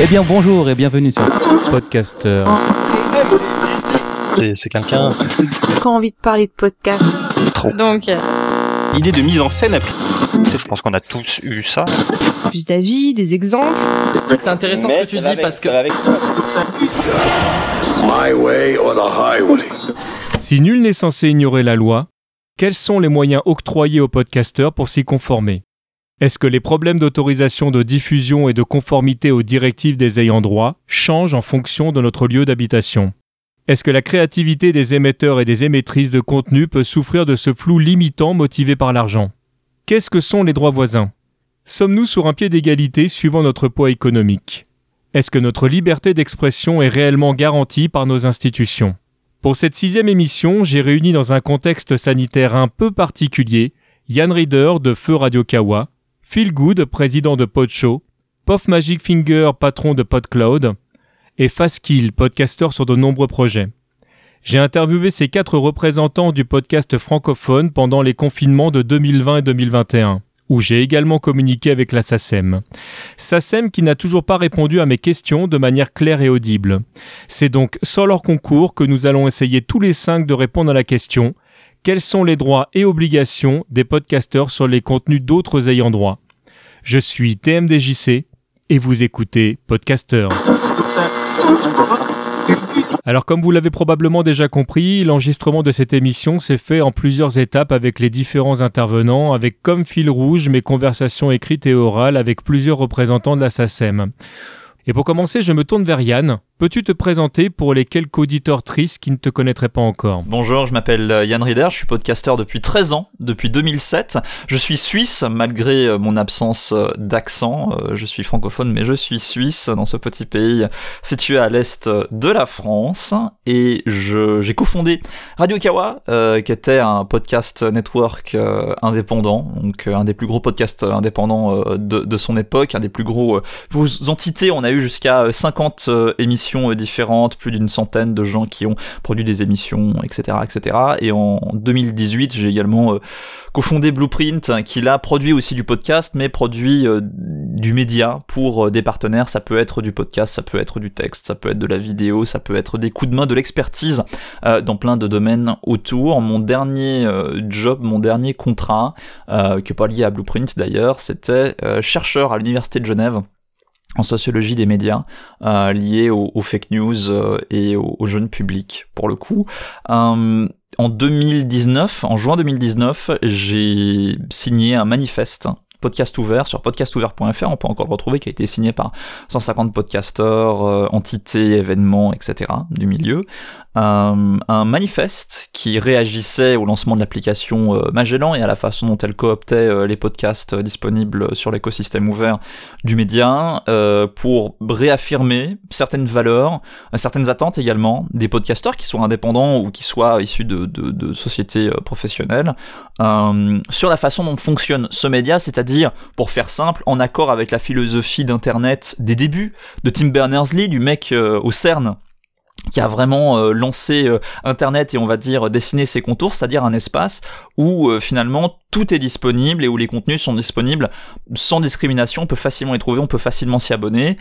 Eh bien bonjour et bienvenue sur Podcaster. C'est quelqu'un. Quand envie de parler de podcast. Trop. Donc, euh, L'idée de mise en scène a pris. Je pense qu'on a tous eu ça. plus d'avis, des exemples. C'est intéressant ce que tu dis parce que Si nul n'est censé ignorer la loi, quels sont les moyens octroyés aux podcasteurs pour s'y conformer? Est-ce que les problèmes d'autorisation de diffusion et de conformité aux directives des ayants droit changent en fonction de notre lieu d'habitation? Est-ce que la créativité des émetteurs et des émettrices de contenu peut souffrir de ce flou limitant motivé par l'argent? Qu'est-ce que sont les droits voisins? Sommes-nous sur un pied d'égalité suivant notre poids économique? Est-ce que notre liberté d'expression est réellement garantie par nos institutions? Pour cette sixième émission, j'ai réuni dans un contexte sanitaire un peu particulier Yann Reader de Feu Radio Kawa, Phil Good, président de Podshow, Puff Magic Finger, patron de PodCloud, et Faskill, podcasteur sur de nombreux projets. J'ai interviewé ces quatre représentants du podcast francophone pendant les confinements de 2020 et 2021, où j'ai également communiqué avec la SACEM. SACEM qui n'a toujours pas répondu à mes questions de manière claire et audible. C'est donc sans leur concours que nous allons essayer tous les cinq de répondre à la question quels sont les droits et obligations des podcasteurs sur les contenus d'autres ayants droit? Je suis TMDJC et vous écoutez Podcaster. Alors comme vous l'avez probablement déjà compris, l'enregistrement de cette émission s'est fait en plusieurs étapes avec les différents intervenants, avec comme fil rouge mes conversations écrites et orales avec plusieurs représentants de la SACEM. Et pour commencer, je me tourne vers Yann. Peux-tu te présenter pour les quelques auditeurs tristes qui ne te connaîtraient pas encore? Bonjour, je m'appelle euh, Yann Rieder, je suis podcasteur depuis 13 ans, depuis 2007. Je suis suisse malgré euh, mon absence euh, d'accent. Je suis francophone mais je suis suisse dans ce petit pays situé à l'est de la France. Et j'ai cofondé Radio Kawa, qui était un podcast network indépendant, donc un des plus gros podcasts indépendants de, de son époque, un des plus gros entités. On a eu jusqu'à euh, 50 euh, euh, différentes, plus d'une centaine de gens qui ont produit des émissions, etc., etc. Et en 2018, j'ai également euh, cofondé Blueprint, qui là produit aussi du podcast, mais produit euh, du média pour des partenaires. Ça peut être du podcast, ça peut être du texte, ça peut être de la vidéo, ça peut être des coups de main, de l'expertise dans plein de domaines autour. Mon dernier job, mon dernier contrat, qui n'est pas lié à Blueprint d'ailleurs, c'était chercheur à l'université de Genève en sociologie des médias, euh, aux fake news euh, et aux, aux jeunes publics, pour le coup. Euh, en 2019, en juin 2019, j'ai signé un manifeste podcast ouvert sur podcastouvert.fr, on peut encore le retrouver, qui a été signé par 150 podcasteurs, euh, entités, événements, etc. du milieu. Un manifeste qui réagissait au lancement de l'application euh, Magellan et à la façon dont elle cooptait euh, les podcasts euh, disponibles sur l'écosystème ouvert du média pour réaffirmer certaines valeurs, certaines attentes également des podcasteurs qui soient indépendants ou qui soient issus de, sociétés professionnelles sur la façon dont fonctionne ce média, c'est-à-dire, pour faire simple, en accord avec la philosophie d'Internet des débuts de Tim Berners-Lee, du mec au CERN qui a vraiment euh, lancé euh, Internet et on va dire dessiné ses contours, c'est-à-dire un espace où euh, finalement tout est disponible et où les contenus sont disponibles sans discrimination, on peut facilement les trouver, on peut facilement s'y abonner.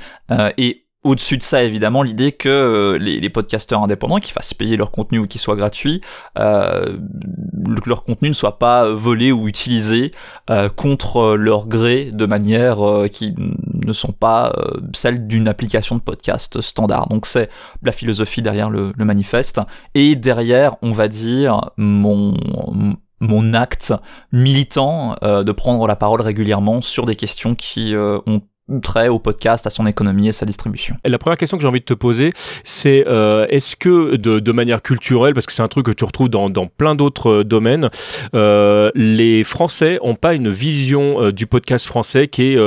Et au-dessus de ça, évidemment, l'idée que les, les podcasteurs indépendants qui fassent payer leur contenu ou qui soit gratuit, euh, que leur contenu ne soit pas volé ou utilisé contre leur gré de manière qui ne sont pas euh, celles d'une application de podcast standard. Donc c'est la philosophie derrière le, manifeste. Et derrière, on va dire, mon mon acte militant euh, de prendre la parole régulièrement sur des questions qui euh, ont trait au podcast, à son économie et sa distribution. Et la première question que j'ai envie de te poser, c'est euh, est-ce que de, de manière culturelle, parce que c'est un truc que tu retrouves dans, dans plein d'autres euh, domaines, euh, les Français ont pas une vision euh, du podcast français qui est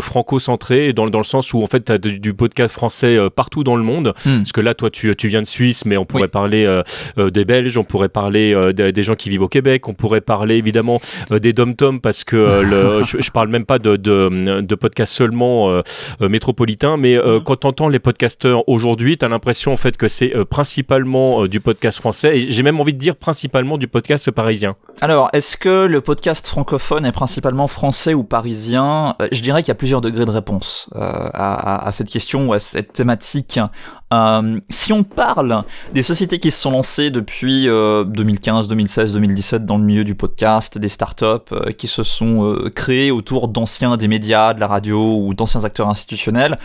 franco-centrée, dans, dans le sens où en fait tu as du, du podcast français partout dans le monde, Hmm. parce que là toi tu, tu viens de Suisse, mais on pourrait Oui. parler des Belges, on pourrait parler des, des gens qui vivent au Québec, on pourrait parler évidemment des dom-tom, parce que le, je, je parle même pas de, de, de podcast solo seulement métropolitain, mais mm. quand tu entends les podcasteurs aujourd'hui, tu as l'impression en fait que c'est principalement du podcast français, et j'ai même envie de dire principalement du podcast parisien. Alors, est-ce que le podcast francophone est principalement français ou parisien? Je dirais qu'il y a plusieurs degrés de réponse à, à, cette question ou à cette thématique. Si on parle des sociétés qui se sont lancées depuis 2015, 2016, 2017 dans le milieu du podcast, des startups euh, qui se sont euh, créées autour d'anciens des médias, de la radio ou d'anciens acteurs institutionnels.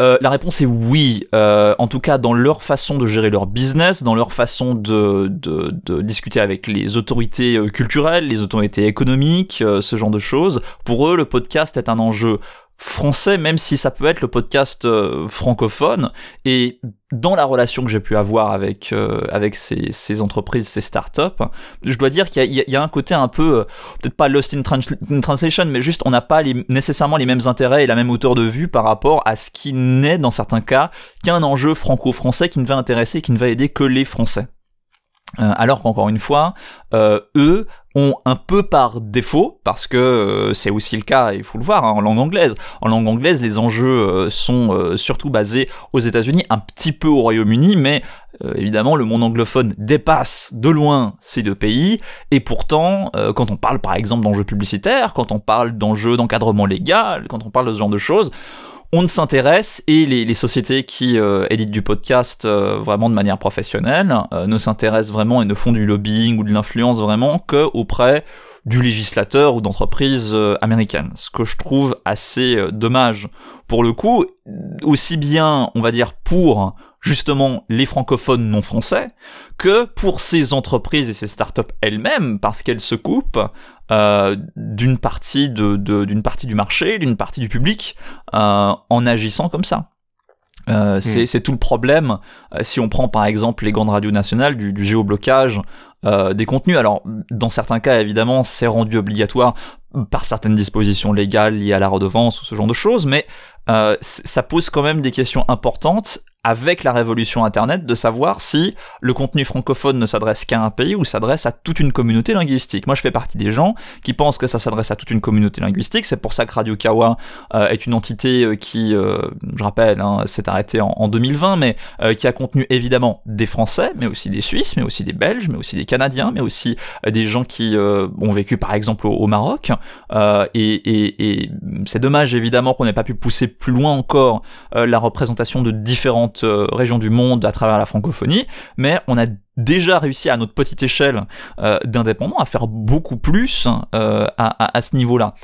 Euh, la réponse est oui, en tout cas dans leur façon de gérer leur business, dans leur façon de, de, de discuter avec les autorités culturelles, les autorités économiques, ce genre de choses. Pour eux, le podcast est un enjeu français, même si ça peut être le podcast euh, francophone. Et dans la relation que j'ai pu avoir avec euh, avec ces, entreprises, ces startups, je dois dire qu'il y, a un côté un peu, euh, peut-être pas lost in, translation, mais juste on n'a pas nécessairement les mêmes intérêts et la même hauteur de vue par rapport à ce qui n'est dans certains cas qu'un enjeu franco-français qui ne va intéresser, qui ne va aider que les Français. Alors qu'encore une fois, eux un peu par défaut, parce que euh, c'est aussi le cas, il faut le voir, hein, en langue anglaise. En langue anglaise, les enjeux sont surtout basés aux États-Unis, un petit peu au Royaume-Uni, mais évidemment, le monde anglophone dépasse de loin ces deux pays. Et pourtant, quand on parle par exemple d'enjeux publicitaires, quand on parle d'enjeux d'encadrement légal, quand on parle de ce genre de choses, on ne s'intéresse et les, sociétés qui euh, éditent du podcast euh, vraiment de manière professionnelle euh, ne s'intéressent vraiment et ne font du lobbying ou de l'influence vraiment que auprès du législateur ou d'entreprises américaines. Ce que je trouve assez dommage pour le coup, aussi bien on va dire pour justement les francophones non français que pour ces entreprises et ces startups elles-mêmes parce qu'elles se coupent euh, d'une partie de, d'une partie du marché, d'une partie du public euh, en agissant comme ça. Euh, hmm. c'est, tout le problème si on prend par exemple les grandes radios nationales du, du géoblocage des contenus. Alors dans certains cas évidemment c'est rendu obligatoire par certaines dispositions légales liées à la redevance ou ce genre de choses, mais ça pose quand même des questions importantes avec la révolution Internet de savoir si le contenu francophone ne s'adresse qu'à un pays ou s'adresse à toute une communauté linguistique. Moi, je fais partie des gens qui pensent que ça s'adresse à toute une communauté linguistique. C'est pour ça que Radio Kawa euh, est une entité euh, qui, euh, je rappelle, hein, s'est arrêtée en, 2020, mais qui a contenu évidemment des Français, mais aussi des Suisses, mais aussi des Belges, mais aussi des Canadiens, mais aussi des gens qui ont vécu par exemple au, Maroc. et, et c'est dommage évidemment qu'on n'ait pas pu pousser plus loin encore la représentation de euh, régions du monde à travers la francophonie, mais on a déjà réussi à notre petite échelle euh, d'indépendants à faire beaucoup plus euh, à, ce niveau-là.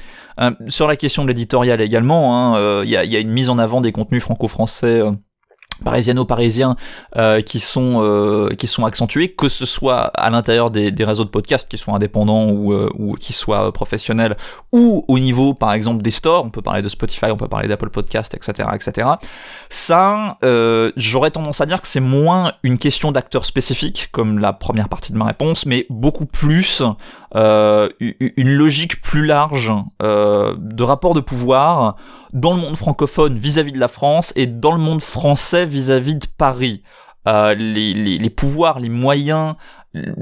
sur la question de l'éditorial également, hein, il y, a, une mise en avant des contenus franco-français parisiano-parisiens euh, qui sont euh, qui sont accentués que ce soit à l'intérieur des, réseaux de podcasts qui soient indépendants ou, euh, qui soient professionnels ou au niveau par exemple des stores. On peut parler de Spotify on peut parler d'Apple Podcast etc etc ça j'aurais tendance à dire que c'est moins une question d'acteurs spécifiques comme la première partie de ma réponse mais beaucoup plus euh, une logique plus large euh, de rapport de pouvoir dans le monde francophone vis-à-vis de la France et dans le monde français vis-à-vis de Paris. Euh, les, pouvoirs, les moyens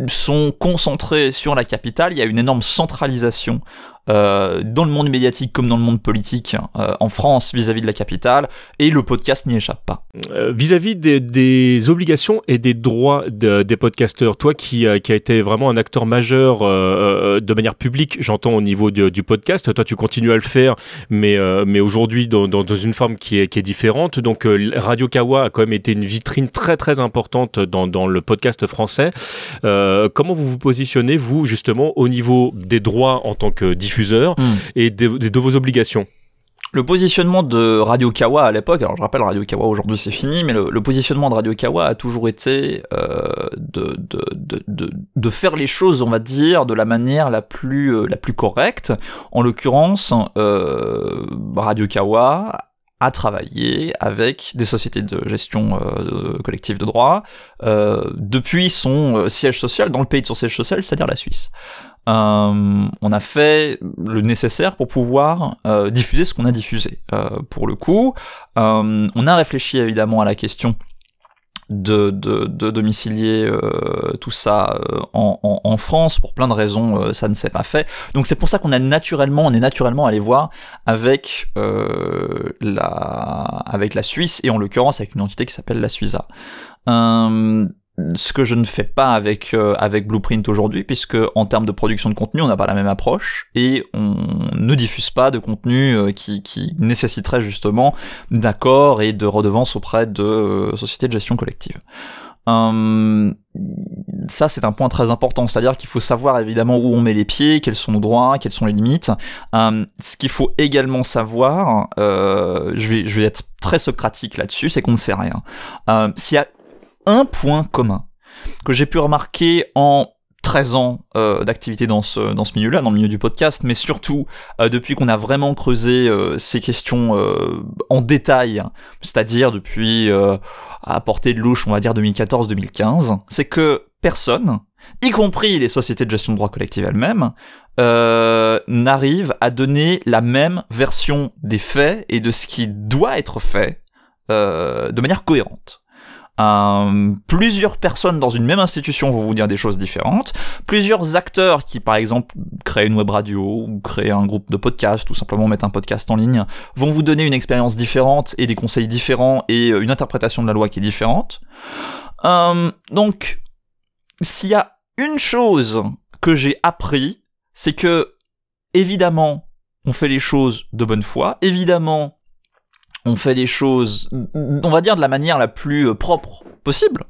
sont concentrés sur la capitale. Il y a une énorme centralisation euh, dans le monde médiatique comme dans le monde politique euh, en France vis-à-vis de la capitale, et le podcast n'y échappe pas. Euh, vis-à-vis des, obligations et des droits des podcasteurs, toi qui, qui a été vraiment un acteur majeur de manière publique, j'entends au niveau du podcast, toi tu continues à le faire, mais, mais aujourd'hui dans, une forme qui est, différente. Donc Radio Kawa a quand même été une vitrine très très importante dans, dans le podcast français. comment vous vous positionnez, vous, justement, au niveau des droits en tant que diffuseur diffuseur hmm. et de, vos obligations le positionnement de Radio Kawa à l'époque, alors je rappelle Radio Kawa aujourd'hui c'est fini, mais le, positionnement de Radio Kawa a toujours été euh, de, de, de, de, faire les choses, on va dire, de la manière la plus, euh, la plus correcte. En l'occurrence, euh, Radio Kawa a travaillé avec des sociétés de gestion euh, collective de droit euh, depuis son siège social dans le pays de son siège social, c'est-à-dire la Suisse. Euh, on a fait le nécessaire pour pouvoir euh, diffuser ce qu'on a diffusé. Euh, pour le coup, on a réfléchi évidemment à la question de, de, domicilier tout ça en, France. Pour plein de raisons ça ne s'est pas fait. Donc c'est pour ça qu'on a naturellement on est naturellement allé voir avec la avec la Suisse et en l'occurrence avec une entité qui s'appelle la Suiza ce que je ne fais pas avec avec Blueprint aujourd'hui puisque en termes de production de contenu on n'a pas la même approche et on ne diffuse pas de contenu qui, qui nécessiterait justement d'accords et de redevances auprès de sociétés de gestion collective. Hum, ça c'est un point très important, c'est-à-dire qu'il faut savoir évidemment où on met les pieds, quels sont nos droits, quelles sont les limites. Hum, ce qu'il faut également savoir, euh, je, vais, je vais être très socratique là-dessus, c'est qu'on ne sait rien. Hum, S'il y a un point commun que j'ai pu remarquer en 13 ans euh, d'activité dans ce, dans ce milieu-là, dans le milieu du podcast, mais surtout euh, depuis qu'on a vraiment creusé euh, ces questions en détail, c'est-à-dire depuis à portée de louche, on va dire 2014-2015, c'est que personne, y compris les sociétés de gestion de droits collectifs elles-mêmes, n'arrive à donner la même version des faits et de ce qui doit être fait de manière cohérente. Euh, plusieurs personnes dans une même institution vont vous dire des choses différentes, plusieurs acteurs qui par exemple créent une web radio ou créent un groupe de podcast ou simplement mettent un podcast en ligne vont vous donner une expérience différente et des conseils différents et euh, une interprétation de la loi qui est différente. Euh, donc, s'il y a une chose que j'ai appris, c'est que évidemment on fait les choses de bonne foi, évidemment on fait les choses, on va dire de la manière la plus euh, propre possible,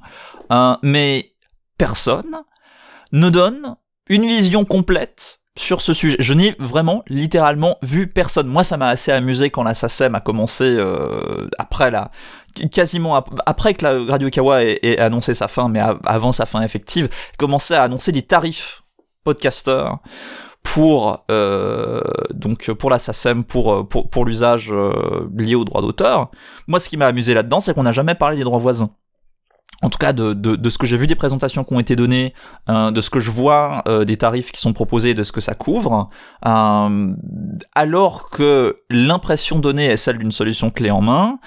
hein, mais personne ne donne une vision complète sur ce sujet. Je n'ai vraiment littéralement vu personne. Moi, ça m'a assez amusé quand la SACEM a commencé euh, après la quasiment après que la Radio Kawa ait, annoncé sa fin, mais avant sa fin effective, commençait à annoncer des tarifs podcasters pour euh, donc pour la SACEM, pour pour, pour l'usage euh, lié aux droits d'auteur. Moi, ce qui m'a amusé là-dedans, c'est qu'on n'a jamais parlé des droits voisins. En tout cas, de, de, de, ce que j'ai vu des présentations qui ont été données, euh, de ce que je vois euh, des tarifs qui sont proposés, de ce que ça couvre, euh, alors que l'impression donnée est celle d'une solution clé en main,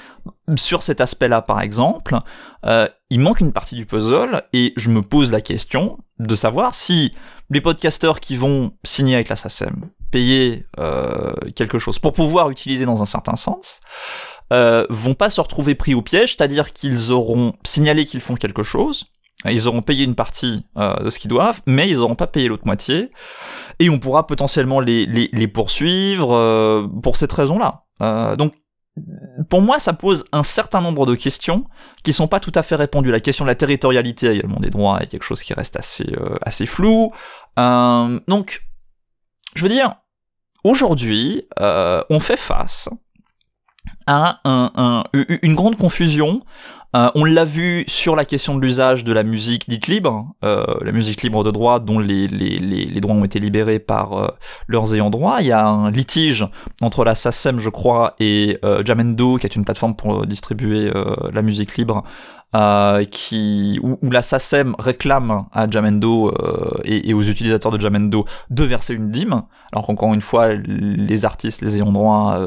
sur cet aspect-là, par exemple, euh, il manque une partie du puzzle et je me pose la question de savoir si les podcasteurs qui vont signer avec la SACEM, payer euh, quelque chose pour pouvoir utiliser dans un certain sens, euh, vont pas se retrouver pris au piège, c'est-à-dire qu'ils auront signalé qu'ils font quelque chose, ils auront payé une partie euh, de ce qu'ils doivent, mais ils n'auront pas payé l'autre moitié, et on pourra potentiellement les, les, les poursuivre euh, pour cette raison-là. Euh, donc pour moi, ça pose un certain nombre de questions qui sont pas tout à fait répondues. La question de la territorialité également des droits est quelque chose qui reste assez, euh, assez flou. Euh, donc, je veux dire, aujourd'hui, euh, on fait face à un, un, une grande confusion euh, on l'a vu sur la question de l'usage de la musique dite libre, euh, la musique libre de droit dont les, droits ont été libérés par euh, leurs ayants droit. Il y a un litige entre la SACEM, je crois, et Jamendo, qui est une plateforme pour distribuer la musique libre, qui, où, la SACEM réclame à Jamendo et, et, aux utilisateurs de Jamendo de verser une dîme, alors qu'encore une fois, les artistes, les ayants droit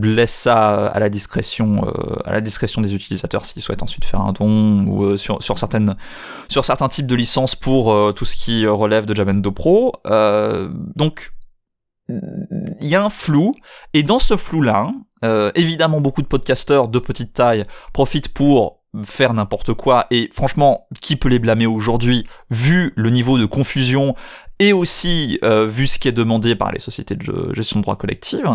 laisse ça à la discrétion euh, à la discrétion des utilisateurs s'ils souhaitent ensuite faire un don ou euh, sur, sur certaines sur certains types de licences pour euh, tout ce qui relève de Jamendo Pro. Donc il y a un flou. Et dans ce flou là évidemment beaucoup de podcasteurs de petite taille profitent pour faire n'importe quoi. Et franchement qui peut les blâmer aujourd'hui vu le niveau de confusion et aussi euh, vu ce qui est demandé par les sociétés de gestion de droits collectifs.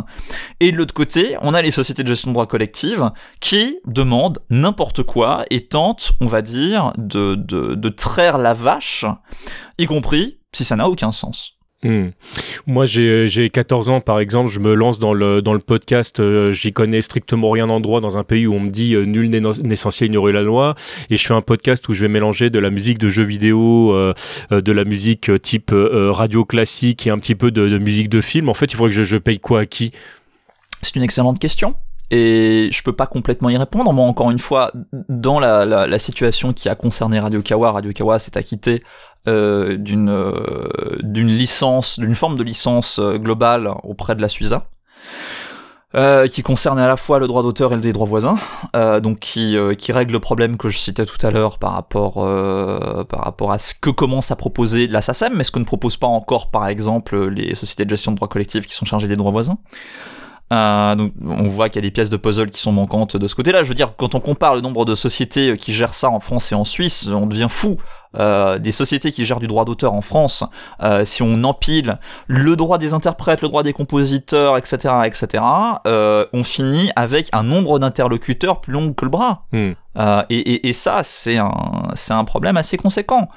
Et de l'autre côté, on a les sociétés de gestion de droits collectifs qui demandent n'importe quoi et tentent, on va dire, de traire la vache, y compris si ça n'a aucun sens. Hmm. Moi, j'ai 14 ans, par exemple, je me lance dans le, dans le podcast, euh, j'y connais strictement rien en droit dans un pays où on me dit euh, nul n'est censé ignorer la loi, et je fais un podcast où je vais mélanger de la musique de jeux vidéo, euh, de la musique type radio classique et un petit peu de, musique de film. En fait, il faudrait que je, paye quoi à qui? C'est une excellente question et je peux pas complètement y répondre. Moi, encore une fois, dans la, la situation qui a concerné Radio Kawa, Radio Kawa s'est acquitté euh, d'une euh, d'une licence, d'une forme de licence euh, globale auprès de la Suiza. euh, qui concerne à la fois le droit d'auteur et les droits voisins, donc qui, qui règle le problème que je citais tout à l'heure par rapport par rapport à ce que commence à proposer la SACEM, mais ce que ne propose pas encore par exemple les sociétés de gestion de droits collectifs qui sont chargées des droits voisins. Euh, donc on voit qu'il y a des pièces de puzzle qui sont manquantes de ce côté-là. Je veux dire, quand on compare le nombre de sociétés qui gèrent ça en France et en Suisse, on devient fou. Euh, des sociétés qui gèrent du droit d'auteur en France, euh, si on empile le droit des interprètes, le droit des compositeurs, etc., etc., euh, on finit avec un nombre d'interlocuteurs plus long que le bras. Hmm. Euh, et, et, et, ça, c'est un, c'est un problème assez conséquent.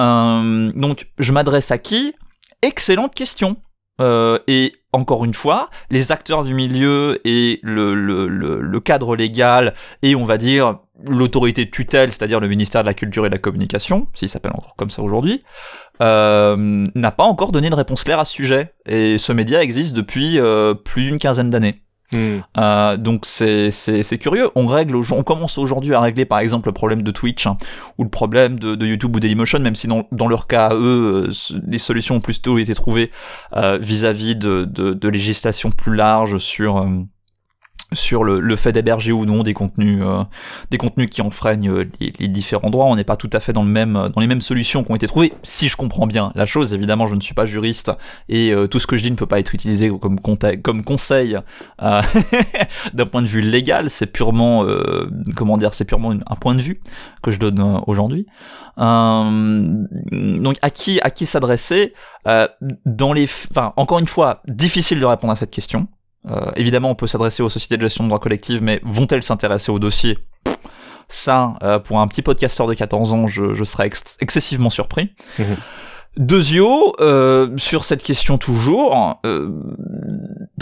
Euh, donc, je m'adresse à qui? Excellente question. Euh, et encore une fois, les acteurs du milieu et le, cadre légal et on va dire l'autorité tutelle, c'est-à-dire le ministère de la Culture et de la Communication, s'il s'appelle encore comme ça aujourd'hui, euh, n'a pas encore donné de réponse claire à ce sujet. Et ce média existe depuis euh, plus d'une quinzaine d'années. Euh, donc c'est curieux. On règle, on commence aujourd'hui à régler par exemple le problème de Twitch hein, ou le problème de, YouTube ou Dailymotion, même si dans, leur cas eux, euh, les solutions ont plutôt été trouvées euh, vis-à-vis de, de, de, législation plus large sur sur le, le fait d'héberger ou non des contenus, euh, des contenus qui enfreignent euh, les, différents droits. On n'est pas tout à fait dans, le même, dans les mêmes solutions qui ont été trouvées. Si je comprends bien la chose, évidemment, je ne suis pas juriste et euh, tout ce que je dis ne peut pas être utilisé comme, conseil euh, d'un point de vue légal. C'est purement, comment dire, c'est purement un point de vue que je donne aujourd'hui. donc à qui, à qui s'adresser? Dans les, enfin, encore une fois, difficile de répondre à cette question. Euh, évidemment, on peut s'adresser aux sociétés de gestion de droits collectifs, mais vont-elles s'intéresser au dossier? Ça, euh, pour un petit podcasteur de 14 ans, je, je serais ex excessivement surpris. Mmh. Deuxio, euh, sur cette question toujours, euh,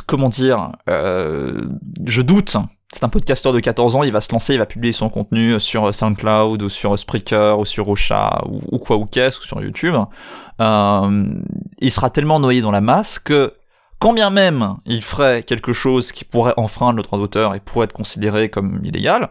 comment dire, euh, je doute. C'est un podcasteur de 14 ans, il va se lancer, il va publier son contenu sur SoundCloud ou sur Spreaker ou sur Ocha ou, ou quoi ou qu'est-ce ou sur YouTube. Euh, il sera tellement noyé dans la masse que quand bien même il ferait quelque chose qui pourrait enfreindre le droit d'auteur et pourrait être considéré comme illégal,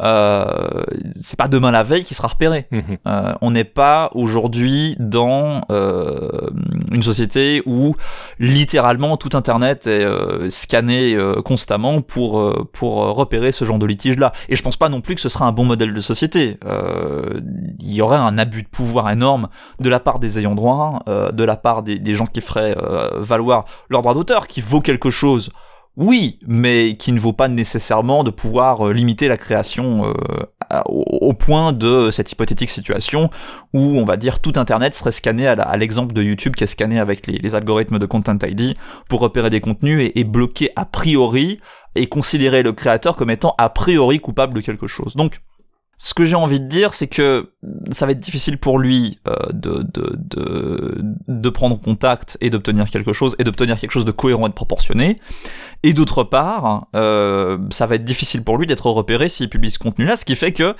euh, c'est pas demain la veille qui sera repéré. Mmh. Euh, on n'est pas aujourd'hui dans euh, une société où littéralement tout Internet est euh, scanné constamment pour pour repérer ce genre de litige là. Et je pense pas non plus que ce sera un bon modèle de société. Il y aurait un abus de pouvoir énorme de la part des ayants droit, de la part des, des gens qui feraient valoir leur droit d'auteur, qui vaut quelque chose oui, mais qui ne vaut pas nécessairement de pouvoir euh, limiter la création euh, au, point de cette hypothétique situation où on va dire tout Internet serait scanné à l'exemple de YouTube qui est scanné avec les, les, algorithmes de Content ID pour repérer des contenus et, et, bloquer a priori et considérer le créateur comme étant a priori coupable de quelque chose. Donc ce que j'ai envie de dire, c'est que ça va être difficile pour lui euh, de, de, de, de, prendre contact et d'obtenir quelque chose, et d'obtenir quelque chose de cohérent et de proportionné. Et d'autre part, euh, ça va être difficile pour lui d'être repéré s'il publie ce contenu-là, ce qui fait que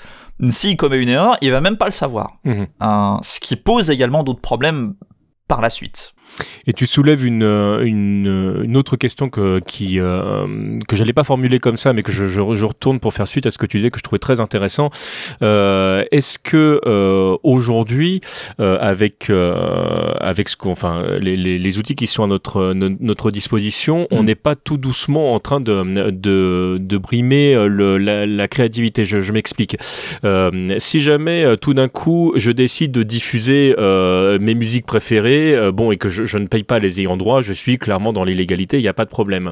s'il commet une erreur, il va même pas le savoir. Mmh. Euh, ce qui pose également d'autres problèmes par la suite. Et tu soulèves une, euh, une, euh, une autre question que, qui, euh, que j'allais pas formuler comme ça, mais que je, je, je, retourne pour faire suite à ce que tu disais que je trouvais très intéressant. Euh, Est-ce que euh, aujourd'hui, euh, avec avec ce qu'on, enfin, les, les, les, outils qui sont à notre notre disposition, on n'est pas tout doucement en train de de, de brimer le, la, la, créativité. Je, je m'explique. si jamais tout d'un coup je décide de diffuser mes musiques préférées, bon, et que je je, ne paye pas les ayants droit, je suis clairement dans l'illégalité, il n'y a pas de problème.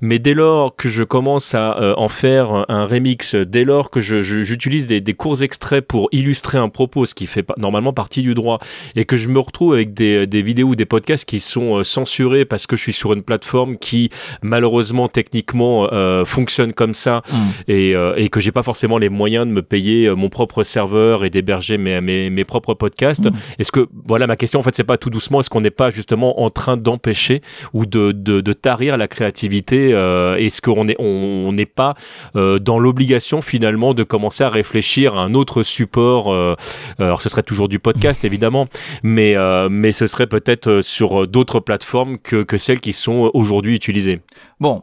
Mais dès lors que je commence à euh, en faire un remix, dès lors que j'utilise des, des, courts extraits pour illustrer un propos, ce qui fait normalement partie du droit, et que je me retrouve avec des, des vidéos ou des podcasts qui sont euh, censurés parce que je suis sur une plateforme qui malheureusement techniquement euh, fonctionne comme ça mmh. et, euh, et, que j'ai pas forcément les moyens de me payer mon propre serveur et d'héberger mes, mes, mes, propres podcasts. Mmh. Est-ce que voilà ma question en fait c'est pas tout doucement est-ce qu'on n'est pas justement en train d'empêcher ou de, de, de, tarir la créativité euh, Est-ce qu'on n'est on, n'est pas euh, dans l'obligation finalement de commencer à réfléchir à un autre support euh, Alors ce serait toujours du podcast évidemment, mais, mais ce serait peut-être sur d'autres plateformes que, que celles qui sont aujourd'hui utilisées. Bon,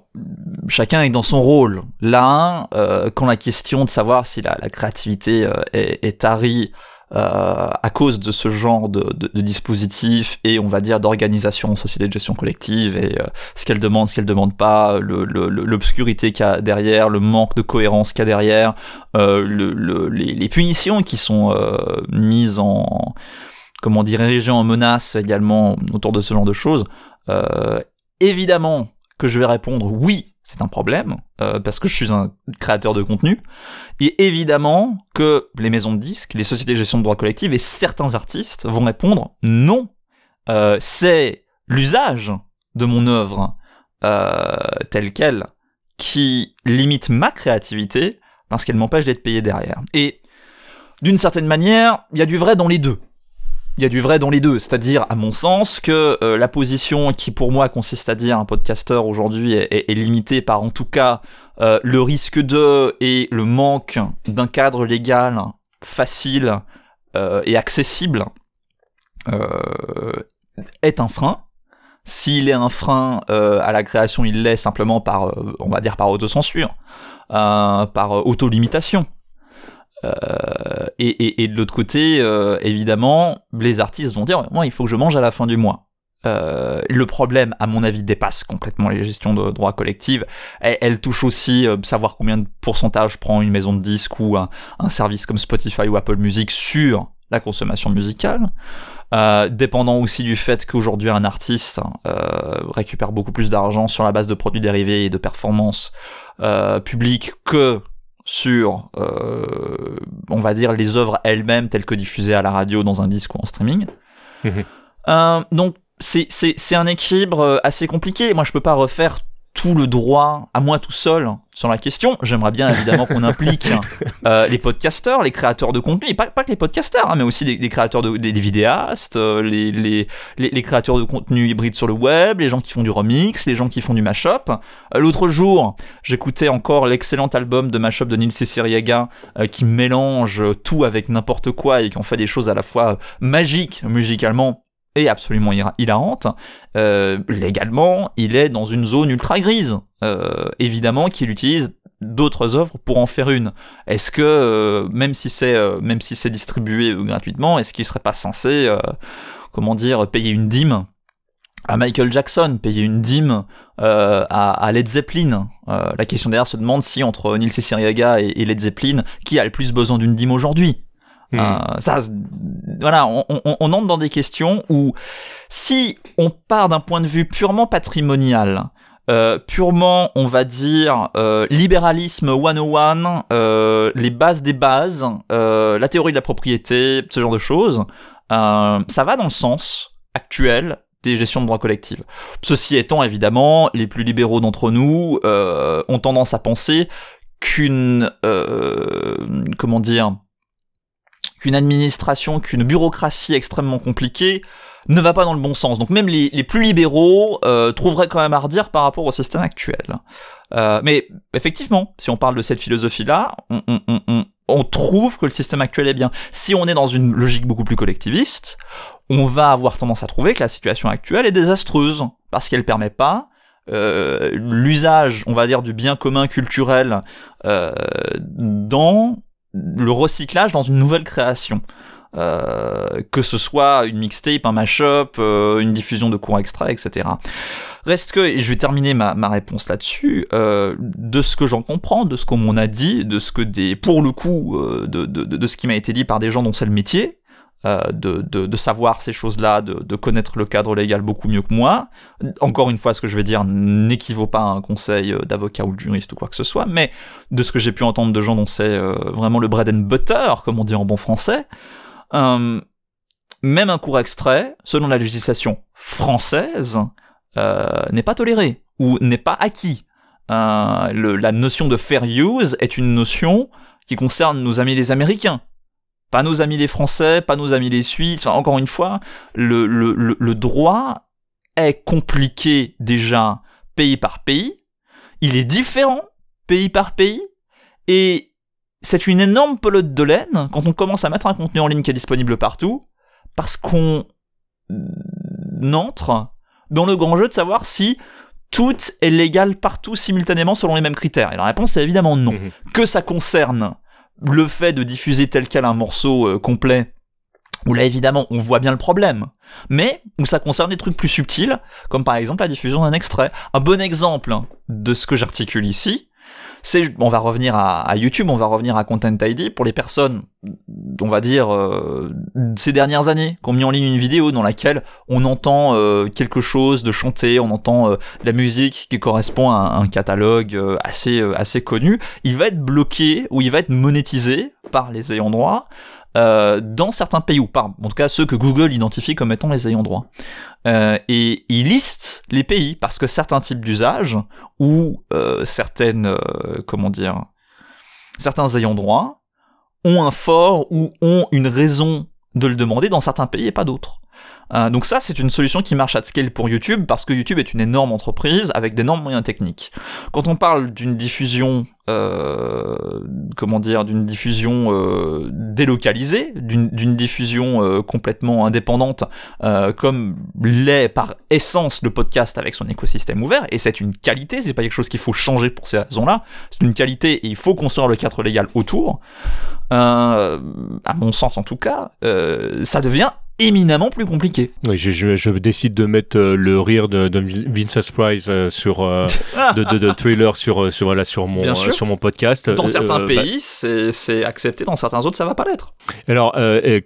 chacun est dans son rôle. Là, quand la question de savoir si la, la créativité est, est tarie à cause de ce genre de, de, dispositif et on va dire d'organisation société de gestion collective et euh, ce qu'elle demande, ce qu'elle demande pas, l'obscurité le, qu'il y a derrière, le manque de cohérence qu'il y a derrière, euh, les, punitions qui sont mises en comment dire dirigées en menace également autour de ce genre de choses. évidemment que je vais répondre oui c'est un problème, euh, parce que je suis un créateur de contenu, et évidemment que les maisons de disques, les sociétés de gestion de droits collectifs et certains artistes vont répondre non, euh, c'est l'usage de mon œuvre euh, telle qu'elle qui limite ma créativité parce qu'elle m'empêche d'être payé derrière. Et d'une certaine manière, il y a du vrai dans les deux il y a du vrai dans les deux. C'est-à-dire, à mon sens, que euh, la position qui pour moi consiste à dire un podcasteur aujourd'hui est, limitée par en tout cas euh, le risque de et le manque d'un cadre légal facile euh, et accessible est un frein. S'il est un frein à la création, il l'est simplement par, on va dire, par autocensure, par auto-limitation. Euh, et, de l'autre côté, euh, évidemment, les artistes vont dire moi, il faut que je mange à la fin du mois. Euh, le problème, à mon avis, dépasse complètement les gestions de droits collectifs. Elle, touche aussi savoir combien de pourcentage prend une maison de disques ou un, service comme Spotify ou Apple Music sur la consommation musicale. dépendant aussi du fait qu'aujourd'hui un artiste récupère beaucoup plus d'argent sur la base de produits dérivés et de performances publiques que sur, euh, on va dire, les œuvres elles-mêmes telles que diffusées à la radio, dans un disque ou en streaming. Mhm. Euh, donc c'est un équilibre euh, assez compliqué. Moi, je peux pas refaire tout le droit à moi tout seul sur la question. J'aimerais bien évidemment qu'on implique euh, les podcasteurs, les créateurs de contenu, et pas, pas que les podcasteurs, hein, mais aussi les, créateurs de, vidéastes, euh, les, les, les, créateurs de contenu hybride sur le web, les gens qui font du remix, les gens qui font du mashup. Euh, L'autre jour, j'écoutais encore l'excellent album de mashup de Neil Ciceriega qui mélange tout avec n'importe quoi et qui en fait des choses à la fois magiques musicalement est absolument hilarante, euh, légalement, il est dans une zone ultra grise. Euh, évidemment qu'il utilise d'autres œuvres pour en faire une. Est-ce que euh, même si c'est même si c'est distribué gratuitement, est-ce qu'il serait pas censé comment dire payer une dîme à Michael Jackson, payer une dîme à, Led Zeppelin? la question derrière se demande si entre Neil Cicierega et Led Zeppelin, qui a le plus besoin d'une dîme aujourd'hui? Hmm. Euh, ça, voilà, on, entre dans des questions où si on part d'un point de vue purement patrimonial, euh, purement, on va dire, euh, libéralisme 101, euh, les bases des bases, la théorie de la propriété, ce genre de choses, ça va dans le sens actuel des gestions de droits collectifs. Ceci étant, évidemment, les plus libéraux d'entre nous ont tendance à penser qu'une, comment dire, qu'une administration, qu'une bureaucratie extrêmement compliquée ne va pas dans le bon sens. Donc même les, plus libéraux euh, trouveraient quand même à redire par rapport au système actuel. Euh, mais effectivement, si on parle de cette philosophie-là, on, trouve que le système actuel est bien. Si on est dans une logique beaucoup plus collectiviste, on va avoir tendance à trouver que la situation actuelle est désastreuse, parce qu'elle permet pas euh, l'usage, on va dire, du bien commun culturel dans le recyclage dans une nouvelle création. Euh, que ce soit une mixtape, un mashup, euh, une diffusion de courts extraits, etc. Reste que, et je vais terminer ma, réponse là-dessus, euh, de ce que j'en comprends, de ce qu'on m'en a dit, de ce que des, pour le coup, de, de, ce qui m'a été dit par des gens dont c'est le métier, euh, de, de, savoir ces choses-là, de, de, connaître le cadre légal beaucoup mieux que moi. Encore une fois, ce que je vais dire n'équivaut pas à un conseil euh, d'avocat ou de juriste ou quoi que ce soit, mais de ce que j'ai pu entendre de gens dont c'est euh, vraiment le bread and butter, comme on dit en bon français, même un court extrait, selon la législation française, n'est pas toléré ou n'est pas acquis. La notion de fair use est une notion qui concerne nos amis les Américains pas nos amis les Français, pas nos amis les Suisses. encore une fois, le, le, le, droit est compliqué déjà pays par pays. Il est différent pays par pays. Et c'est une énorme pelote de laine quand on commence à mettre un contenu en ligne qui est disponible partout, parce qu'on entre dans le grand jeu de savoir si tout est légal partout simultanément selon les mêmes critères. Et la réponse est évidemment non. Mhm. Que ça concerne le fait de diffuser tel quel un morceau euh, complet où là évidemment on voit bien le problème, mais où ça concerne des trucs plus subtils, comme par exemple la diffusion d'un extrait. Un bon exemple de ce que j'articule ici, c'est, on va revenir à, YouTube, on va revenir à Content ID pour les personnes, on va dire, euh, ces dernières années, qui ont mis en ligne une vidéo dans laquelle on entend euh, quelque chose de chanter, on entend euh, la musique qui correspond à un, catalogue assez, assez connu, il va être bloqué ou il va être monétisé par les ayants droit euh, dans certains pays, ou pas, en tout cas ceux que Google identifie comme étant les ayants droit. Euh, et il liste les pays parce que certains types d'usages ou euh, certaines, comment dire, certains ayants droit ont un fort ou ont une raison de le demander dans certains pays et pas d'autres. Euh, donc ça, c'est une solution qui marche à scale pour YouTube parce que YouTube est une énorme entreprise avec d'énormes moyens techniques. Quand on parle d'une diffusion, euh, comment dire, d'une diffusion euh, délocalisée, d'une diffusion euh, complètement indépendante, comme l'est par essence le podcast avec son écosystème ouvert, et c'est une qualité, c'est pas quelque chose qu'il faut changer pour ces raisons-là, c'est une qualité et il faut construire le cadre légal autour. à mon sens en tout cas, ça devient éminemment plus compliqué. Oui, je, je, je décide de mettre euh, le rire de, de Vince Price euh, sur euh, de, de, de, trailer sur sur voilà sur mon sur mon podcast. Dans certains pays, bah... c'est accepté, dans certains autres, ça va pas l'être. Alors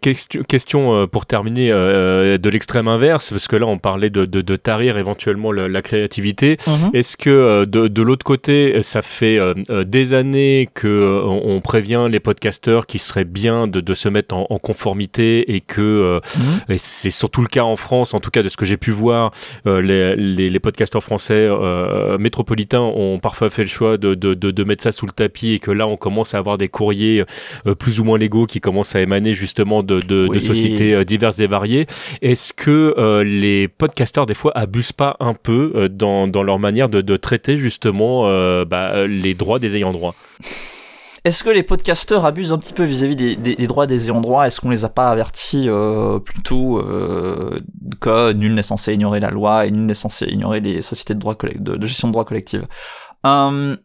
question question pour terminer de l'extrême inverse, parce que là on parlait de, de, tarir éventuellement la, créativité. Mm-hmm. Est-ce que de, de l'autre côté, ça fait des années que on, prévient les podcasteurs qu'il serait bien de, de se mettre en, en conformité et que Mhm. Et c'est surtout le cas en France, en tout cas de ce que j'ai pu voir. Euh, les, les, les, podcasteurs français euh, métropolitains ont parfois fait le choix de, de, de, de, mettre ça sous le tapis et que là on commence à avoir des courriers euh, plus ou moins légaux qui commencent à émaner justement de, de, oui. de sociétés euh, diverses et variées. Est-ce que euh, les podcasteurs des fois abusent pas un peu dans, dans leur manière de, de traiter justement bah, les droits des ayants droit? Est-ce que les podcasteurs abusent un petit peu vis-à-vis des, droits des ayants droit Est-ce qu'on les a pas avertis euh, plutôt euh, que nul n'est censé ignorer la loi et nul n'est censé ignorer les sociétés de, gestion de droit collective euh,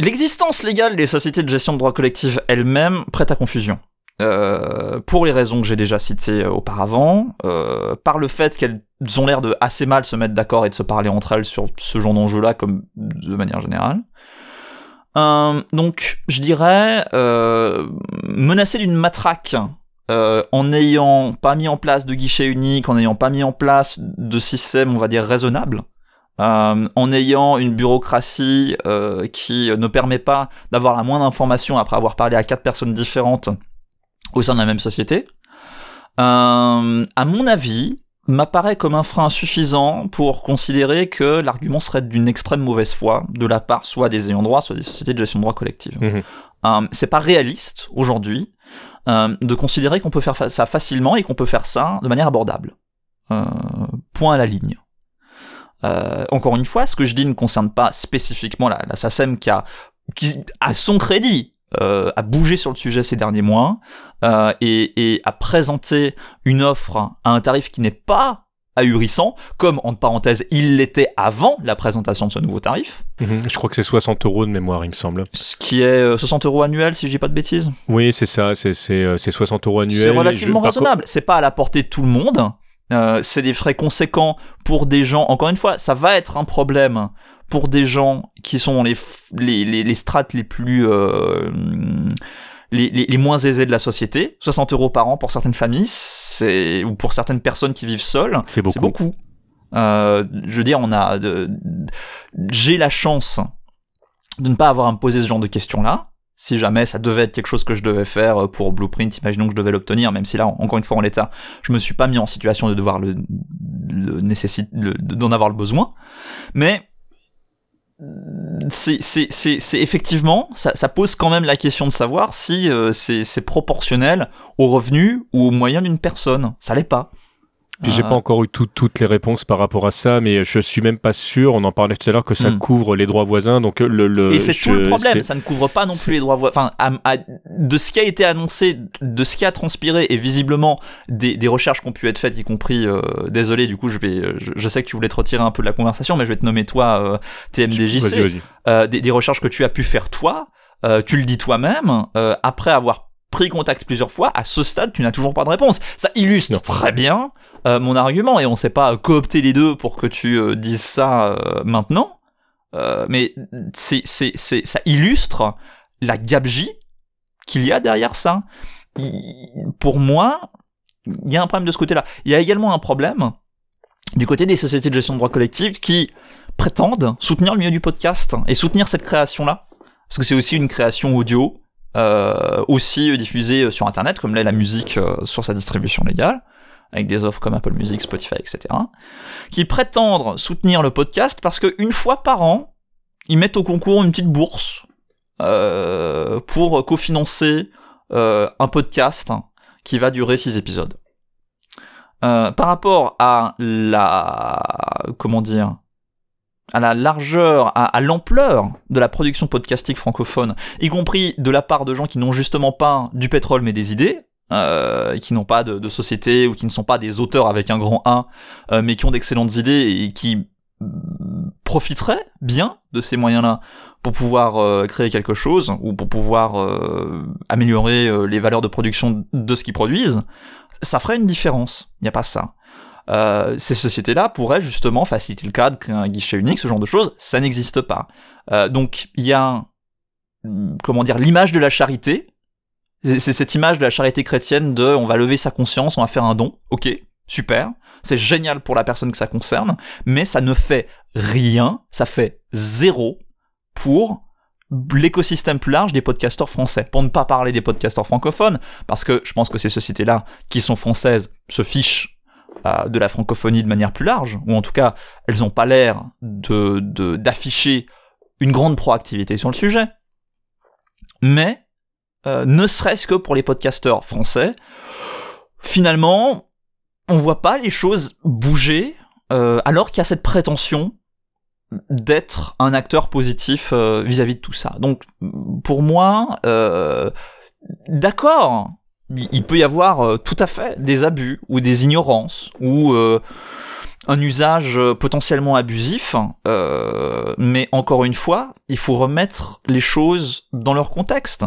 L'existence légale des sociétés de gestion de droit collectif elles-mêmes prête à confusion. Euh, pour les raisons que j'ai déjà citées auparavant, par le fait qu'elles ont l'air de assez mal se mettre d'accord et de se parler entre elles sur ce genre d'enjeu-là, comme de manière générale, euh, donc, je dirais euh, menacé d'une matraque euh, en n'ayant pas mis en place de guichet unique, en n'ayant pas mis en place de système, on va dire, raisonnable, euh, en ayant une bureaucratie euh, qui ne permet pas d'avoir la moindre information après avoir parlé à quatre personnes différentes au sein de la même société. Euh, à mon avis, m'apparaît comme un frein suffisant pour considérer que l'argument serait d'une extrême mauvaise foi de la part soit des ayants droit, soit des sociétés de gestion de droit collective. Mmh. Euh, c'est pas réaliste aujourd'hui euh, de considérer qu'on peut faire ça facilement et qu'on peut faire ça de manière abordable. Euh, point à la ligne. Euh, encore une fois, ce que je dis ne concerne pas spécifiquement la, la SACEM qui a, qui a son crédit euh, a bougé sur le sujet ces derniers mois euh, et, et a présenté une offre à un tarif qui n'est pas ahurissant, comme en parenthèse il l'était avant la présentation de ce nouveau tarif. Mmh, je crois que c'est 60 euros de mémoire, il me semble. Ce qui est 60 euh, euros annuel, si je dis pas de bêtises. Oui, c'est ça, c'est 60 euros annuel. C'est relativement je... raisonnable. C'est pas à la portée de tout le monde. Euh, c'est des frais conséquents pour des gens. Encore une fois, ça va être un problème pour des gens qui sont les les, les, les strates les plus euh, les, les, les, moins aisés de la société. 60 euros par an pour certaines familles, c'est ou pour certaines personnes qui vivent seules, c'est beaucoup. beaucoup. Euh, je veux dire, on a, j'ai la chance de ne pas avoir à me poser ce genre de questions-là. Si jamais ça devait être quelque chose que je devais faire pour Blueprint, imaginons que je devais l'obtenir, même si là, encore une fois, en l'état, je me suis pas mis en situation de devoir le, le nécessite, d'en avoir le besoin. Mais c'est effectivement, ça, pose quand même la question de savoir si euh, c'est proportionnel aux revenus ou aux moyens d'une personne. Ça l'est pas. Puis j'ai pas encore eu tout, toutes les réponses par rapport à ça, mais je suis même pas sûr. On en parlait tout à l'heure que ça mm. couvre les droits voisins. Donc le, le et c'est tout le problème. Ça ne couvre pas non plus les droits voisins. Enfin, à, à, de ce qui a été annoncé, de ce qui a transpiré, et visiblement des, des recherches qui ont pu être faites, y compris. Euh, désolé, du coup, je vais. Je, je, sais que tu voulais te retirer un peu de la conversation, mais je vais te nommer toi euh, TMDJC. Vas -y, vas -y. Euh, des, des, recherches que tu as pu faire toi. Euh, tu le dis toi-même. Euh, après avoir pris contact plusieurs fois, à ce stade, tu n'as toujours pas de réponse. Ça illustre très bien euh, mon argument, et on ne sait pas coopter les deux pour que tu euh, dises ça euh, maintenant, mais c'est, c'est, c'est, ça illustre la gabegie qu'il y a derrière ça. pour moi, il y a un problème de ce côté-là. Il y a également un problème du côté des sociétés de gestion de droits collectifs qui prétendent soutenir le milieu du podcast et soutenir cette création-là, parce que c'est aussi une création audio, aussi diffusée sur Internet, comme l'est la musique sur sa distribution légale, avec des offres comme Apple Music, Spotify, etc., qui prétendent soutenir le podcast parce qu'une fois par an, ils mettent au concours une petite bourse euh, pour cofinancer un podcast qui va durer 6 épisodes. par rapport à la comment dire à la largeur, à, l'ampleur de la production podcastique francophone, y compris de la part de gens qui n'ont justement pas du pétrole mais des idées, euh, qui n'ont pas de, société ou qui ne sont pas des auteurs avec un grand A, euh, mais qui ont d'excellentes idées et qui profiteraient bien de ces moyens-là pour pouvoir euh, créer quelque chose ou pour pouvoir améliorer les valeurs de production de ce qu'ils produisent, ça ferait une différence. Il n'y a pas ça. Euh, ces sociétés-là pourraient justement faciliter le cadre, créer un guichet unique, ce genre de choses, ça n'existe pas. Euh, donc il y a, comment dire, l'image de la charité, c'est cette image de la charité chrétienne de on va lever sa conscience, on va faire un don, ok, super, c'est génial pour la personne que ça concerne, mais ça ne fait rien, ça fait zéro pour l'écosystème plus large des podcasteurs français. Pour ne pas parler des podcasteurs francophones, parce que je pense que ces sociétés-là, qui sont françaises, se fichent de la francophonie de manière plus large, ou en tout cas, elles n'ont pas l'air de, d'afficher une grande proactivité sur le sujet. Mais, euh, ne serait-ce que pour les podcasteurs français, finalement, on voit pas les choses bouger, euh, alors qu'il y a cette prétention d'être un acteur positif euh, vis-à-vis de tout ça. Donc, pour moi, d'accord, il peut y avoir euh, tout à fait des abus ou des ignorances ou euh, un usage euh, potentiellement abusif, mais encore une fois, il faut remettre les choses dans leur contexte.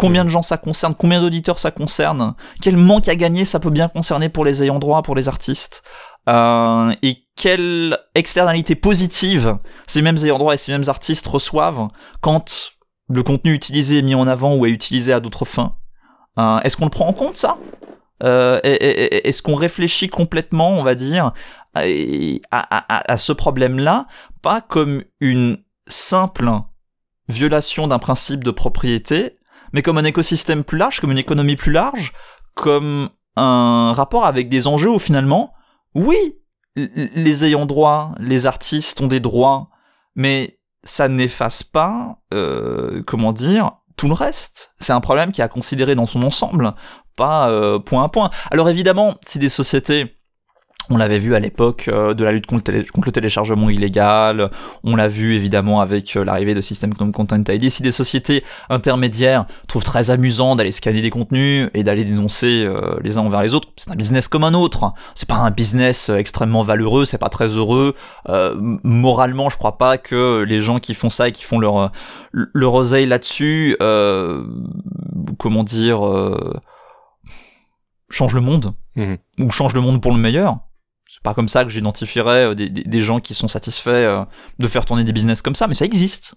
Combien de gens ça concerne Combien d'auditeurs ça concerne Quel manque à gagner ça peut bien concerner pour les ayants droit, pour les artistes Et quelle externalité positive ces mêmes ayants droit et ces mêmes artistes reçoivent quand le contenu utilisé est mis en avant ou est utilisé à d'autres fins. Euh, est-ce qu'on le prend en compte ça? Euh, Est-ce qu'on réfléchit complètement, on va dire, à, ce problème-là, pas comme une simple violation d'un principe de propriété, mais comme un écosystème plus large, comme une économie plus large, comme un rapport avec des enjeux où finalement, oui, les ayants droit, les artistes ont des droits, mais ça n'efface pas, euh, comment dire, tout le reste. C'est un problème qui a considéré dans son ensemble, pas euh, point à point. Alors évidemment, si des sociétés on l'avait vu à l'époque euh, de la lutte contre, le téléchargement illégal, on l'a vu évidemment avec euh, l'arrivée de systèmes comme Content ID. Si des sociétés intermédiaires trouvent très amusant d'aller scanner des contenus et d'aller dénoncer les uns envers les autres, c'est un business comme un autre. C'est pas un business extrêmement valeureux, c'est pas très heureux. moralement, je crois pas que les gens qui font ça et qui font leur leur oseille là-dessus, comment dire, change le monde mhm. ou change le monde pour le meilleur c'est pas comme ça que j'identifierais euh, des, gens qui sont satisfaits euh, de faire tourner des business comme ça, mais ça existe.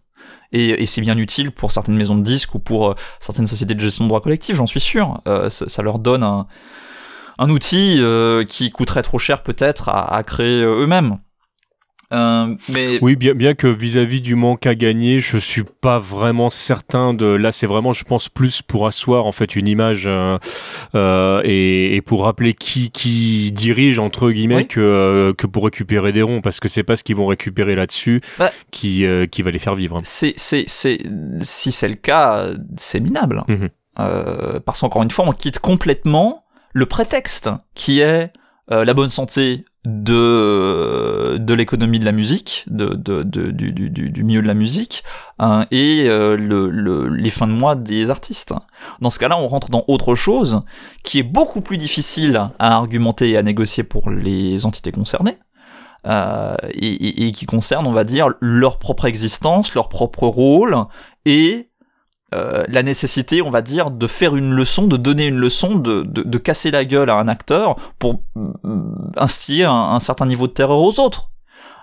Et, c'est bien utile pour certaines maisons de disques ou pour euh, certaines sociétés de gestion de droits collectifs, j'en suis sûr. ça, leur donne un, outil qui coûterait trop cher peut-être à créer eux-mêmes. Euh, mais... Oui, bien, bien que vis-à-vis du manque à gagner, je suis pas vraiment certain de. Là, c'est vraiment, je pense, plus pour asseoir en fait une image euh, euh, et, pour rappeler qui, qui dirige entre guillemets que, que pour récupérer des ronds, parce que c'est pas ce qu'ils vont récupérer là-dessus bah, qui, qui va les faire vivre. C'est, c'est, c'est, si c'est le cas, c'est minable. Mhm. parce qu'encore une fois, on quitte complètement le prétexte qui est la bonne santé de de l'économie de la musique, de, de, de du, du, du, milieu de la musique, hein, et euh, le, le, les fins de mois des artistes. Dans ce cas-là, on rentre dans autre chose qui est beaucoup plus difficile à argumenter et à négocier pour les entités concernées. Euh, et, et, qui concerne, on va dire, leur propre existence, leur propre rôle et euh, la nécessité, on va dire, de faire une leçon, de donner une leçon, de, de, casser la gueule à un acteur pour instiller un, certain niveau de terreur aux autres.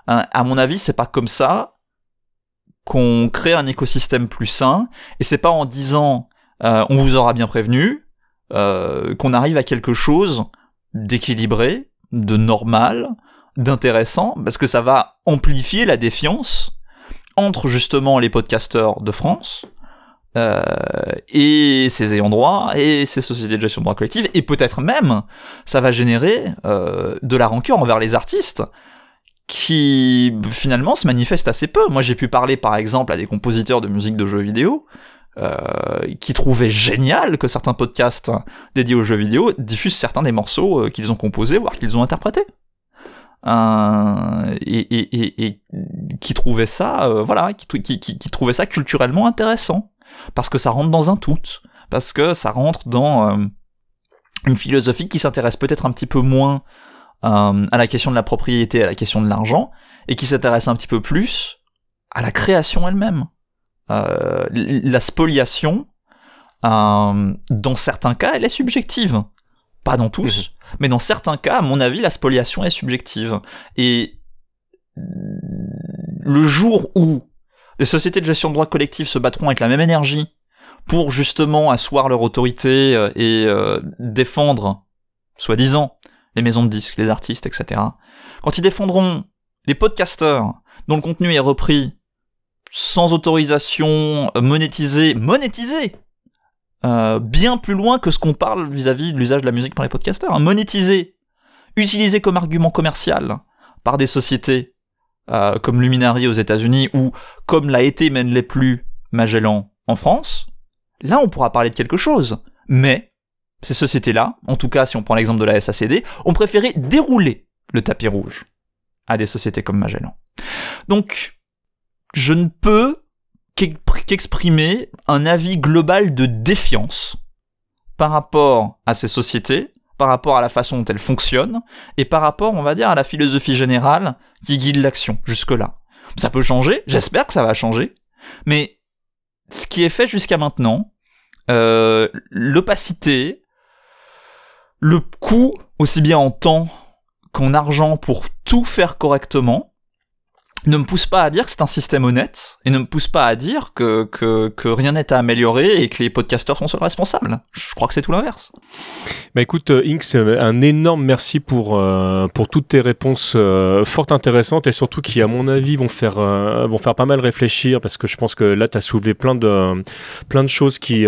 Hein, à mon avis, c'est pas comme ça qu'on crée un écosystème plus sain, et c'est pas en disant euh, on vous aura bien prévenu euh, qu'on arrive à quelque chose d'équilibré, de normal, d'intéressant, parce que ça va amplifier la défiance entre justement les podcasteurs de France euh, et ces ayants droit et ces sociétés de gestion de droit collectif, et peut-être même ça va générer euh, de la rancœur envers les artistes qui finalement se manifestent assez peu. Moi j'ai pu parler par exemple à des compositeurs de musique de jeux vidéo euh, qui trouvaient génial que certains podcasts dédiés aux jeux vidéo diffusent certains des morceaux qu'ils ont composés, voire qu'ils ont interprétés. Euh, et, et, et, qui trouvait ça, euh, voilà, qui, qui, ça culturellement intéressant, parce que ça rentre dans un tout, parce que ça rentre dans euh, une philosophie qui s'intéresse peut-être un petit peu moins à la question de la propriété, à la question de l'argent, et qui s'intéresse un petit peu plus à la création elle-même. la spoliation, dans certains cas, elle est subjective. Pas dans tous, mhm. mais dans certains cas, à mon avis, la spoliation est subjective. Et le jour où des sociétés de gestion de droits collectifs se battront avec la même énergie pour justement asseoir leur autorité euh, et euh, défendre, soi-disant, les maisons de disques, les artistes, etc. Quand ils défendront les podcasteurs dont le contenu est repris sans autorisation, monétisé, monétisé euh, bien plus loin que ce qu'on parle vis-à-vis de l'usage de la musique par les podcasteurs. Hein. Monétiser, utilisé comme argument commercial par des sociétés euh, comme Luminary aux États-Unis ou comme l'a été les plus Magellan en France, là on pourra parler de quelque chose. Mais ces sociétés-là, en tout cas si on prend l'exemple de la SACD, ont préféré dérouler le tapis rouge à des sociétés comme Magellan. Donc, je ne peux qu'exprimer un avis global de défiance par rapport à ces sociétés, par rapport à la façon dont elles fonctionnent, et par rapport, on va dire, à la philosophie générale qui guide l'action jusque-là. Ça peut changer, j'espère que ça va changer, mais ce qui est fait jusqu'à maintenant, euh, l'opacité, le coût, aussi bien en temps qu'en argent pour tout faire correctement, ne me pousse pas à dire que c'est un système honnête et ne me pousse pas à dire que, que, que rien n'est à améliorer et que les podcasteurs sont seuls responsables. Je crois que c'est tout l'inverse. Bah écoute, euh, Inks, un énorme merci pour, euh, pour toutes tes réponses euh, fort intéressantes et surtout qui, à mon avis, vont faire, vont faire pas mal réfléchir parce que je pense que là, tu as soulevé plein de, plein de choses qui,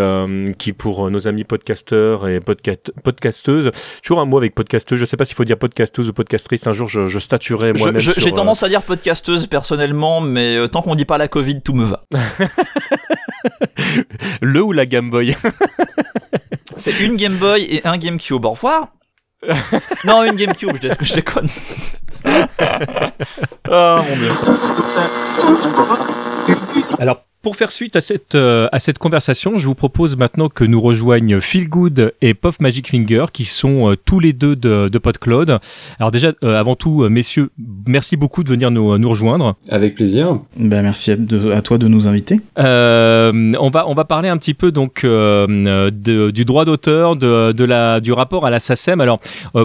qui pour nos amis podcasteurs et podcast, podcasteuses, toujours un mot avec podcasteuse, je sais pas s'il faut dire podcasteuse ou podcastrice, un jour je, je statuerai moi-même. J'ai tendance à dire podcasteuse personnellement, mais euh, tant qu'on dit pas la Covid, tout me va. Le ou la Game Boy C'est une Game Boy et un GameCube. Au revoir. non, une GameCube, je, je déconne. oh mon dieu. Alors, pour faire suite à cette, euh, à cette conversation, je vous propose maintenant que nous rejoignent Feel Good et Puff Magic Finger, qui sont euh, tous les deux de, de PodCloud. Alors déjà, euh, avant tout, messieurs, merci beaucoup de venir nous, nous rejoindre. Avec plaisir. Ben, merci à, à toi de nous inviter. on, va, on va parler un petit peu donc de, du droit d'auteur, de, de la, du rapport à la SACEM. Alors,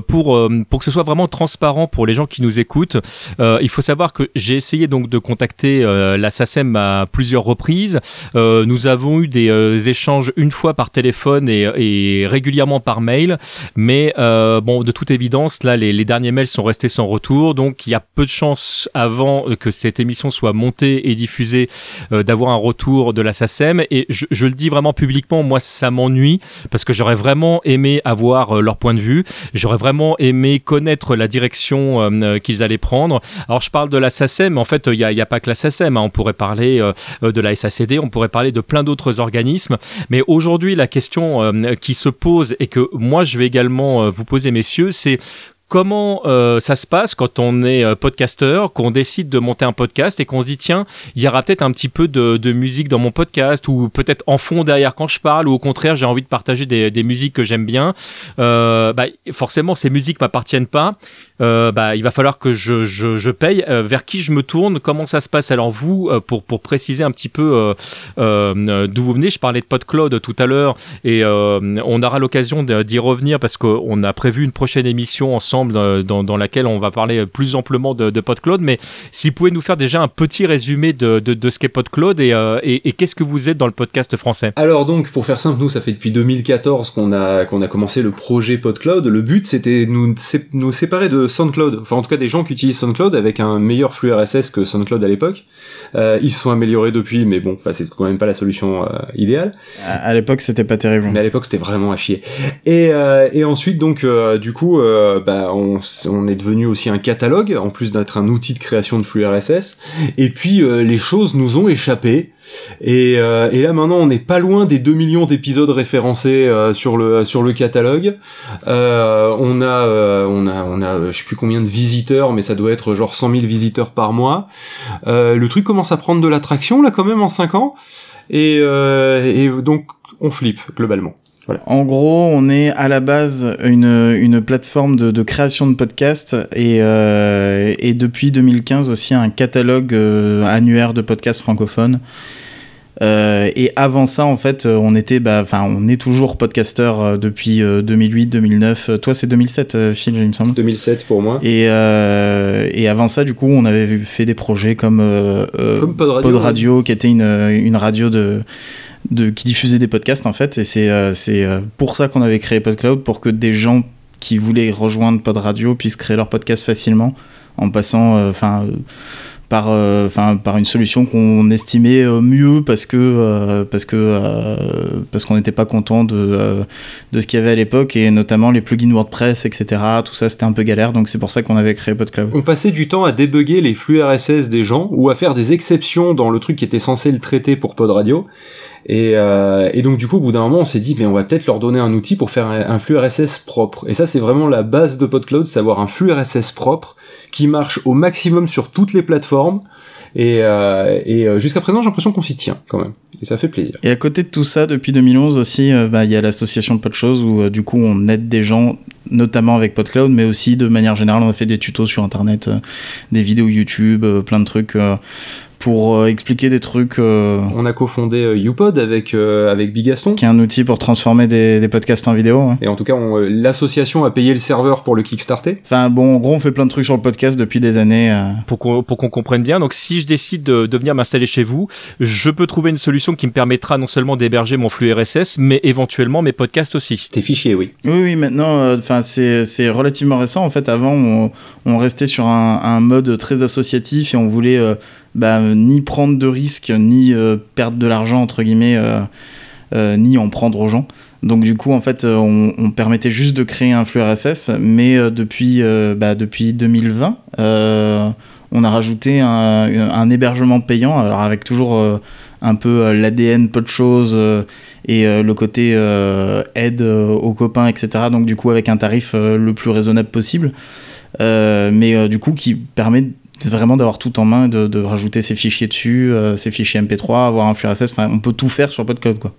pour, pour que ce soit vraiment transparent pour les gens qui nous écoutent, il faut savoir que j'ai essayé donc de contacter la SACEM à plusieurs reprises euh, nous avons eu des euh, échanges une fois par téléphone et, régulièrement par mail, mais euh, bon, de toute évidence, là, les, derniers mails sont restés sans retour, donc il y a peu de chances avant que cette émission soit montée et diffusée d'avoir un retour de la SACEM. Et je, le dis vraiment publiquement, moi, ça m'ennuie parce que j'aurais vraiment aimé avoir leur point de vue. J'aurais vraiment aimé connaître la direction qu'ils allaient prendre. Alors, je parle de la SACEM, en fait, il n'y a, a, pas que la SACEM. Hein. On pourrait parler de la SACD, on pourrait parler de plein d'autres organismes. Mais aujourd'hui, la question euh, qui se pose et que moi je vais également euh, vous poser, messieurs, c'est comment euh, ça se passe quand on est euh, podcasteur, qu'on décide de monter un podcast et qu'on se dit tiens, il y aura peut-être un petit peu de, de, musique dans mon podcast ou peut-être en fond derrière quand je parle ou au contraire j'ai envie de partager des, des musiques que j'aime bien. Euh, bah, forcément ces musiques m'appartiennent pas. Euh, bah, il va falloir que je, je, je paye. Euh, vers qui je me tourne? Comment ça se passe? Alors vous, euh, pour, pour préciser un petit peu d'où vous venez, je parlais de PodCloud tout à l'heure et on aura l'occasion d'y revenir parce qu'on a prévu une prochaine émission ensemble dans, dans, laquelle on va parler plus amplement de, de PodCloud. Mais si vous pouvez nous faire déjà un petit résumé de, de, de ce qu'est PodCloud et, et, et qu'est-ce que vous êtes dans le podcast français? Alors donc, pour faire simple, nous, ça fait depuis 2014 qu'on a, qu'on a commencé le projet PodCloud. Le but, c'était nous, nous séparer de SoundCloud, enfin en tout cas des gens qui utilisent SoundCloud avec un meilleur flux RSS que SoundCloud à l'époque. Euh, ils se sont améliorés depuis, mais bon, enfin c'est quand même pas la solution euh, idéale. À, l'époque, c'était pas terrible. Mais à l'époque, c'était vraiment à chier. Et, euh, et ensuite, donc, euh, du coup, euh, on, est devenu aussi un catalogue, en plus d'être un outil de création de flux RSS. Et puis, les choses nous ont échappé. Et, euh, là maintenant on n'est pas loin des 2 millions d'épisodes référencés euh, sur le catalogue. Euh, on a on a on a je sais plus combien de visiteurs mais ça doit être genre 100 000 visiteurs par mois. le truc commence à prendre de l'attraction là quand même en 5 ans et, et donc on flippe globalement. Voilà. En gros, on est à la base une, une plateforme de, de création de podcasts et, euh, et depuis 2015 aussi un catalogue annuaire de podcasts francophones. Euh, et avant ça, en fait, euh, on était, bah, enfin, on est toujours podcasteur euh, depuis 2008-2009. Toi, c'est 2007, Phil, il me semble. 2007 pour moi. Et, et avant ça, du coup, on avait fait des projets comme, comme Pod Radio, Pod Radio qui était une, une radio de de, qui diffusait des podcasts en fait et c'est c'est pour ça qu'on avait créé PodCloud pour que des gens qui voulaient rejoindre Pod Radio puissent créer leur podcast facilement en passant enfin par, euh, enfin, par une solution qu'on estimait euh, mieux parce que euh, parce que parce qu'on n'était pas content de de ce qu'il y avait à l'époque et notamment les plugins WordPress, etc. Tout ça, c'était un peu galère, donc c'est pour ça qu'on avait créé PodCloud. On passait du temps à débugger les flux RSS des gens ou à faire des exceptions dans le truc qui était censé le traiter pour Pod Radio. Et, euh, et, donc du coup, au bout d'un moment, on s'est dit, mais on va peut-être leur donner un outil pour faire un, flux RSS propre. Et ça, c'est vraiment la base de PodCloud, c'est avoir un flux RSS propre qui marche au maximum sur toutes les plateformes. Et, euh, euh, jusqu'à présent, j'ai l'impression qu'on s'y tient quand même. Et ça fait plaisir. Et à côté de tout ça, depuis 2011 aussi, euh, bah, il y a l'association Podchose où du coup on aide des gens, notamment avec PodCloud, mais aussi de manière générale, on a fait des tutos sur Internet, des vidéos YouTube, plein de trucs pour euh, expliquer des trucs. Euh, on a cofondé euh, YouPod avec avec Bigaston, qui est un outil pour transformer des, des podcasts en vidéo. Et en tout cas, l'association a payé le serveur pour le Kickstarter. Enfin bon, en gros, on fait plein de trucs sur le podcast depuis des années. Pour qu'on pour qu'on comprenne bien. Donc, si je décide de, de venir m'installer chez vous, je peux trouver une solution qui me permettra non seulement d'héberger mon flux RSS, mais éventuellement mes podcasts aussi. Tes fichiers, oui. Oui, oui. Maintenant, enfin, c'est c'est relativement récent. En fait, avant, on, on restait sur un, un mode très associatif et on voulait bah, ni prendre de risques, ni euh, perdre de l'argent, entre guillemets, euh, euh, ni en prendre aux gens. Donc du coup, en fait, on, permettait juste de créer un flux RSS, mais depuis, bah, depuis 2020, on a rajouté un, hébergement payant, alors avec toujours un peu l'ADN, peu de choses, et le côté aide aux copains, etc. Donc du coup, avec un tarif le plus raisonnable possible. mais du coup, qui permet vraiment d'avoir tout en main, de, de rajouter ses fichiers dessus, euh, ses fichiers MP3, avoir un flux enfin on peut tout faire sur PodCloud quoi.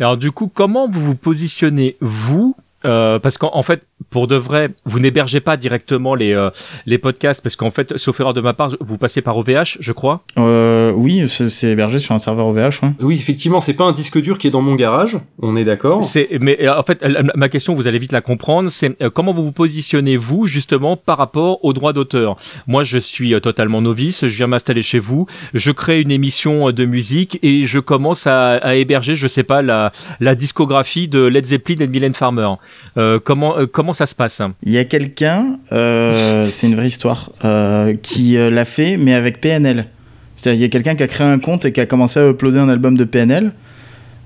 Alors du coup, comment vous vous positionnez vous euh, parce qu'en fait, pour de vrai, vous n'hébergez pas directement les, euh, les podcasts, parce qu'en fait, sauf erreur de ma part, vous passez par OVH, je crois euh, Oui, c'est hébergé sur un serveur OVH. Ouais. Oui, effectivement, c'est pas un disque dur qui est dans mon garage, on est d'accord. Mais en fait, ma question, vous allez vite la comprendre, c'est comment vous vous positionnez, vous, justement, par rapport aux droits d'auteur? Moi, je suis totalement novice, je viens m'installer chez vous, je crée une émission de musique et je commence à, à héberger, je sais pas, la, la discographie de Led Zeppelin et de Mylène Farmer. Euh, comment, euh, comment ça se passe Il y a quelqu'un, euh, c'est une vraie histoire, qui l'a fait, mais avec PNL. C'est-à-dire, il y a quelqu'un qui a créé un compte et qui a commencé à uploader un album de PNL.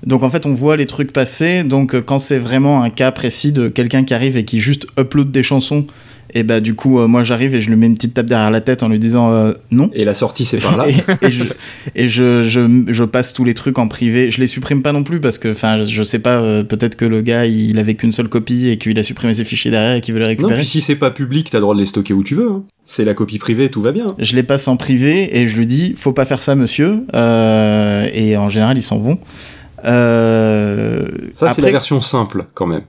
Donc en fait, on voit les trucs passer. Donc quand c'est vraiment un cas précis de quelqu'un qui arrive et qui juste upload des chansons Et bah du coup, euh, moi j'arrive et je lui mets une petite tape derrière la tête en lui disant euh, non. Et la sortie c'est par là. et, et, je, et je, je, je, passe tous les trucs en privé. Je les supprime pas non plus parce que, enfin, je sais pas, euh, peut-être que le gars il avait qu'une seule copie et qu'il a supprimé ses fichiers derrière et qu'il veut les récupérer. Non, puis si c'est pas public, t'as le droit de les stocker où tu veux. Hein. C'est la copie privée, tout va bien. Je les passe en privé et je lui dis faut pas faire ça, monsieur. et en général, ils s'en vont. Euh, ça, c'est la version simple, quand même.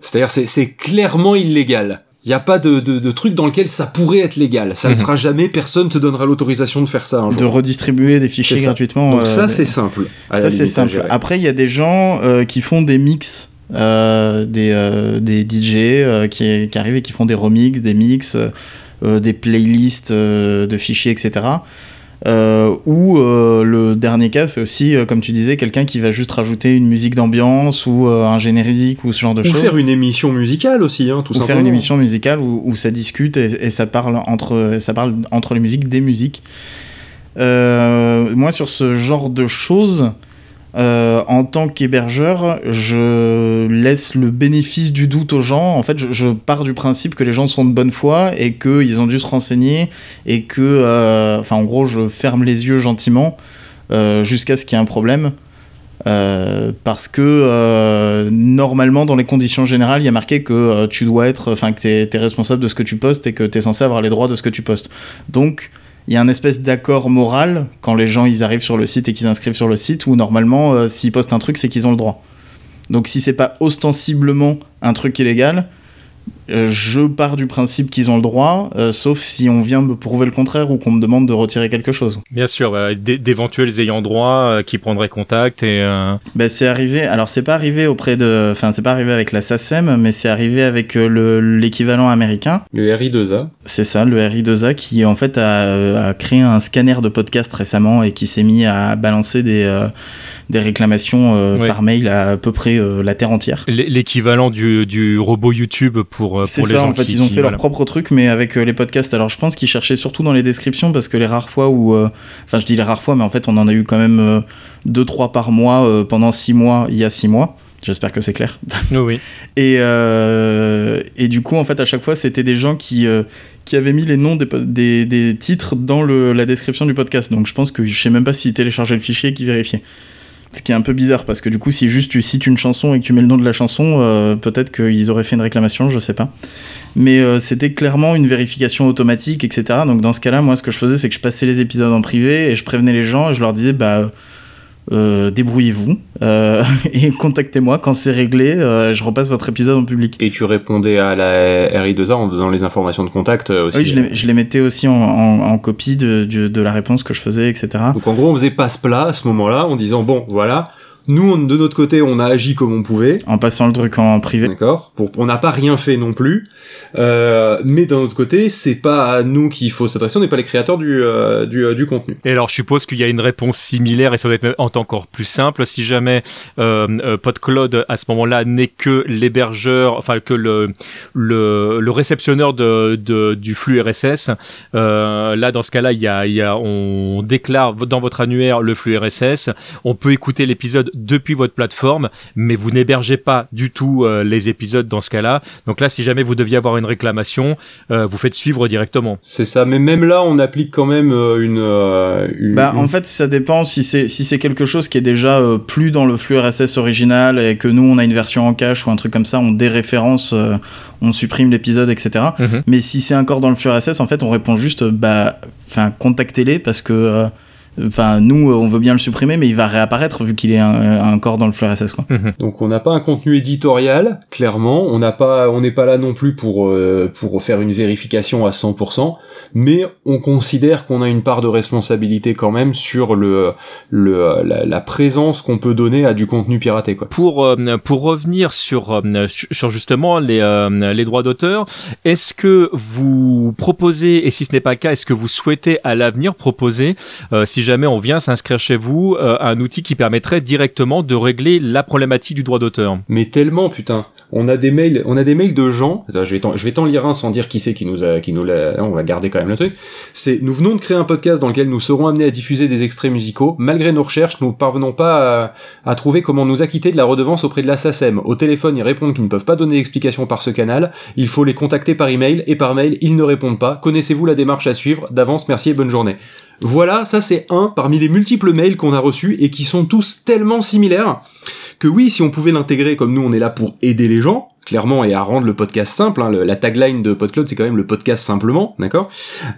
C'est-à-dire, c'est clairement illégal. Il n'y a pas de, de, de, truc dans lequel ça pourrait être légal. Ça ne mhm. sera jamais, personne te donnera l'autorisation de faire ça un jour. De redistribuer des fichiers gratuitement. Donc ça, euh, c'est simple. Ça, c'est simple. Après, il y a des gens euh, qui font des mix. Euh, des, des DJ qui, qui, arrivent et qui font des remix, des mix, des playlists de fichiers, etc. Euh, ou euh, le dernier cas, c'est aussi, euh, comme tu disais, quelqu'un qui va juste rajouter une musique d'ambiance ou un générique ou ce genre de choses. Ou faire une émission musicale aussi, hein, tout ou simplement. faire une émission musicale où, où ça discute et, ça, parle entre, ça parle entre les musiques des musiques. moi, sur ce genre de choses, euh, en tant qu'hébergeur, je laisse le bénéfice du doute aux gens. En fait, je, pars du principe que les gens sont de bonne foi et qu'ils ont dû se renseigner et que, euh, enfin, en gros, je ferme les yeux gentiment euh, jusqu'à ce qu'il y ait un problème. parce que normalement, dans les conditions générales, il y a marqué que tu dois être, enfin, que responsable de ce que tu postes et que tu es censé avoir les droits de ce que tu postes. Donc, il y a un espèce d'accord moral quand les gens ils arrivent sur le site et qu'ils inscrivent sur le site où normalement euh, s'ils postent un truc c'est qu'ils ont le droit. Donc si c'est pas ostensiblement un truc illégal, je pars du principe qu'ils ont le droit, euh, sauf si on vient me prouver le contraire ou qu'on me demande de retirer quelque chose. Bien sûr, bah, d'éventuels ayants droit qui prendraient contact et. Ben, c'est arrivé. Alors c'est pas arrivé auprès de, enfin c'est pas arrivé avec la SACEM, mais c'est arrivé avec l'équivalent américain. Le RI2A. C'est ça, le RI2A qui en fait a, a, créé un scanner de podcast récemment et qui s'est mis à balancer des des réclamations euh, par mail à à peu près euh, la terre entière. L'équivalent du, du, robot YouTube pour, euh, pour les ça, en fait, ils ont fait leur propre truc, mais avec les podcasts. Alors je pense qu'ils cherchaient surtout dans les descriptions parce que les rares fois où. Enfin, je dis les rares fois, mais en fait, on en a eu quand même 2-3 par mois pendant 6 mois, il y a 6 mois. J'espère que c'est clair. oui. et, et du coup, en fait, à chaque fois, c'était des gens qui, qui avaient mis les noms des, des, des titres dans le, la description du podcast. Donc je pense que je sais même pas s'ils téléchargeaient le fichier et qu'ils vérifiaient. Ce qui est un peu bizarre parce que du coup, si juste tu cites une chanson et que tu mets le nom de la chanson, euh, peut-être qu'ils auraient fait une réclamation, je sais pas. Mais euh, c'était clairement une vérification automatique, etc. Donc dans ce cas-là, moi, ce que je faisais, c'est que je passais les épisodes en privé et je prévenais les gens et je leur disais, bah euh, débrouillez-vous euh, et contactez-moi quand c'est réglé. Euh, je repasse votre épisode en public. Et tu répondais à la RI2A en donnant les informations de contact aussi. Oui, je les, je les mettais aussi en, en, en copie de, de, de, la réponse que je faisais, etc. Donc en gros, on faisait passe-plat à ce moment-là en disant bon, voilà, nous, de notre côté, on a agi comme on pouvait. En passant le truc en privé. D'accord. Pour, on n'a pas rien fait non plus. Euh, mais d'un autre côté, c'est pas à nous qu'il faut s'adresser. On n'est pas les créateurs du, euh, du, euh, du, contenu. Et alors, je suppose qu'il y a une réponse similaire et ça doit être encore plus simple. Si jamais euh, euh PodCloud à ce moment-là n'est que l'hébergeur, enfin que le, le, le réceptionneur de, de, du flux RSS, là, dans ce cas-là, il y a, il y a, on déclare dans votre annuaire le flux RSS. On peut écouter l'épisode depuis votre plateforme, mais vous n'hébergez pas du tout euh, les épisodes dans ce cas-là. Donc là, si jamais vous deviez avoir une réclamation, euh, vous faites suivre directement. C'est ça, mais même là, on applique quand même euh, une, Bah, en fait, ça dépend si c'est si c'est quelque chose qui est déjà plus dans le flux RSS original et que nous on a une version en cache ou un truc comme ça, on déréférence, on supprime l'épisode, etc. Mhm. Mais si c'est encore dans le flux RSS, en fait, on répond juste, bah, enfin, contactez-les parce que Enfin, nous, on veut bien le supprimer, mais il va réapparaître vu qu'il est encore dans le flux RSS, quoi. Mhm. Donc, on n'a pas un contenu éditorial, clairement. On n'a pas, on n'est pas là non plus pour euh, pour faire une vérification à 100%, mais on considère qu'on a une part de responsabilité quand même sur le le la, présence qu'on peut donner à du contenu piraté, quoi. Pour euh, pour revenir sur euh, sur justement les les droits d'auteur, est-ce que vous proposez et si ce n'est pas le cas, est-ce que vous souhaitez à l'avenir proposer si jamais on vient s'inscrire chez vous, euh, un outil qui permettrait directement de régler la problématique du droit d'auteur. Mais tellement, putain. on a des mails, on a des mails de gens. Je vais t'en, je vais t'en lire un sans dire qui c'est qui nous a, qui nous l'a. On va garder quand même le truc. C'est, nous venons de créer un podcast dans lequel nous serons amenés à diffuser des extraits musicaux. Malgré nos recherches, nous parvenons pas à, à trouver comment nous acquitter de la redevance auprès de la SACEM. Au téléphone, ils répondent qu'ils ne peuvent pas donner d'explication par ce canal. Il faut les contacter par email et par mail, ils ne répondent pas. Connaissez-vous la démarche à suivre? D'avance, merci et bonne journée. Voilà, ça c'est un parmi les multiples mails qu'on a reçus et qui sont tous tellement similaires que oui, si on pouvait l'intégrer comme nous on est là pour aider les gens, clairement, et à rendre le podcast simple, hein, la tagline de PodCloud c'est quand même le podcast simplement, d'accord?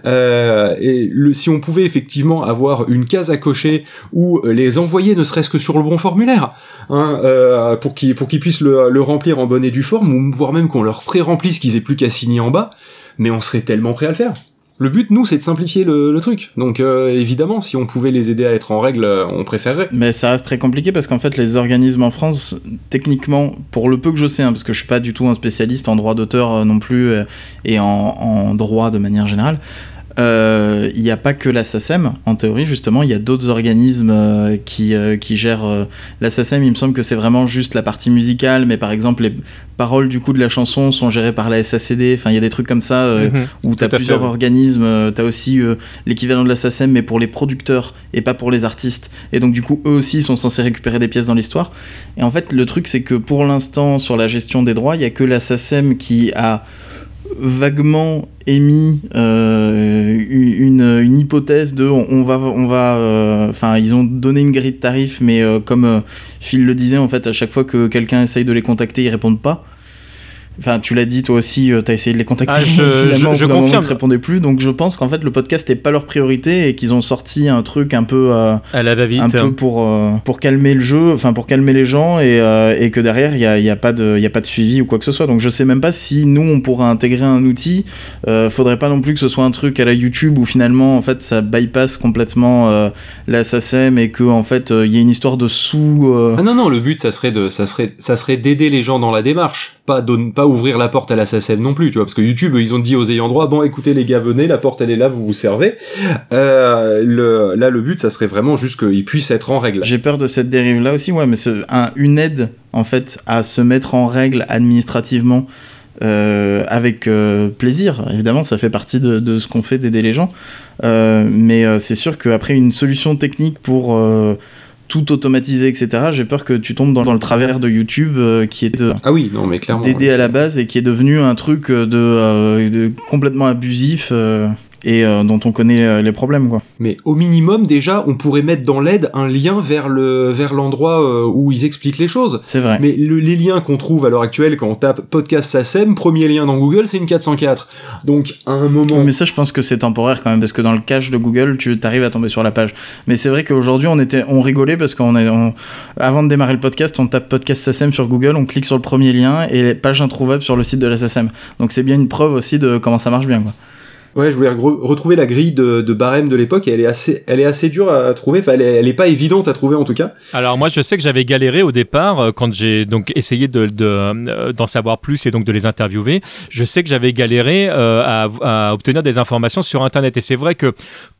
Euh, Et si on pouvait effectivement avoir une case à cocher ou les envoyer ne serait-ce que sur le bon formulaire, hein, euh, pour qu'ils puissent le, le, remplir en bonne et due forme, ou voire même qu'on leur pré-remplisse qu'ils aient plus qu'à signer en bas, mais on serait tellement prêt à le faire. Le but, nous, c'est de simplifier le, truc. Donc, euh, évidemment, si on pouvait les aider à être en règle, euh, on préférerait. Mais ça reste très compliqué parce qu'en fait, les organismes en France, techniquement, pour le peu que je sais, hein, parce que je suis pas du tout un spécialiste en droit d'auteur euh, non plus et en, droit de manière générale, il n'y a pas que la SACEM, en théorie, justement, il y a d'autres organismes euh, qui, euh, qui gèrent la SACEM. Il me semble que c'est vraiment juste la partie musicale, mais par exemple, les paroles du coup de la chanson sont gérées par la SACD. Enfin, il y a des trucs comme ça mhm. où tu as plusieurs organismes. tu as aussi l'équivalent de la SACEM, mais pour les producteurs et pas pour les artistes. Et donc, du coup, eux aussi sont censés récupérer des pièces dans l'histoire. Et en fait, le truc, c'est que pour l'instant, sur la gestion des droits, il n'y a que la SACEM qui a vaguement émis euh, une, hypothèse de on, va on va euh, enfin ils ont donné une grille de tarifs mais euh, comme Phil le disait en fait à chaque fois que quelqu'un essaye de les contacter ils répondent pas Enfin, tu l'as dit toi aussi, euh, tu as essayé de les contacter. Ah, je, je, je confirme. Ils répondaient plus, donc je pense qu'en fait le podcast n'est pas leur priorité et qu'ils ont sorti un truc un peu, euh, à la va-vite, un peu pour euh, pour calmer le jeu, enfin pour calmer les gens et, euh, et que derrière il y a, y a, pas de il a pas de suivi ou quoi que ce soit. Donc je sais même pas si nous on pourra intégrer un outil. faudrait pas non plus que ce soit un truc à la YouTube où finalement en fait ça bypass complètement la SACEM et que en fait il y a une histoire de sous. Ah non non, le but ça serait de ça serait ça serait d'aider les gens dans la démarche, pas donne pas ouvrir la porte à la SACEM non plus, tu vois, parce que YouTube, ils ont dit aux ayants droit, bon, écoutez les gars, venez, la porte elle est là, vous vous servez. Euh, le, là, le but, ça serait vraiment juste qu'ils puissent être en règle. J'ai peur de cette dérive-là aussi, ouais, mais c'est un, une aide, en fait, à se mettre en règle administrativement. Euh, avec euh, plaisir, évidemment, ça fait partie de, ce qu'on fait d'aider les gens. Mais c'est sûr qu'après une solution technique pour tout automatisé, etc. J'ai peur que tu tombes dans, le travers de YouTube euh, qui est de ah oui non mais clairement d'aider à la base et qui est devenu un truc de, euh, de complètement abusif. Et euh, dont on connaît euh, les problèmes quoi. Mais au minimum déjà, on pourrait mettre dans l'aide un lien vers le vers l'endroit euh, où ils expliquent les choses. C'est vrai. Mais les liens qu'on trouve à l'heure actuelle quand on tape podcast SACEM, premier lien dans Google, c'est une 404. Donc à un moment. Mais ça, je pense que c'est temporaire quand même parce que dans le cache de Google, tu arrives à tomber sur la page. Mais c'est vrai qu'aujourd'hui, on était on rigolait parce qu'on est avant de démarrer le podcast, on tape podcast SACEM sur Google, on clique sur le premier lien et page introuvable sur le site de la SACEM. Donc c'est bien une preuve aussi de comment ça marche bien quoi. Ouais, je voulais retrouver la grille de, de barème de l'époque et elle est assez, elle est assez dure à trouver. Enfin, elle est, elle est, pas évidente à trouver en tout cas. Alors moi, je sais que j'avais galéré au départ euh, quand j'ai donc essayé de, euh, d'en savoir plus et donc de les interviewer. Je sais que j'avais galéré euh, à, à, obtenir des informations sur Internet et c'est vrai que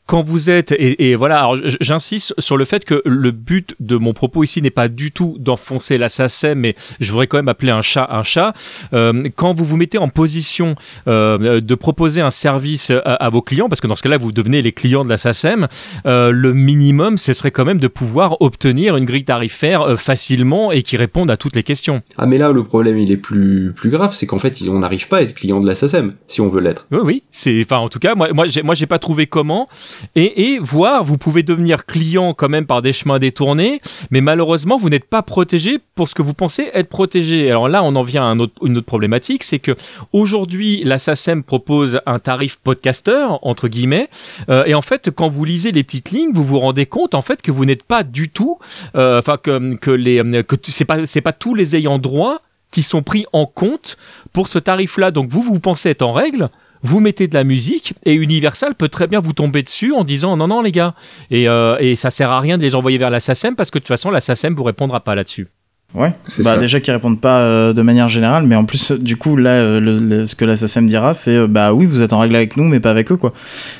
quand vous êtes et, et voilà, alors j'insiste sur le fait que le but de mon propos ici n'est pas du tout d'enfoncer l'assassin, mais je voudrais quand même appeler un chat un chat. Euh, quand vous vous mettez en position euh, de proposer un service à, à, vos clients, parce que dans ce cas-là vous devenez les clients de l'assassin, euh, le minimum ce serait quand même de pouvoir obtenir une grille tarifaire euh, facilement et qui réponde à toutes les questions. Ah mais là le problème il est plus plus grave, c'est qu'en fait on n'arrive pas à être client de l'assassin si on veut l'être. Oui oui, c'est enfin en tout cas moi moi j'ai moi j'ai pas trouvé comment et, et voir, vous pouvez devenir client quand même par des chemins détournés, mais malheureusement, vous n'êtes pas protégé pour ce que vous pensez être protégé. Alors là, on en vient à une autre problématique, c'est que aujourd'hui, la SACEM propose un tarif podcaster, entre guillemets, euh, et en fait, quand vous lisez les petites lignes, vous vous rendez compte, en fait, que vous n'êtes pas du tout, euh, enfin, que, que les, que c'est pas, c'est pas tous les ayants droit qui sont pris en compte pour ce tarif-là. Donc vous, vous pensez être en règle, vous mettez de la musique et Universal peut très bien vous tomber dessus en disant non non les gars et, euh, et ça sert à rien de les envoyer vers la SACEM parce que de toute façon la SACEM vous répondra pas là-dessus. Ouais, bah déjà qu'ils répondent pas euh, de manière générale, mais en plus, du coup, là, euh, ce que la SACEM dira, c'est euh, bah oui, vous êtes en règle avec nous, mais pas avec eux, quoi.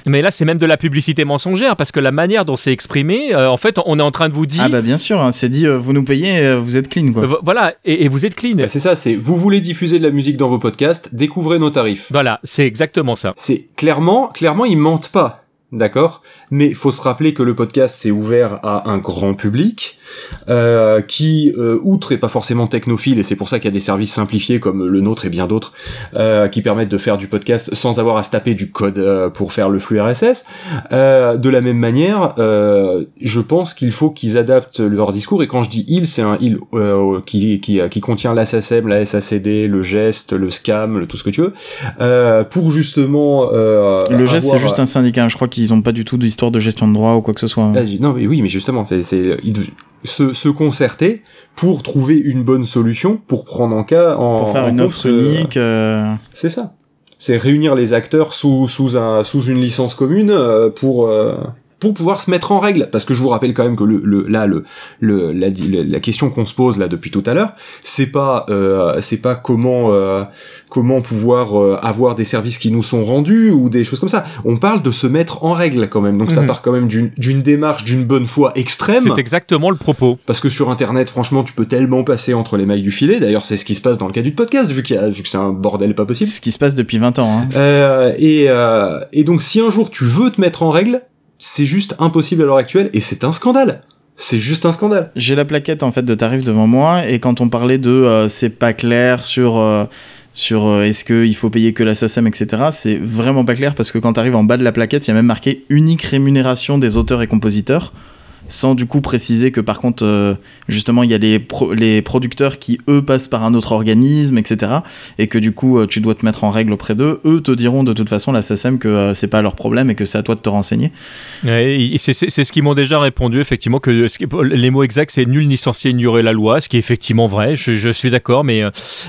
Mais là, c'est même de la publicité mensongère, parce que la manière dont c'est exprimé, en fait, on est en train de vous dire. Ah bah bien sûr, hein, c'est dit, vous nous payez, vous êtes clean, quoi. voilà, et, vous êtes clean. Bah, c'est ça, c'est vous voulez diffuser de la musique dans vos podcasts, découvrez nos tarifs. Voilà, c'est exactement ça. C'est clairement, clairement, ils mentent pas. D'accord Mais il faut se rappeler que le podcast c'est ouvert à un grand public euh, qui, euh, outre est pas forcément technophile, et c'est pour ça qu'il y a des services simplifiés comme le nôtre et bien d'autres euh, qui permettent de faire du podcast sans avoir à se taper du code euh, pour faire le flux RSS. Euh, de la même manière, je pense qu'il faut qu'ils adaptent leur discours, et quand je dis il, c'est un il qui, qui, qui contient la SACEM, la SACD, le geste, le scam, le, tout ce que tu veux, pour justement... le geste c'est juste un syndicat, je crois qu'ils ont pas du tout d'histoire de gestion de droit ou quoi que ce soit. Ah, non, mais oui, mais justement, c'est se, se, concerter pour trouver une bonne solution pour prendre en cas en pour faire une offre unique. Euh, c'est ça. C'est réunir les acteurs sous sous un sous une licence commune euh, pour euh, pour pouvoir se mettre en règle. Parce que je vous rappelle quand même que le, le là le, le la, la question qu'on se pose là depuis tout à l'heure, c'est pas euh, c'est pas comment euh, comment pouvoir euh, avoir des services qui nous sont rendus ou des choses comme ça. On parle de se mettre en règle quand même. Donc ça mhm. part quand même d'une démarche d'une bonne foi extrême. C'est exactement le propos. Parce que sur internet, franchement, tu peux tellement passer entre les mailles du filet. D'ailleurs, c'est ce qui se passe dans le cas du podcast, vu, qu'il y a, vu que c'est un bordel pas possible. Ce qui se passe depuis 20 ans. Hein. Euh, et, euh, et donc, si un jour tu veux te mettre en règle, c'est juste impossible à l'heure actuelle et c'est un scandale. C'est juste un scandale. J'ai la plaquette en fait de tarifs devant moi et quand on parlait de euh, c'est pas clair sur euh, euh, est-ce qu'il faut payer que la SACEM, etc. C'est vraiment pas clair parce que quand tu arrives en bas de la plaquette, il y a même marqué unique rémunération des auteurs et compositeurs sans du coup préciser que par contre, euh, justement, il y a les, les producteurs qui, eux, passent par un autre organisme, etc. Et que du coup, euh, tu dois te mettre en règle auprès d'eux. Eux te diront de toute façon, la SACEM, que euh, c'est pas leur problème et que c'est à toi de te renseigner. c'est ce qu'ils m'ont déjà répondu, effectivement, que les mots exacts, c'est nul ni censé ignorer la loi, ce qui est effectivement vrai, je, suis d'accord, mais,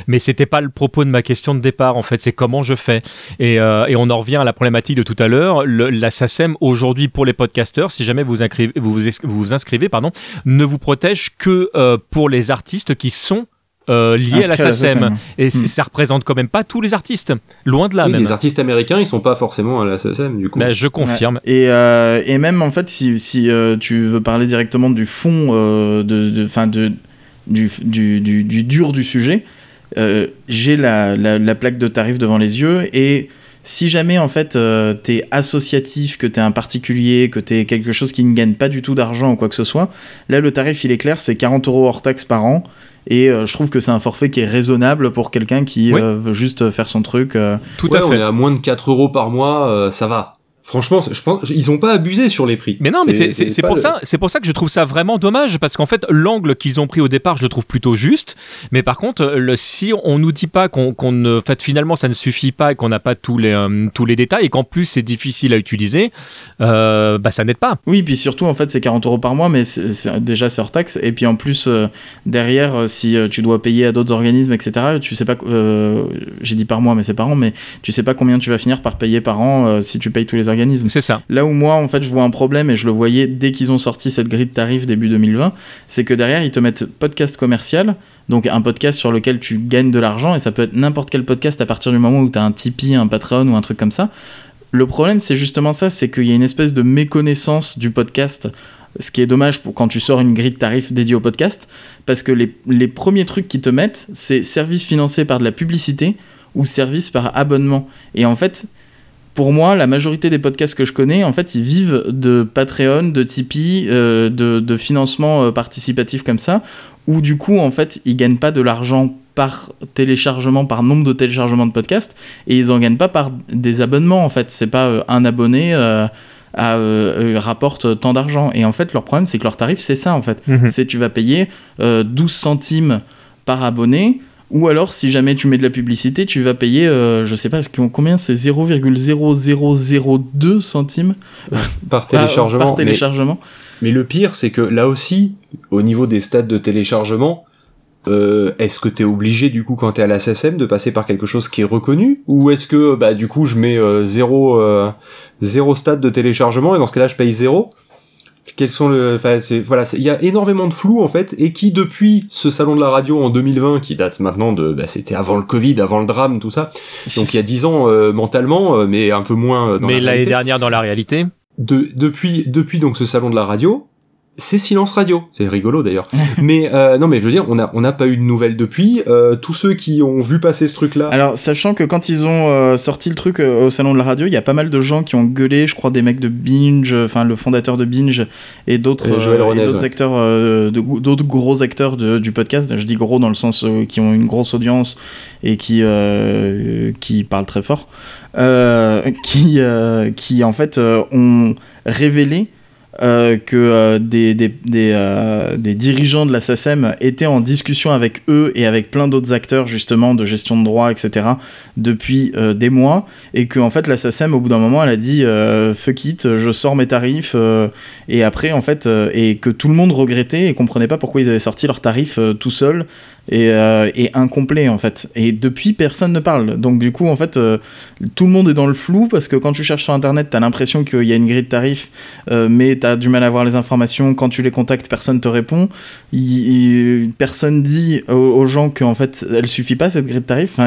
mais c'était pas le propos de ma question de départ, en fait, c'est comment je fais. Et, et, on en revient à la problématique de tout à l'heure. La SACEM, aujourd'hui, pour les podcasteurs, si jamais vous, vous, vous vous vous inscrivez, pardon, ne vous protège que euh, pour les artistes qui sont euh, liés à la SACEM. Et hmm. ça représente quand même pas tous les artistes. Loin de là, même. Les artistes américains, ils sont pas forcément à la SACEM, du coup. Bah, je confirme. Et, euh, et, même, en fait, si, si tu veux parler directement du fond, de, de, de, du, du, du, du, dur du sujet, j'ai la, la, la, plaque de tarif devant les yeux et si jamais en fait euh, t'es associatif, que t'es un particulier, que t'es quelque chose qui ne gagne pas du tout d'argent ou quoi que ce soit, là le tarif il est clair, c'est 40 euros hors taxe par an. Et euh, je trouve que c'est un forfait qui est raisonnable pour quelqu'un qui euh, veut juste faire son truc. Tout à fait. On est à moins de 4 euros par mois, ça va. Franchement, je pense ils ont pas abusé sur les prix. Mais non, mais c'est pour ça, c'est pour ça que je trouve ça vraiment dommage parce qu'en fait l'angle qu'ils ont pris au départ, je le trouve plutôt juste. Mais par contre, le, si on nous dit pas qu'on ne, fait finalement ça ne suffit pas et qu'on n'a pas tous les euh, tous les détails et qu'en plus c'est difficile à utiliser, euh, bah ça n'aide pas. Oui, puis surtout en fait c'est 40 euros par mois, mais c'est déjà c'est hors taxe et puis en plus euh, derrière si tu dois payer à d'autres organismes etc. Tu sais pas, j'ai dit par mois mais c'est par an, mais tu sais pas combien tu vas finir par payer par an si tu payes tous les organismes c'est ça. Là où moi, en fait, je vois un problème et je le voyais dès qu'ils ont sorti cette grille de tarifs début 2020, c'est que derrière, ils te mettent podcast commercial, donc un podcast sur lequel tu gagnes de l'argent et ça peut être n'importe quel podcast à partir du moment où tu as un Tipeee, un Patreon ou un truc comme ça. Le problème, c'est justement ça, c'est qu'il y a une espèce de méconnaissance du podcast ce qui est dommage pour quand tu sors une grille de tarifs dédiée au podcast, parce que les, les premiers trucs qu'ils te mettent, c'est service financé par de la publicité ou service par abonnement. Et en fait, pour moi, la majorité des podcasts que je connais, en fait, ils vivent de Patreon, de Tipeee, euh, de, financement euh, participatif comme ça, où du coup, en fait, ils gagnent pas de l'argent par téléchargement, par nombre de téléchargements de podcasts, et ils en gagnent pas par des abonnements, en fait. C'est pas euh, un abonné rapporte tant d'argent. Et en fait, leur problème, c'est que leur tarif, c'est ça, en fait. Mhm. C'est tu vas payer 12 centimes par abonné, ou alors, si jamais tu mets de la publicité, tu vas payer, euh, je sais pas combien, c'est 0,0002 centimes par téléchargement. par téléchargement. Mais, le pire, c'est que là aussi, au niveau des stades de téléchargement, euh, est-ce que tu es obligé du coup quand tu es à la SSM de passer par quelque chose qui est reconnu? Ou est-ce que bah du coup je mets 0 euh, zéro, zéro stade de téléchargement et dans ce cas-là je paye zéro? Quels sont le, enfin, c'est, voilà, il y a énormément de flou en fait, et qui depuis ce salon de la radio en 2020, qui date maintenant de, bah, c'était avant le Covid, avant le drame, tout ça, donc il y a dix ans euh, mentalement, euh, mais un peu moins. Euh, dans mais l'année dernière dans la réalité. De, depuis, depuis donc ce salon de la radio, c'est silence radio. C'est rigolo d'ailleurs. mais euh, non, mais je veux dire, on a on n'a pas eu de nouvelles depuis. Euh, tous ceux qui ont vu passer ce truc-là. Alors, sachant que quand ils ont euh, sorti le truc au salon de la radio, il y a pas mal de gens qui ont gueulé. Je crois des mecs de Binge, enfin le fondateur de Binge et d'autres acteurs, d'autres gros acteurs de, du podcast. Je dis gros dans le sens qui ont une grosse audience et qui qui parlent très fort, qui qui en fait ont révélé euh, que euh, des, des, euh, des, dirigeants de la SACEM étaient en discussion avec eux et avec plein d'autres acteurs justement de gestion de droit, etc. depuis des mois et que en fait la SACEM au bout d'un moment elle a dit fuck it, je sors mes tarifs et après en fait et que tout le monde regrettait et comprenait pas pourquoi ils avaient sorti leurs tarifs tout seuls et, euh, et, incomplet en fait. Et depuis, personne ne parle. Donc du coup, en fait, euh, tout le monde est dans le flou parce que quand tu cherches sur Internet, tu as l'impression qu'il y a une grille de tarifs, euh, mais tu as du mal à voir les informations. Quand tu les contactes, personne te répond. Personne dit aux, gens qu'en fait, elle suffit pas cette grille de tarifs.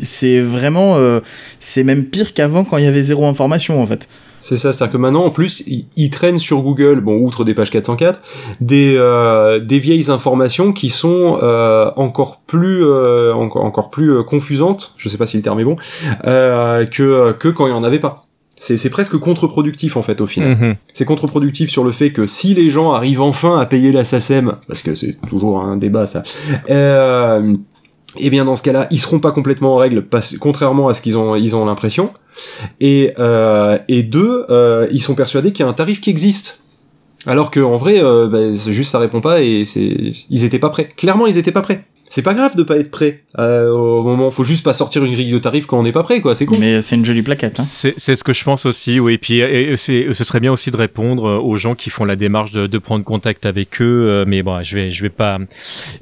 C'est vraiment... c'est même pire qu'avant quand il y avait zéro information en fait. C'est ça, c'est-à-dire que maintenant, en plus, ils, traînent sur Google, bon, outre des pages 404, des, euh, des vieilles informations qui sont euh, encore plus, euh, encore, encore plus confusantes, je sais pas si le terme est bon, que, que quand il y en avait pas. C'est presque contre-productif en fait au final. Mhm. C'est contre-productif sur le fait que si les gens arrivent enfin à payer la SACEM, parce que c'est toujours un débat ça, euh, eh bien dans ce cas-là, ils seront pas complètement en règle, contrairement à ce qu'ils ont ils ont l'impression. Et euh, et deux, euh, ils sont persuadés qu'il y a un tarif qui existe. Alors que en vrai, euh, bah, juste ça répond pas et c'est ils étaient pas prêts. Clairement, ils étaient pas prêts c'est pas grave de pas être prêt euh, au moment. Faut juste pas sortir une grille de tarifs quand on n'est pas prêt, quoi. C'est cool. Mais c'est une jolie plaquette. Hein. C'est ce que je pense aussi, oui. Et puis et, ce serait bien aussi de répondre euh, aux gens qui font la démarche de, de prendre contact avec eux. Euh, mais bon, je vais je vais pas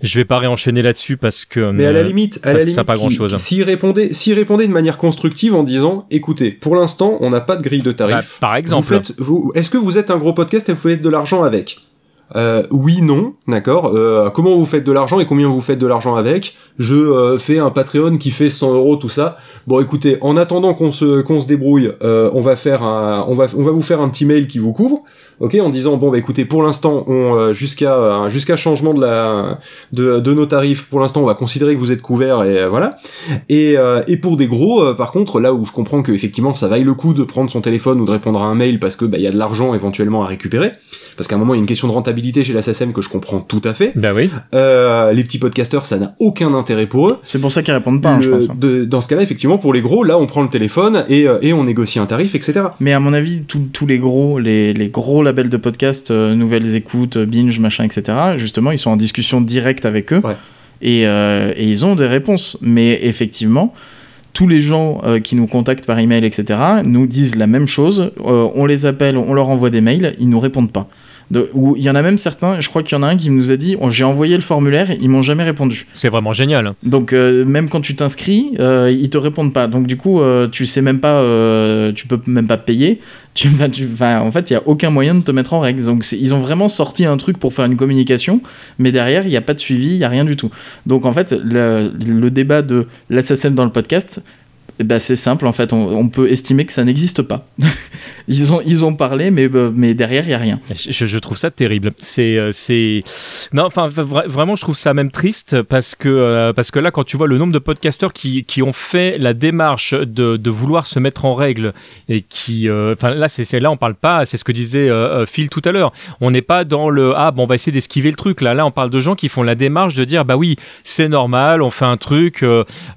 je vais pas réenchaîner là-dessus parce que. Mais à la limite, à la limite, ça pas grand chose. S'ils répondaient s'ils répondaient de manière constructive en disant, écoutez, pour l'instant, on n'a pas de grille de tarifs. Bah, par exemple. Vous vous, est-ce que vous êtes un gros podcast et vous faites de l'argent avec? Euh, oui, non, d'accord. Euh, comment vous faites de l'argent et combien vous faites de l'argent avec? Je euh, fais un Patreon qui fait 100 euros, tout ça. Bon, écoutez, en attendant qu'on se qu'on se débrouille, on va faire un, on va on va vous faire un petit mail qui vous couvre, ok, en disant bon bah écoutez, pour l'instant, on jusqu'à jusqu'à changement de la de, de nos tarifs, pour l'instant, on va considérer que vous êtes couvert et voilà. Et et pour des gros, par contre, là où je comprends que effectivement ça vaille le coup de prendre son téléphone ou de répondre à un mail parce que bah il y a de l'argent éventuellement à récupérer, parce qu'à un moment il y a une question de rentabilité chez la SSM que je comprends tout à fait. Bah oui. Euh, les petits podcasteurs, ça n'a aucun intérêt pour eux. C'est pour ça qu'ils répondent pas, hein, je pense. Hein. dans ce cas-là, effectivement, pour les gros, là, on prend le téléphone et, euh, et on négocie un tarif, etc. Mais à mon avis, tous les gros, les, les, gros de podcast, euh, Nouvelles Écoutes, Binge, machin, etc., justement, ils sont en discussion directe avec eux. Et, et, ils ont des réponses. Mais effectivement, tous les gens qui nous contactent par email, etc., nous disent la même chose. on les appelle, on leur envoie des mails, ils nous répondent pas il y en a même certains, je crois qu'il y en a un qui nous a dit oh, j'ai envoyé le formulaire, ils m'ont jamais répondu. C'est vraiment génial. Donc euh, même quand tu t'inscris, euh, ils te répondent pas. Donc du coup, euh, tu sais même pas, tu peux même pas payer. Tu, tu en fait, il y a aucun moyen de te mettre en règle. Donc ils ont vraiment sorti un truc pour faire une communication, mais derrière il n'y a pas de suivi, il y a rien du tout. Donc en fait, le, le débat de l'assassin dans le podcast, eh ben, c'est simple en fait, on, peut estimer que ça n'existe pas. ils, ont, ils ont parlé, mais, euh, mais derrière, il n'y a rien. Je, je, trouve ça terrible. C'est, euh, c'est... Non, enfin, vraiment, je trouve ça même triste parce que, euh, parce que là, quand tu vois le nombre de podcasteurs qui, qui ont fait la démarche de, de vouloir se mettre en règle et qui. Enfin, là, c'est, là, on parle pas, c'est ce que disait Phil tout à l'heure. On n'est pas dans le Ah, bon, on va essayer d'esquiver le truc. Là, là, on parle de gens qui font la démarche de dire Bah oui, c'est normal, on fait un truc,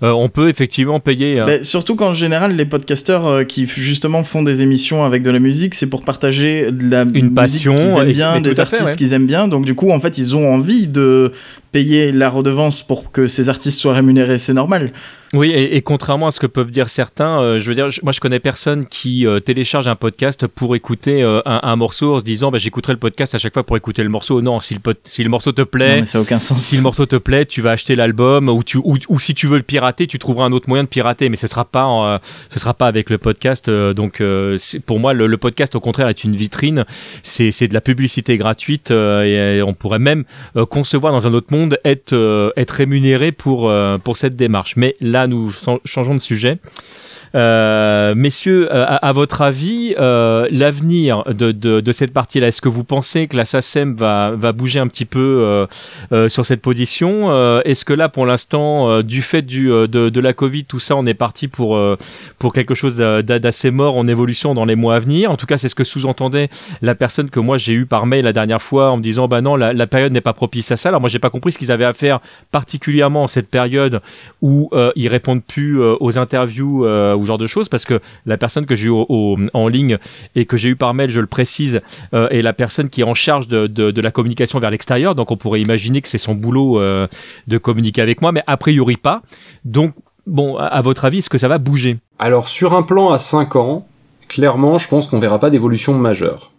on peut effectivement payer. Surtout qu'en général, les podcasteurs euh, qui justement font des émissions avec de la musique, c'est pour partager de la une passion, qu'ils aiment bien, des artistes qu'ils aiment bien. Donc du coup, en fait, ils ont envie de payer la redevance pour que ces artistes soient rémunérés, c'est normal. Oui, et, contrairement à ce que peuvent dire certains, euh, je veux dire, moi je connais personne qui euh, télécharge un podcast pour écouter euh, un, morceau en se disant, bah, j'écouterai le podcast à chaque fois pour écouter le morceau. Non, si le, si le morceau te plaît, non, ça aucun sens. Si le morceau te plaît, tu vas acheter l'album ou tu ou, si tu veux le pirater, tu trouveras un autre moyen de pirater, mais ce sera pas ce sera pas avec le podcast. donc pour moi, le, podcast au contraire est une vitrine. C'est c'est de la publicité gratuite et, on pourrait même concevoir dans un autre monde être être rémunéré pour pour cette démarche. Mais là nous changeons de sujet. Euh, messieurs, euh, à, votre avis, euh, l'avenir de, de, cette partie-là, est-ce que vous pensez que la SACEM va, va bouger un petit peu sur cette position Est-ce que là, pour l'instant, du fait du, de, la Covid, tout ça, on est parti pour, pour quelque chose d'assez mort en évolution dans les mois à venir? En tout cas, c'est ce que sous-entendait la personne que moi j'ai eu par mail la dernière fois en me disant, bah non, la, la période n'est pas propice à ça. Alors moi, j'ai pas compris ce qu'ils avaient à faire particulièrement en cette période où ils répondent plus aux interviews genre de choses parce que la personne que j'ai eu en ligne et que j'ai eu par mail, je le précise, euh, est la personne qui est en charge de, la communication vers l'extérieur. Donc on pourrait imaginer que c'est son boulot euh, de communiquer avec moi, mais a priori pas. Donc bon, à, votre avis, est-ce que ça va bouger? Alors sur un plan à 5 ans, clairement, je pense qu'on verra pas d'évolution majeure.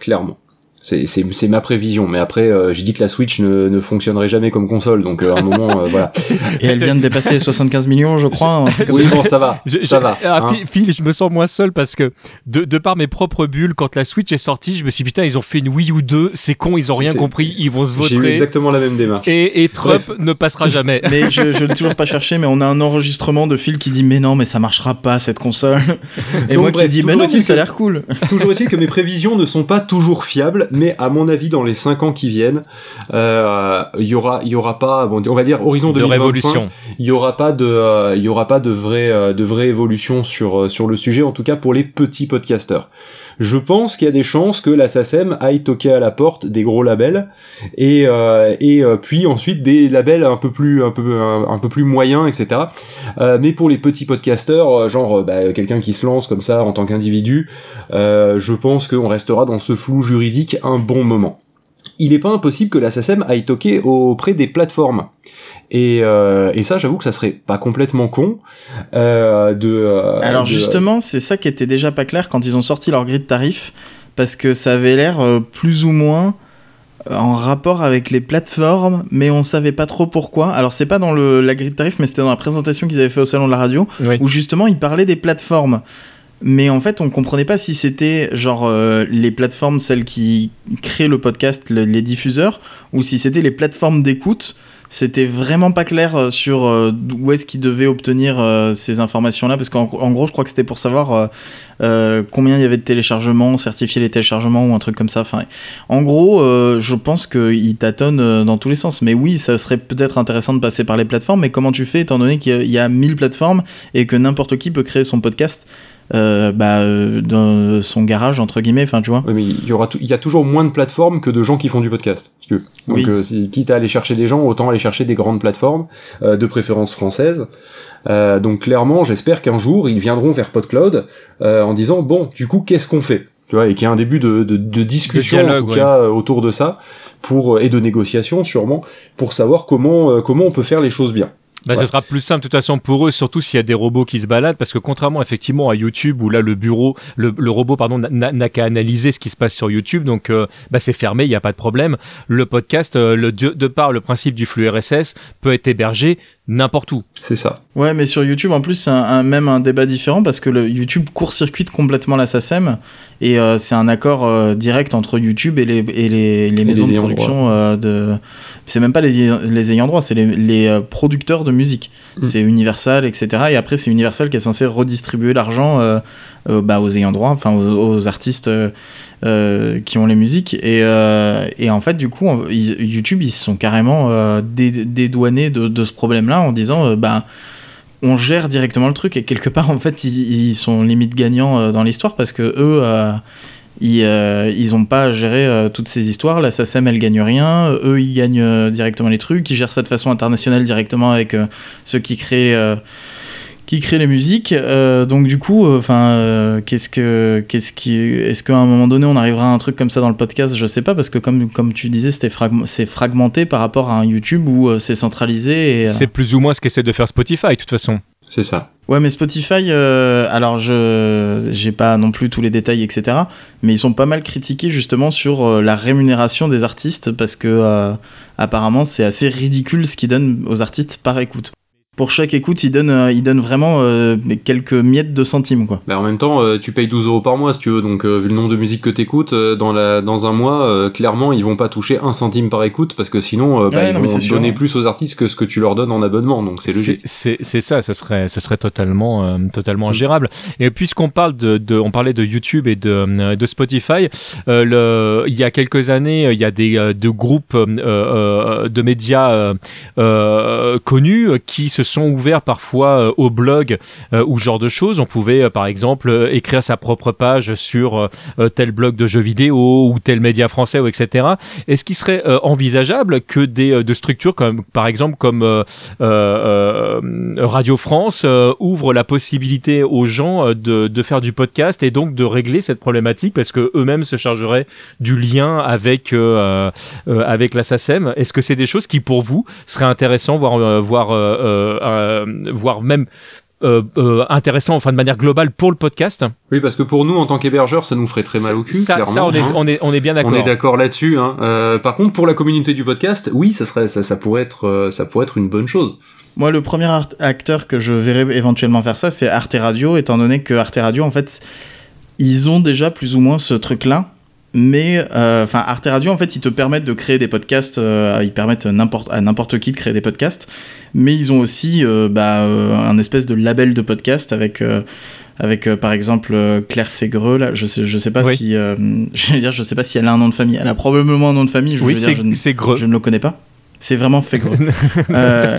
Clairement. C'est ma prévision, mais après euh, j'ai dit que la Switch ne, ne fonctionnerait jamais comme console, donc euh, à un moment euh, voilà. Et elle vient de dépasser les 75 millions, je crois. oui bon ça va, ça va. Ah, hein. Phil, je me sens moins seul parce que de, de, par mes propres bulles, quand la Switch est sortie, je me suis dit putain ils ont fait une Wii U 2, c'est con, ils ont rien compris, ils vont se voter. J'ai eu exactement la même démarche. Et, et Trump ne passera jamais. Mais je, je l'ai toujours pas cherché, mais on a un enregistrement de Phil qui dit mais non mais ça marchera pas cette console. Et moi qui dis mais non mais ça a l'air cool. Toujours est-il que mes prévisions ne sont pas toujours fiables, mais à mon avis dans les 5 ans qui viennent, euh, il y aura, il y aura pas, bon, on va dire horizon 2025, il y aura pas de, euh, il y aura pas de vraie, euh, de vraie évolution sur sur le sujet, en tout cas pour les petits podcasteurs. Je pense qu'il y a des chances que la aille toquer à la porte des gros labels et et puis ensuite des labels un peu plus un peu un, peu plus moyens, etc. mais pour les petits podcasteurs, genre bah, quelqu'un qui se lance comme ça en tant qu'individu, je pense qu'on restera dans ce flou juridique un bon moment il n'est pas impossible que la aille toquer auprès des plateformes. Et, euh, et ça, j'avoue que ça serait pas complètement con euh, de. Euh, Alors justement, c'est ça qui était déjà pas clair quand ils ont sorti leur grille de tarifs, parce que ça avait l'air plus ou moins en rapport avec les plateformes, mais on savait pas trop pourquoi. Alors c'est pas dans le, la grille de tarifs, mais c'était dans la présentation qu'ils avaient fait au salon de la radio, où justement ils parlaient des plateformes mais en fait on comprenait pas si c'était genre euh, les plateformes celles qui créent le podcast les diffuseurs ou si c'était les plateformes d'écoute c'était vraiment pas clair euh, sur euh, où est-ce qu'ils devaient obtenir ces informations là parce qu'en gros je crois que c'était pour savoir combien il y avait de téléchargements certifier les téléchargements ou un truc comme ça. Enfin en gros je pense qu'ils tâtonnent dans tous les sens. Mais oui ça serait peut-être intéressant de passer par les plateformes mais comment tu fais étant donné qu'il y a 1000 plateformes et que n'importe qui peut créer son podcast euh, bah, euh, dans son garage entre guillemets enfin tu vois. Oui, mais il y aura il y a toujours moins de plateformes que de gens qui font du podcast donc oui. euh, quitte à aller chercher des gens autant aller chercher des grandes plateformes euh, de préférence françaises. Donc clairement j'espère qu'un jour ils viendront vers PodCloud en disant bon du coup qu'est-ce qu'on fait? Tu vois et qu'il y ait un début de, de, de discussion en tout cas autour de ça pour et de négociation sûrement pour savoir comment comment on peut faire les choses bien bah, Ce sera plus simple de toute façon pour eux, surtout s'il y a des robots qui se baladent, parce que contrairement effectivement à YouTube où là le bureau, le, le robot pardon n'a qu'à analyser ce qui se passe sur YouTube, donc euh, bah, c'est fermé, il n'y a pas de problème. Le podcast, euh, le, de, de, par le principe du flux RSS, peut être hébergé n'importe où. C'est ça. Ouais, mais sur YouTube, en plus, c'est un, même un débat différent parce que le YouTube court-circuite complètement la SACEM et euh, c'est un accord euh, direct entre YouTube et les, et les, les maisons de production euh, de. C'est même pas les, les ayants droit, c'est les, les, producteurs de musique. Mm. C'est Universal, etc. Et après, c'est Universal qui est censé redistribuer l'argent bah, aux ayants droit, enfin aux, artistes euh, qui ont les musiques. Et, euh, et, en fait, du coup, YouTube, ils se sont carrément euh, dédouanés de, ce problème-là en disant, bah, on gère directement le truc. Et quelque part, en fait, ils, sont limite gagnants dans l'histoire parce que eux, ils, ils ont pas géré toutes ces histoires. La SACEM, elle gagne rien. Eux, ils gagnent directement les trucs. Ils gèrent ça de façon internationale directement avec ceux qui créent qui crée les musiques. Euh, donc du coup, enfin, euh, qu'est-ce que, qu'est-ce qui, est-ce qu'à un moment donné, on arrivera à un truc comme ça dans le podcast? Je sais pas parce que comme comme tu disais, c'était c'est fragmenté par rapport à un YouTube où euh, c'est centralisé. c'est plus ou moins ce qu'essaie de faire Spotify, de toute façon. C'est ça. Ouais, mais Spotify, alors je j'ai pas non plus tous les détails, etc. Mais ils sont pas mal critiqués justement sur la rémunération des artistes parce que apparemment c'est assez ridicule ce qu'ils donnent aux artistes par écoute pour chaque écoute, il donne, euh, il donne vraiment euh, quelques miettes de centimes, quoi. Bah en même temps, euh, tu payes 12 euros par mois, si tu veux, donc vu le nombre de musiques que t'écoutes, dans, la, dans un mois, clairement, ils vont pas toucher un centime par écoute, parce que sinon, bah, ils vont donner plus aux artistes que ce que tu leur donnes en abonnement, donc c'est logique. C'est ça, ce serait, ce serait totalement, totalement ingérable. Et puisqu'on parle de, de, on parlait de YouTube et de, de Spotify, le, il y a quelques années, il y a des de groupes de médias connus qui se sont ouverts parfois euh, au blog euh, ou ce genre de choses. On pouvait euh, par exemple écrire sa propre page sur tel blog de jeux vidéo ou tel média français ou etc. Est-ce qu'il serait envisageable que des de structures comme par exemple comme Radio France ouvrent la possibilité aux gens de, de faire du podcast et donc de régler cette problématique parce que eux-mêmes se chargeraient du lien avec avec la SACEM. Est-ce que c'est des choses qui pour vous seraient intéressantes voire voir euh, même euh, euh, intéressant, enfin de manière globale pour le podcast. Oui, parce que pour nous, en tant qu'hébergeurs, ça nous ferait très mal au cul. Ça, clairement, on, est, hein. on, est, on est bien d'accord. On est d'accord là-dessus. Hein. Euh, par contre, pour la communauté du podcast, oui, ça serait, ça, ça pourrait être, ça pourrait être une bonne chose. Moi, le premier acteur que je verrais éventuellement faire ça, c'est Arte Radio, étant donné que Arte Radio, en fait, ils ont déjà plus ou moins ce truc-là mais euh, enfin Arte Radio en fait ils te permettent de créer des podcasts euh, ils permettent n'importe à n'importe qui de créer des podcasts. Mais ils ont aussi euh, bah, un espèce de label de podcast avec avec par exemple Claire Fégreux là. Je sais je sais pas si je dire je sais pas si elle a un nom de famille. Elle a probablement un nom de famille je oui c'est je ne le connais pas c'est vraiment Fégreux. euh,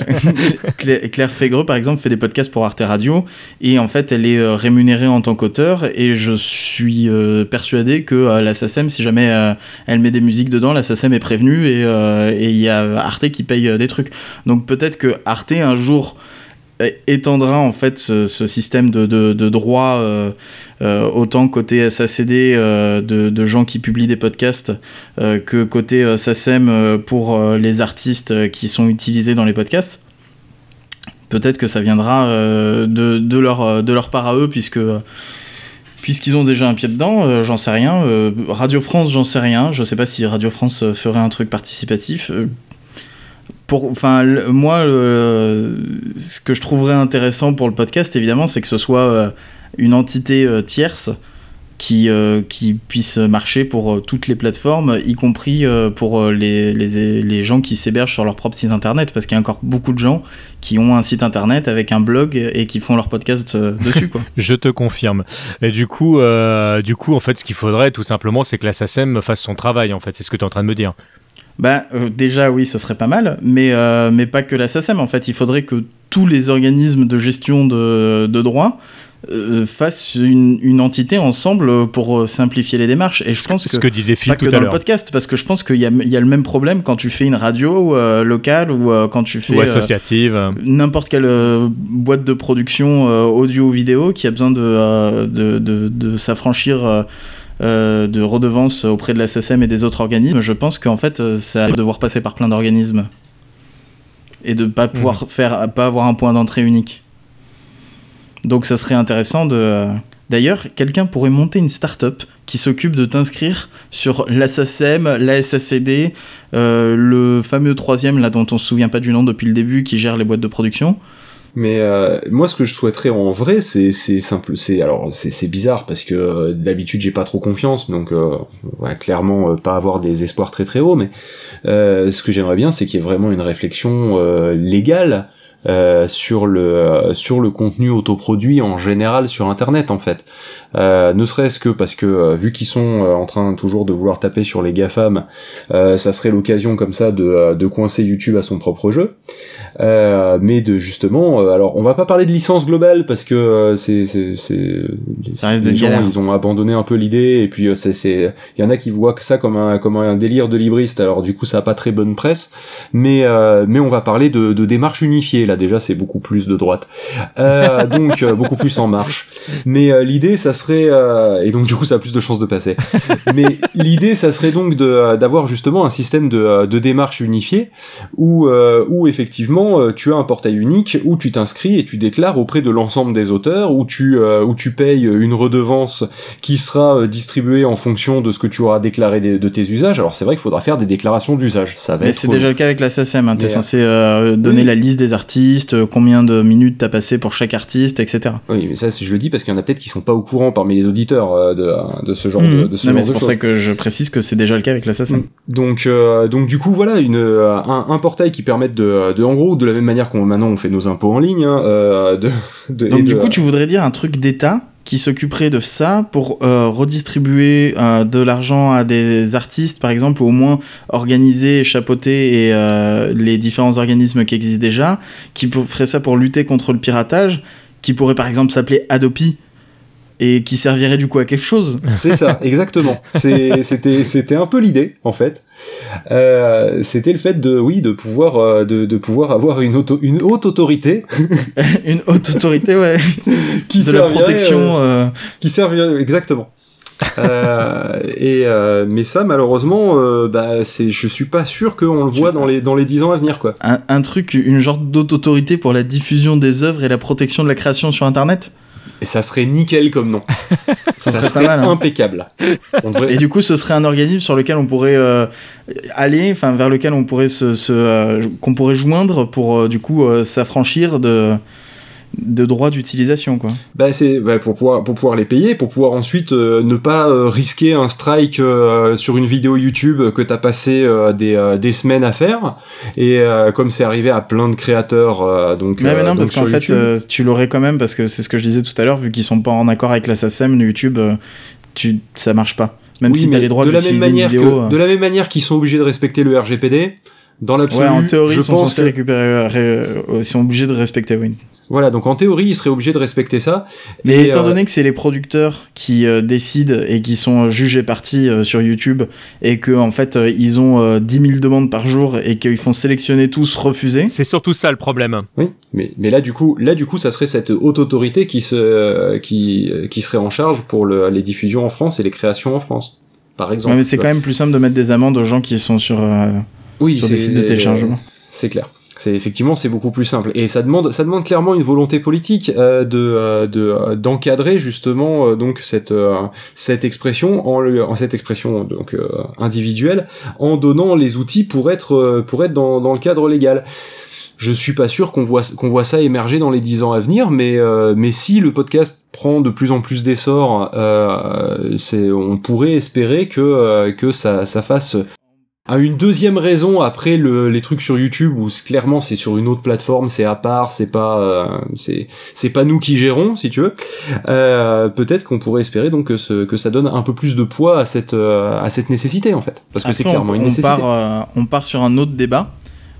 Claire Fégreux, par exemple, fait des podcasts pour Arte Radio et en fait, elle est euh, rémunérée en tant qu'auteur et je suis euh, persuadé que euh, la SACEM, si jamais elle met des musiques dedans, la SACEM est prévenue et il y a Arte qui paye des trucs. Donc peut-être que Arte un jour étendra en fait ce, système de, droit euh, euh, autant côté SACD euh, de, gens qui publient des podcasts que côté SACEM pour les artistes qui sont utilisés dans les podcasts. Peut-être que ça viendra de, de, leur, de leur part à eux puisque puisqu'ils ont déjà un pied dedans, j'en sais rien. Radio France, j'en sais rien. Je sais pas si Radio France ferait un truc participatif enfin, moi, ce que je trouverais intéressant pour le podcast, évidemment, c'est que ce soit euh, une entité euh, tierce qui, euh, qui puisse marcher pour toutes les plateformes, y compris pour les, les, les, gens qui s'hébergent sur leur propre site internet, parce qu'il y a encore beaucoup de gens qui ont un site internet avec un blog et qui font leur podcast dessus. Quoi. Je te confirme. Et du coup, du coup, en fait, ce qu'il faudrait tout simplement, c'est que la SACEM fasse son travail, en fait. C'est ce que tu es en train de me dire. Bah, euh, déjà, oui, ce serait pas mal, mais, euh, mais pas que la SACEM. En fait, il faudrait que tous les organismes de gestion de, de droits euh, fassent une, une, entité ensemble pour simplifier les démarches. Et je pense ce que, que disait Phil pas que dans le podcast, parce que je pense qu'il y, y, a le même problème quand tu fais une radio locale ou quand tu fais ou associative, n'importe quelle boîte de production audio ou vidéo qui a besoin de, de, de, de s'affranchir euh, de redevances auprès de la SSM et des autres organismes, je pense qu'en fait, euh, ça va devoir passer par plein d'organismes et de pas pouvoir mhm. faire, pas avoir un point d'entrée unique. Donc, ça serait intéressant de. D'ailleurs, quelqu'un pourrait monter une start-up qui s'occupe de t'inscrire sur l'ASSM, la SACD, euh, le fameux troisième là dont on se souvient pas du nom depuis le début qui gère les boîtes de production. Mais euh, moi, ce que je souhaiterais en vrai, c'est simple, c'est alors c'est bizarre parce que euh, d'habitude j'ai pas trop confiance, donc euh, on va clairement euh, pas avoir des espoirs très très hauts. Mais ce que j'aimerais bien, c'est qu'il y ait vraiment une réflexion légale euh, sur le euh, sur le contenu autoproduit en général sur internet en fait euh, ne serait-ce que parce que vu qu'ils sont en train toujours de vouloir taper sur les gafam ça serait l'occasion comme ça de, de coincer YouTube à son propre jeu. Mais de justement alors on va pas parler de licence globale parce que c'est c'est les gens ils ont abandonné un peu l'idée et puis c'est c'est il y en a qui voient que ça comme un comme un délire de libriste. Alors du coup ça a pas très bonne presse. Mais mais on va parler de, de démarche unifiée. Là déjà c'est beaucoup plus de droite. Euh, donc beaucoup plus en marche. Mais l'idée ça serait et donc du coup ça a plus de chances de passer. Mais l'idée ça serait donc de d'avoir justement un système de, de démarche unifié où où effectivement tu as un portail unique où tu t'inscris et tu déclares auprès de l'ensemble des auteurs où tu où tu payes une redevance qui sera distribuée en fonction de ce que tu auras déclaré de, tes usages. Alors c'est vrai qu'il faudra faire des déclarations d'usage. Ça va Mais c'est déjà le cas avec la SSM. Hein. T'es censé euh, donner la liste des artistes, euh, combien de minutes t'as passé pour chaque artiste, etc. Oui, mais ça je le dis parce qu'il y en a peut-être qui sont pas au courant parmi les auditeurs euh, de, ce genre de, de ce non, mais c'est pour ça que je précise que c'est déjà le cas avec la SSM. Donc donc du coup voilà une un, portail qui permette de, de en gros de la même manière qu'on maintenant on fait nos impôts en ligne. Hein, de, donc du coup tu voudrais dire un truc d'État qui s'occuperait de ça pour euh, redistribuer euh, de l'argent à des artistes, par exemple, ou au moins organiser, chapeauter et, euh, les différents organismes qui existent déjà, qui ferait ça pour lutter contre le piratage, qui pourrait par exemple s'appeler Adopi, et qui servirait du coup à quelque chose. C'est ça, exactement. C'était un peu l'idée en fait. Euh, c'était le fait de oui de pouvoir euh, de, de pouvoir avoir une auto, une haute autorité. une haute autorité ouais. qui de la protection. Euh, qui servirait exactement. et mais ça malheureusement bah c'est je suis pas sûr qu'on le voit dans les dans les dix ans à venir quoi. Un, un truc une genre d'auto autorité pour la diffusion des œuvres et la protection de la création sur internet? Et ça serait nickel comme nom. ça, serait, hein. impeccable. Et du coup, ce serait un organisme sur lequel on pourrait euh, aller, enfin vers lequel on pourrait se, euh, qu'on pourrait joindre pour euh, du coup s'affranchir de de droits d'utilisation quoi. Bah c'est bah, pour pouvoir pour pouvoir les payer, pour pouvoir ensuite euh, ne pas euh, risquer un strike euh, sur une vidéo YouTube que t'as passé des, des semaines à faire et comme c'est arrivé à plein de créateurs donc. Mais, non parce qu'en fait tu l'aurais quand même parce que c'est ce que je disais tout à l'heure vu qu'ils sont pas en accord avec la SACEM YouTube tu ça marche pas. Même si t'as les droits d'utiliser une vidéo. de la même manière qu'ils sont obligés de respecter le RGPD. Dans l'absolu, ouais, en théorie, ils sont censés récupérer, ils sont obligés de respecter, oui. Voilà, donc en théorie, ils seraient obligés de respecter ça. Mais étant euh, donné que c'est les producteurs qui euh, décident et qui sont jugés partis euh, sur YouTube et que en fait ils ont 10 000 demandes par jour et qu'ils font sélectionner tous refuser. C'est surtout ça le problème. Oui, mais, mais là du coup, là du coup, ça serait cette haute autorité qui se qui qui serait en charge pour le, les diffusions en France et les créations en France, par exemple. mais c'est quand même plus simple de mettre des amendes aux gens qui sont sur oui, sur des sites de téléchargement. C'est clair. C'est effectivement c'est beaucoup plus simple et ça demande ça demande clairement une volonté politique euh, de euh, de euh, d'encadrer justement euh, donc cette cette expression en, cette expression donc individuelle en donnant les outils pour être pour être dans, dans le cadre légal. Je suis pas sûr qu'on voit qu'on voit ça émerger dans les dix ans à venir, mais mais si le podcast prend de plus en plus d'essor, c'est on pourrait espérer que que ça ça fasse à une deuxième raison après le, les trucs sur YouTube où clairement c'est sur une autre plateforme, c'est à part, c'est pas euh, c'est c'est pas nous qui gérons si tu veux. Euh, peut-être qu'on pourrait espérer donc que, ce, que ça donne un peu plus de poids à cette euh, à cette nécessité en fait parce que c'est clairement une on nécessité. Part, on part sur un autre débat.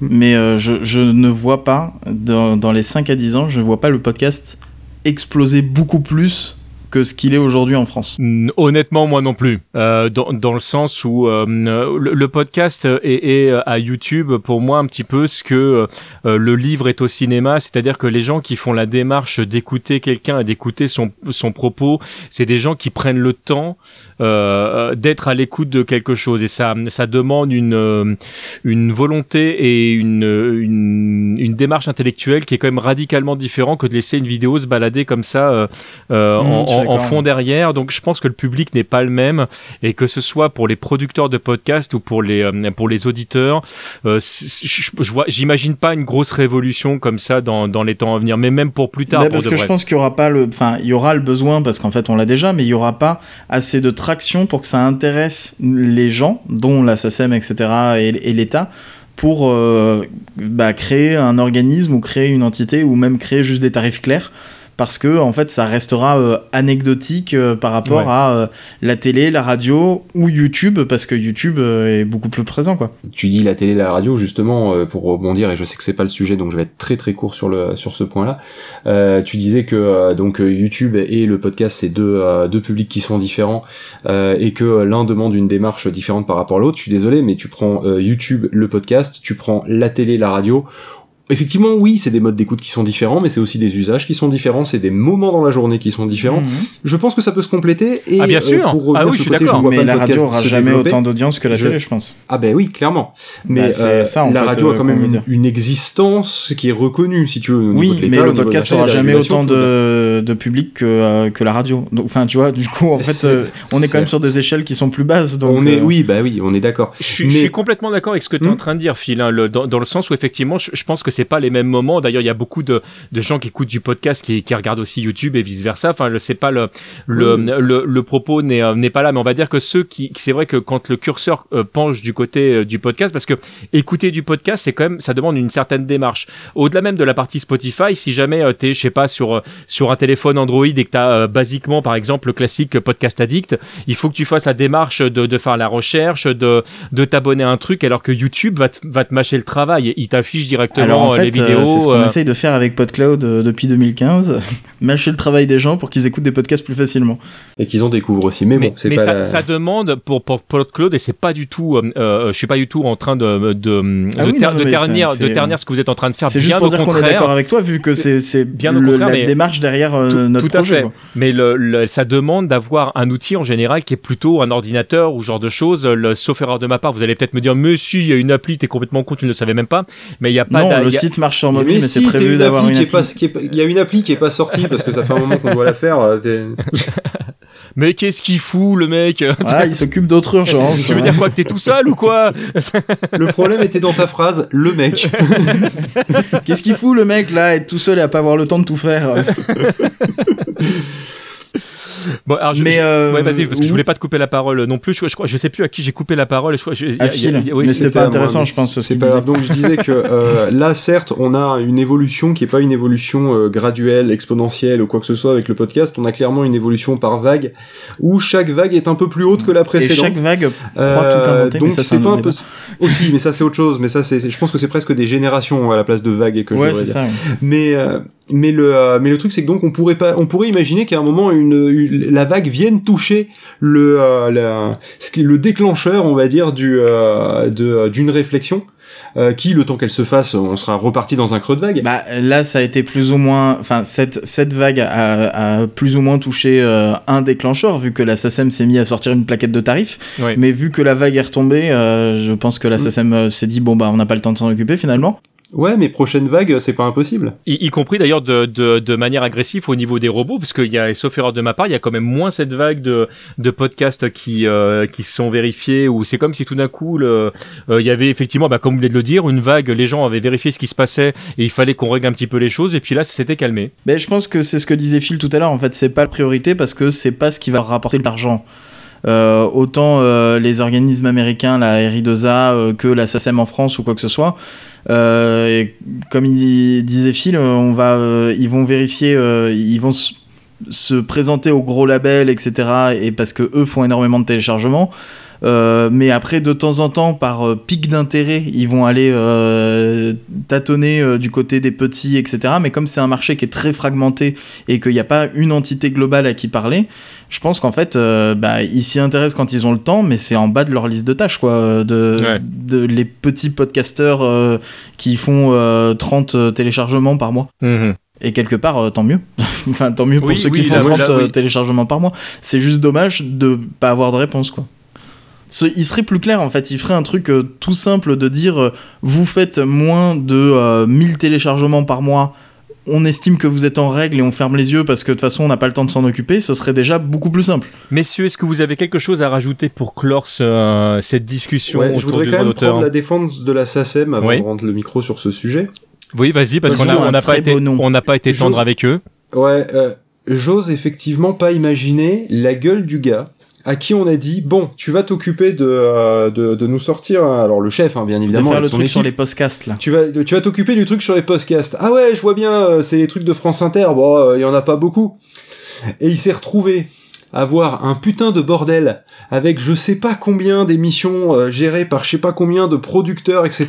Mais je, je, ne vois pas, dans, dans les 5 à 10 ans, je ne vois pas le podcast exploser beaucoup plus que ce qu'il est aujourd'hui en France. Honnêtement, moi non plus. Euh, dans, dans, le sens où euh, le, podcast est, est, à YouTube pour moi un petit peu ce que euh, le livre est au cinéma, c'est-à-dire que les gens qui font la démarche d'écouter quelqu'un et d'écouter son, son propos, c'est des gens qui prennent le temps euh, d'être à l'écoute de quelque chose et ça ça demande une euh, une volonté et une, une, une démarche intellectuelle qui est quand même radicalement différent que de laisser une vidéo se balader comme ça euh, euh mmh, en, en, fond derrière donc je pense que le public n'est pas le même et que ce soit pour les producteurs de podcasts ou pour les pour les auditeurs je, je vois j'imagine pas une grosse révolution comme ça dans, dans les temps à venir mais même pour plus tard parce que je pense qu'il y aura pas le enfin il y aura le besoin parce qu'en fait on l'a déjà mais il y aura pas assez de traction pour que ça intéresse les gens, dont la SACEM, etc., et, l'État, pour euh, bah, créer un organisme ou créer une entité ou même créer juste des tarifs clairs parce que en fait ça restera euh, anecdotique euh, par rapport à euh, la télé, la radio ou YouTube parce que YouTube est beaucoup plus présent quoi. Tu dis la télé, la radio justement pour rebondir et je sais que c'est pas le sujet donc je vais être très très court sur le sur ce point-là. tu disais que donc YouTube et le podcast c'est deux deux publics qui sont différents et que l'un demande une démarche différente par rapport à l'autre. Je suis désolé mais tu prends YouTube, le podcast, tu prends la télé, la radio effectivement, oui, c'est des modes d'écoute qui sont différents, mais c'est aussi des usages qui sont différents, c'est des moments dans la journée qui sont différents. Mhm. Je pense que ça peut se compléter. Et Ah, bien sûr. euh, pour revenir Ah oui, je suis d'accord. vois Mais pas la le podcast radio aura jamais développer. autant d'audience que la Je- télé, je pense. Ah ben oui, clairement. Mais Bah, c'est euh, ça, en la fait, radio euh, a quand même une, existence qui est reconnue, si tu veux. Oui, mais le podcast aura jamais autant de, de public que, euh, que la radio. Donc, Enfin, tu vois, du coup, en fait, euh, on est quand même sur des échelles qui sont plus basses. Donc, on est, euh, oui, bah oui, on est d'accord. Je suis, Mais- complètement d'accord avec ce que tu es en Hmm. train de dire, Phil, hein, dans, dans le sens où effectivement, je pense que c'est pas les mêmes moments. D'ailleurs, il y a beaucoup de, de gens qui écoutent du podcast qui, qui regardent aussi YouTube et vice versa. Enfin, c'est pas le le, le, le propos n'est euh, n'est pas là, mais on va dire que ceux qui, c'est vrai que quand le curseur euh, penche du côté euh, du podcast, parce que écouter du podcast, c'est quand même, ça demande une certaine démarche. Au-delà même de la partie Spotify, si jamais euh, t'es, je sais pas, sur sur un téléphone Android et que t'as euh, basiquement, par exemple, le classique Podcast Addict, il faut que tu fasses la démarche de, de faire la recherche, de, de t'abonner à un truc, alors que YouTube va te, va te mâcher le travail. Il t'affiche directement Alors en fait, les euh, vidéos. c'est ce qu'on euh, essaye de faire avec PodCloud euh, depuis 2015, mâcher le travail des gens pour qu'ils écoutent des podcasts plus facilement. Et qu'ils en découvrent aussi. Mais, mais, bon, c'est mais pas ça, la- ça demande pour pour PodCloud et c'est pas du tout. je suis pas du tout en train de de, Ah de, oui, ter- non, de ternir ça, de c'est- ternir ce que vous êtes en train de faire. C'est bien juste pour au dire qu'on est contraire. d'accord avec toi, vu que c'est c'est Bien au le- contraire, la démarche derrière euh, Tout- notre tout à projet. fait. quoi. Mais le, le- ça demande d'avoir un outil en général qui est plutôt un ordinateur ou ce genre de choses. Le, sauf erreur de ma part, vous allez peut-être me dire, si, il y a une appli, t'es complètement con, tu ne le savais même pas. Mais il y a pas Non, le site marche sur Mais mobile, mais, si, c'est prévu d'avoir une appli. Il y a une appli qui est pas sortie parce que ça fait un moment qu'on doit la faire. euh, Mais qu'est-ce qu'il fout, le mec? Ah, il s'occupe d'autres urgences. Tu veux dire quoi Que t'es tout seul ou quoi? Le problème était dans ta phrase, le mec. Qu'est-ce qu'il fout le mec là, être tout seul et à pas avoir le temps de tout faire? Bon, alors je, Mais je- euh, ouais, vas-y, parce que je voulais pas te couper la parole non plus. Je, je crois, je sais plus à qui j'ai coupé la parole. Je, crois- je- À il y a- Phil. il y a- oui, Mais c'était pas moi, intéressant, je pense. ce C'est pas. Donc je disais que euh, là, certes, on a une évolution qui est pas une évolution euh, graduelle, exponentielle ou quoi que ce soit avec le podcast. On a clairement une évolution par vague où chaque vague est un peu plus haute que la Et précédente. chaque vague croit Euh, tout inventer, donc mais ça c'est pas un peu aussi, mais ça c'est autre chose. Mais ça c'est, je pense que c'est presque des générations à la place de vagues que je Ouais, c'est ça. Mais euh, mais le euh, mais le truc c'est que donc on pourrait pas on pourrait imaginer qu'à un moment une, une- la vague vienne toucher le euh, la- ce qui est le déclencheur on va dire du euh, de d'une réflexion euh, qui le temps qu'elle se fasse on sera reparti dans un creux de vague. Bah, là, ça a été plus ou moins. Enfin, cette, cette vague a, a plus ou moins touché euh, un déclencheur, vu que la SACEM s'est mis à sortir une plaquette de tarifs. Ouais. Mais vu que la vague est retombée, euh, je pense que la Mm. SACEM euh, s'est dit bon, bah, on n'a pas le temps de s'en occuper finalement. Ouais, mais prochaine vague c'est pas impossible. y, y compris d'ailleurs de, de, de manière agressive au niveau des robots, parce qu'il y a, sauf erreur de ma part, il y a quand même moins cette vague de, de podcasts qui, euh, qui se sont vérifiés, où c'est comme si tout d'un coup, le, euh, il y avait effectivement, bah, comme vous venez de le dire, une vague, les gens avaient vérifié ce qui se passait, et il fallait qu'on règle un petit peu les choses, et puis là, ça s'était calmé. Mais je pense que c'est ce que disait Phil tout à l'heure. En fait, c'est pas la priorité parce que c'est pas ce qui va rapporter de l'argent. Euh, autant euh, les organismes américains, la RI2A, euh, que la SACEM en France ou quoi que ce soit. Euh, comme il disait Phil, euh, ils vont vérifier, euh, ils vont se présenter au gros label, etc. Et parce que eux font énormément de téléchargements. Euh, mais après, de temps en temps, par euh, pic d'intérêt, ils vont aller euh, tâtonner du côté des petits, etc. Mais comme c'est un marché qui est très fragmenté et qu'il n'y a pas une entité globale à qui parler, je pense qu'en fait, bah, ils s'y intéressent quand ils ont le temps, mais c'est en bas de leur liste de tâches, quoi. De, Ouais. de les petits podcasteurs qui font euh, 30 téléchargements par mois. Et quelque part, euh, tant mieux. enfin, tant mieux pour Oui, ceux oui, qui font là, 30 là, euh, oui. téléchargements par mois. C'est juste dommage de pas avoir de réponse, quoi. Ce- il serait plus clair, en fait. Il ferait un truc euh, tout simple de dire euh, vous faites moins de euh, 1000 téléchargements par mois. On estime que vous êtes en règle et on ferme les yeux parce que de toute façon on n'a pas le temps de s'en occuper, ce serait déjà beaucoup plus simple. Messieurs, est-ce que vous avez quelque chose à rajouter pour clore ce- cette discussion Ouais, je autour voudrais du quand même prendre la défense de la SACEM avant Oui. de rendre le micro sur ce sujet. Oui, vas-y, parce qu'on n'a pas été, on pas été tendre avec eux. Ouais, euh, j'ose effectivement pas imaginer la gueule du gars à qui on a dit bon, tu vas t'occuper de, euh, de de nous sortir. hein, Alors le chef, hein, bien De évidemment, faire avec le truc sur les podcasts là. Tu vas tu vas t'occuper du truc sur les podcasts. Ah ouais, je vois bien, euh, c'est les trucs de France Inter. Bon, euh, il y en a pas beaucoup. Et il s'est retrouvé à avoir un putain de bordel avec je sais pas combien d'émissions euh, gérées par je sais pas combien de producteurs, etc.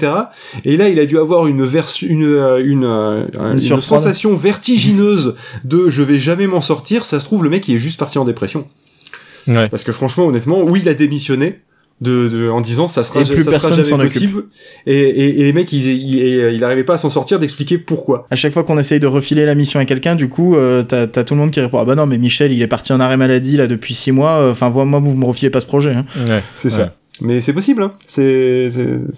Et là, il a dû avoir une version, une euh, une, euh, une, surprendre. sensation vertigineuse de je vais jamais m'en sortir. Ça se trouve, le mec, il est juste parti en dépression. Ouais. Parce que franchement, honnêtement, oui, il a démissionné. de, en disant ça sera, et plus ça personne sera jamais possible. Et, et, et, les mecs, ils, ils, ils arrivaient pas à s'en sortir d'expliquer pourquoi. À chaque fois qu'on essaye de refiler la mission à quelqu'un, du coup, euh, t'as as tout le monde qui répond Ah bah non, mais Michel, il est parti en arrêt maladie là depuis 6 mois. Enfin, moi, vous me refilez pas ce projet. Hein. Ouais, c'est ouais. ça. Mais c'est possible, hein. c'est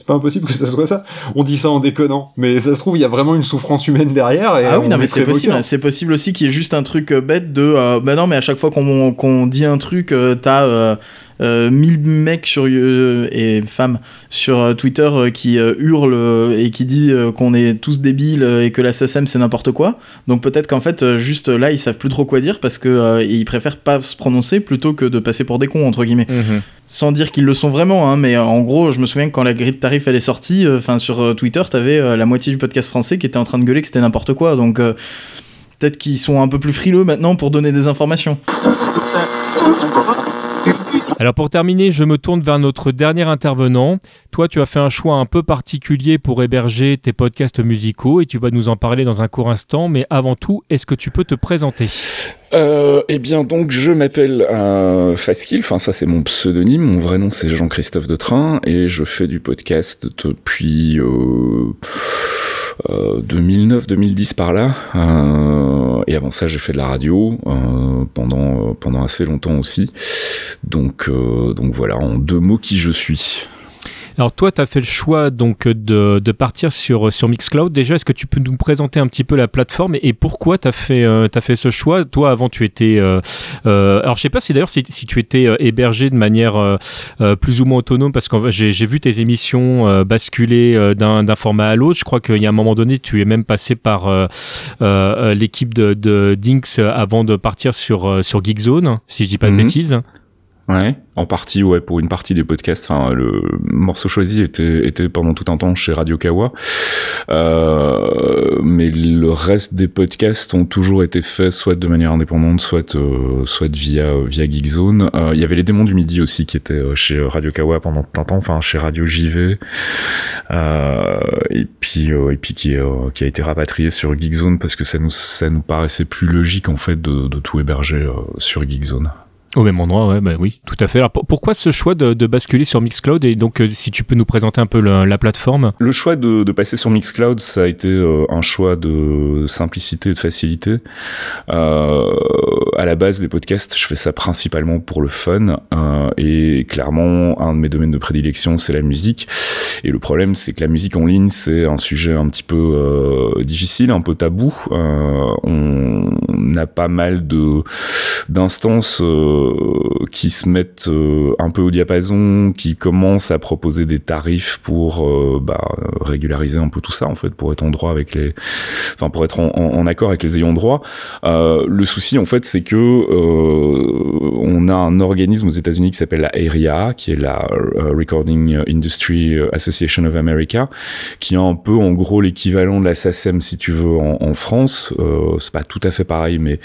pas impossible que ça soit ça. On dit ça en déconnant, mais ça se trouve il y a vraiment une souffrance humaine derrière. Et ah oui, non mais c'est possible. C'est possible aussi qu'il y ait juste un truc bête de. Euh, bah non, mais à chaque fois qu'on qu'on dit un truc, euh, t'as euh, euh, 1000 mecs sur, euh, et femmes sur euh, Twitter euh, qui hurlent et qui disent qu'on est tous débiles et que la SSM c'est n'importe quoi. Donc peut-être qu'en fait, juste là, ils savent plus trop quoi dire parce que ils préfèrent pas se prononcer plutôt que de passer pour des cons, entre guillemets. Mhm. Sans dire qu'ils le sont vraiment, hein, mais en gros, je me souviens que quand la grille de tarif elle est sortie, enfin sur Twitter, t'avais la moitié du podcast français qui était en train de gueuler que c'était n'importe quoi. Donc peut-être qu'ils sont un peu plus frileux maintenant pour donner des informations. Alors pour terminer, je me tourne vers notre dernier intervenant. Toi, tu as fait un choix un peu particulier pour héberger tes podcasts musicaux et tu vas nous en parler dans un court instant. Mais avant tout, est-ce que tu peux te présenter? Euh, eh bien donc je m'appelle euh, Faskill, enfin ça c'est mon pseudonyme, mon vrai nom c'est Jean-Christophe de Train et je fais du podcast depuis euh, 2009-2010 par là. Euh, et avant ça, j'ai fait de la radio euh, pendant pendant assez longtemps aussi. Donc euh, donc voilà, en deux mots qui je suis. Alors toi, tu as fait le choix donc de, de partir sur, sur Mixcloud. Déjà, est-ce que tu peux nous présenter un petit peu la plateforme et, pourquoi tu as, fait, euh, as fait ce choix? Toi, avant, tu étais... Euh, euh, alors, je sais pas si d'ailleurs si, si, tu étais hébergé de manière plus ou moins autonome, parce que j'ai vu tes émissions basculer d'un format à l'autre. Je crois qu'il y a un moment donné, tu es même passé par l'équipe de, de Dinks avant de partir sur, sur Geekzone, si je dis pas de Mhm. bêtises. Ouais, en partie, ouais, pour une partie des podcasts. Enfin, le morceau choisi était, était pendant tout un temps chez Radio Kawa. Euh, mais le reste des podcasts ont toujours été faits soit de manière indépendante, soit, euh, soit via, via Geekzone. Euh, Il y avait les démons du midi aussi qui étaient euh, chez Radio Kawa pendant tout un temps, enfin, chez Radio JV. Et puis, et puis qui, a été rapatrié sur Geekzone parce que ça nous, ça nous paraissait plus logique, en fait, de, de tout héberger sur Geekzone. Au même endroit, ouais, bah oui, tout à fait. Alors pour- pourquoi ce choix de, de basculer sur Mixcloud et donc euh, si tu peux nous présenter un peu le- la plateforme? Le choix de, de passer sur Mixcloud, ça a été euh, un choix de simplicité et de facilité. Euh, à la base des podcasts, je fais ça principalement pour le fun. euh, et clairement, un de mes domaines de prédilection, c'est la musique. Et le problème, c'est que la musique en ligne, c'est un sujet un petit peu euh, difficile, un peu tabou. On a pas mal de d'instances euh, qui se mettent euh, un peu au diapason, qui commencent à proposer des tarifs pour euh, bah, régulariser un peu tout ça en fait, pour être en droit avec les, enfin pour être en, accord avec les ayants droit. Le souci en fait, c'est que on a un organisme aux États-Unis qui s'appelle la ARIA, qui est la Recording Industry Association of America, qui est un peu en gros l'équivalent de la SACEM si tu veux en, en France. C'est pas tout à fait pareil, mais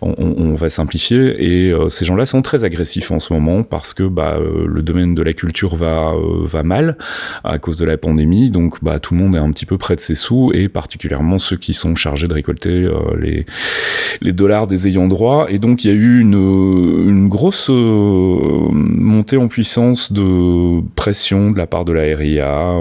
on, on- va simplifier. Et ces gens-là sont très agressifs en ce moment parce que bah, euh, le domaine de la culture va euh, va mal à cause de la pandémie. Donc bah tout le monde est un petit peu près de ses sous et particulièrement ceux qui sont chargés de récolter euh, les dollars des ayants droit. Et donc il y a eu une grosse montée en puissance de pression de la part de la RIA,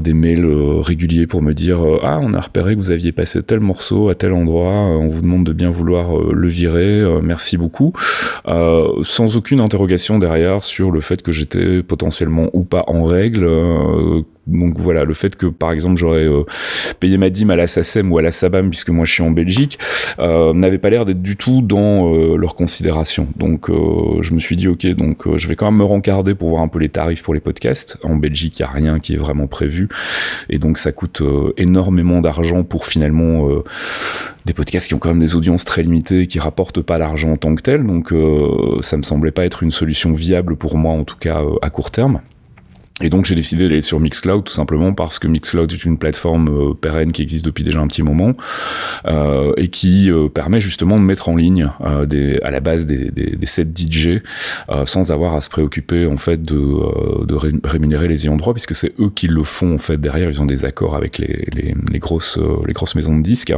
des mails réguliers pour me dire ah on a repéré que vous aviez passé tel morceau à tel endroit, on vous demande de bien vouloir le virer, merci beaucoup, sans aucune interrogation derrière sur le fait que j'étais potentiellement ou pas en règle. Donc voilà, le fait que par exemple j'aurais euh, payé ma dîme à la SACEM ou à la SABAM puisque moi je suis en Belgique euh, n'avait pas l'air d'être du tout dans euh, leur considération. Donc euh, je me suis dit ok donc je vais quand même me rencarder pour voir un peu les tarifs pour les podcasts. En Belgique il y a rien qui est vraiment prévu et donc ça coûte énormément d'argent pour finalement des podcasts qui ont quand même des audiences très limitées, qui rapportent pas l'argent en tant que tel. Donc ça me semblait pas être une solution viable pour moi en tout cas à court terme. Et donc j'ai décidé d'aller sur Mixcloud tout simplement parce que Mixcloud est une plateforme euh, pérenne qui existe depuis déjà un petit moment euh, et qui euh, permet justement de mettre en ligne euh, des, à la base des, des, des sets DJ sans avoir à se préoccuper en fait de, de rémunérer les ayants droit puisque c'est eux qui le font en fait derrière. Ils ont des accords avec les, les, les grosses les grosses maisons de disques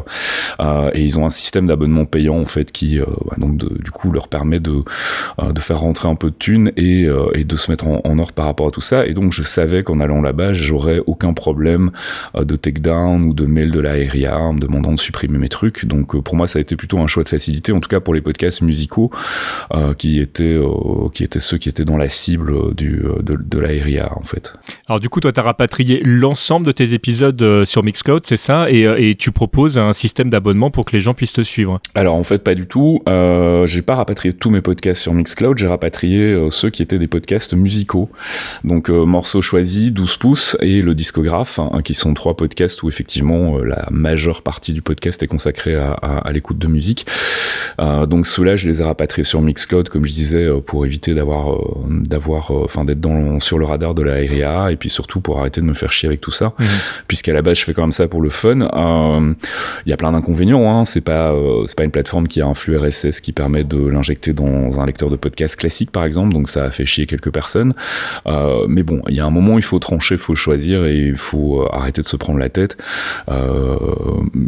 et ils ont un système d'abonnement payant en fait qui bah, donc du coup leur permet de de faire rentrer un peu de thunes et, et de se mettre en, en ordre par rapport à tout ça. Et donc je savais qu'en allant là-bas, j'aurais aucun problème euh, de takedown ou de mail de la RIA en me demandant de supprimer mes trucs. Donc euh, pour moi, ça a été plutôt un choix de facilité, en tout cas pour les podcasts musicaux euh, qui étaient qui étaient ceux qui étaient dans la cible du de, de la RIA en fait. Alors du coup, toi, tu as rapatrié l'ensemble de tes épisodes sur Mixcloud, c'est ça, et, et, tu proposes un système d'abonnement pour que les gens puissent te suivre? Alors en fait, pas du tout. Euh, j'ai pas rapatrié tous mes podcasts sur Mixcloud, j'ai rapatrié ceux qui étaient des podcasts musicaux. Donc morceaux choisis, 12 pouces et le discographe, hein, qui sont trois podcasts où effectivement euh, la majeure partie du podcast est consacrée à, à, à l'écoute de musique. Euh, donc ceux-là, je les ai rapatriés sur Mixcloud, comme je disais, euh, pour éviter d'avoir, d'avoir, enfin d'être dans sur le radar de la RIA et puis surtout pour arrêter de me faire chier avec tout ça, mmh. puisqu'à la base je fais quand même ça pour le fun. Il y a plein d'inconvénients. Hein. C'est pas, c'est pas une plateforme qui a un flux RSS qui permet de l'injecter dans un lecteur de podcast classique par exemple, donc ça a fait chier quelques personnes. mais bon, il y a un moment il faut trancher, il faut choisir et il faut euh, arrêter de se prendre la tête. Euh,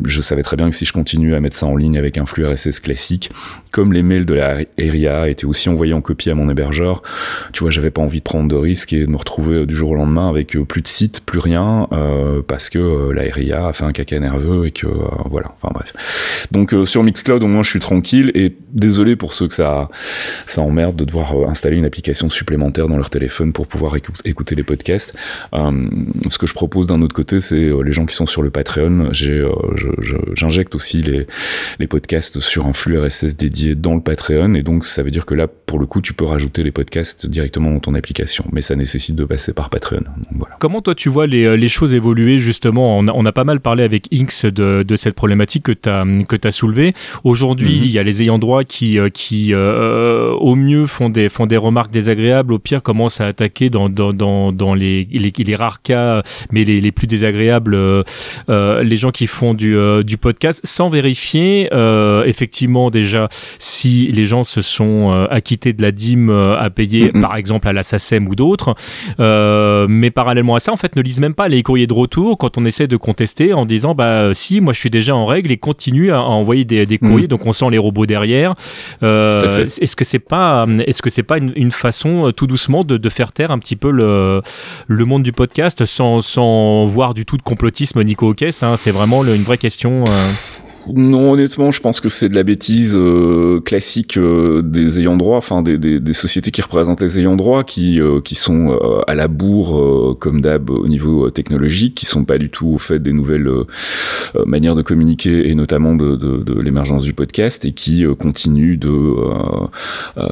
je savais très bien que si je continue à mettre ça en ligne avec un flux RSS classique, comme les mails de la RIA étaient aussi envoyés en copie à mon hébergeur, tu vois, j'avais pas envie de prendre de risques et de me retrouver euh, du jour au lendemain avec plus de site, plus rien, euh, parce que la RIA a fait un caca nerveux et que voilà. Enfin bref. Donc sur Mixcloud, au moins, je suis tranquille et désolé pour ceux que ça ça emmerde de devoir installer une application supplémentaire dans leur téléphone pour pouvoir écouter les podcasts. Euh, ce que je propose d'un autre côté, c'est euh, les gens qui sont sur le Patreon. Euh, j'injecte aussi les, les podcasts sur un flux RSS dédié dans le Patreon, et donc ça veut dire que là, pour le coup, tu peux rajouter les podcasts directement dans ton application, mais ça nécessite de passer par Patreon. Donc, voilà. Comment toi tu vois les, les choses évoluer justement? On a, on a, pas mal parlé avec Inks de, de cette problématique que tu as que as soulevé. Aujourd'hui, mm-hmm. il y a les ayants droit qui qui euh, au mieux font des font des remarques désagréables, au pire commencent à attaquer dans dans dans, dans les, les, les rares cas, mais les, les plus désagréables, euh, euh, les gens qui font du, euh, du podcast sans vérifier effectivement déjà si les gens se sont acquittés de la dîme à payer, mm -hmm. par exemple à la SACEM ou d'autres. mais parallèlement à ça, en fait, ne lisent même pas les courriers de retour quand on essaie de contester en disant bah si, moi je suis déjà en règle et continue à, à envoyer des, des courriers. Mm. Donc on sent les robots derrière. est-ce que c'est pas, est-ce que c'est pas une, une façon tout doucement de, de faire taire un petit peu le, le monde du podcast sans, sans voir du tout de complotisme Nico Hawkes. Hein, c'est vraiment une vraie question. Euh... Non, honnêtement, je pense que c'est de la bêtise euh, classique euh, des ayants droit, enfin des, des, des, sociétés qui représentent les ayants droit, qui euh, qui sont euh, à la bourre euh, comme d'hab au niveau technologique, qui sont pas du tout au fait des nouvelles manières de communiquer et notamment de, de, de l'émergence du podcast et qui continuent de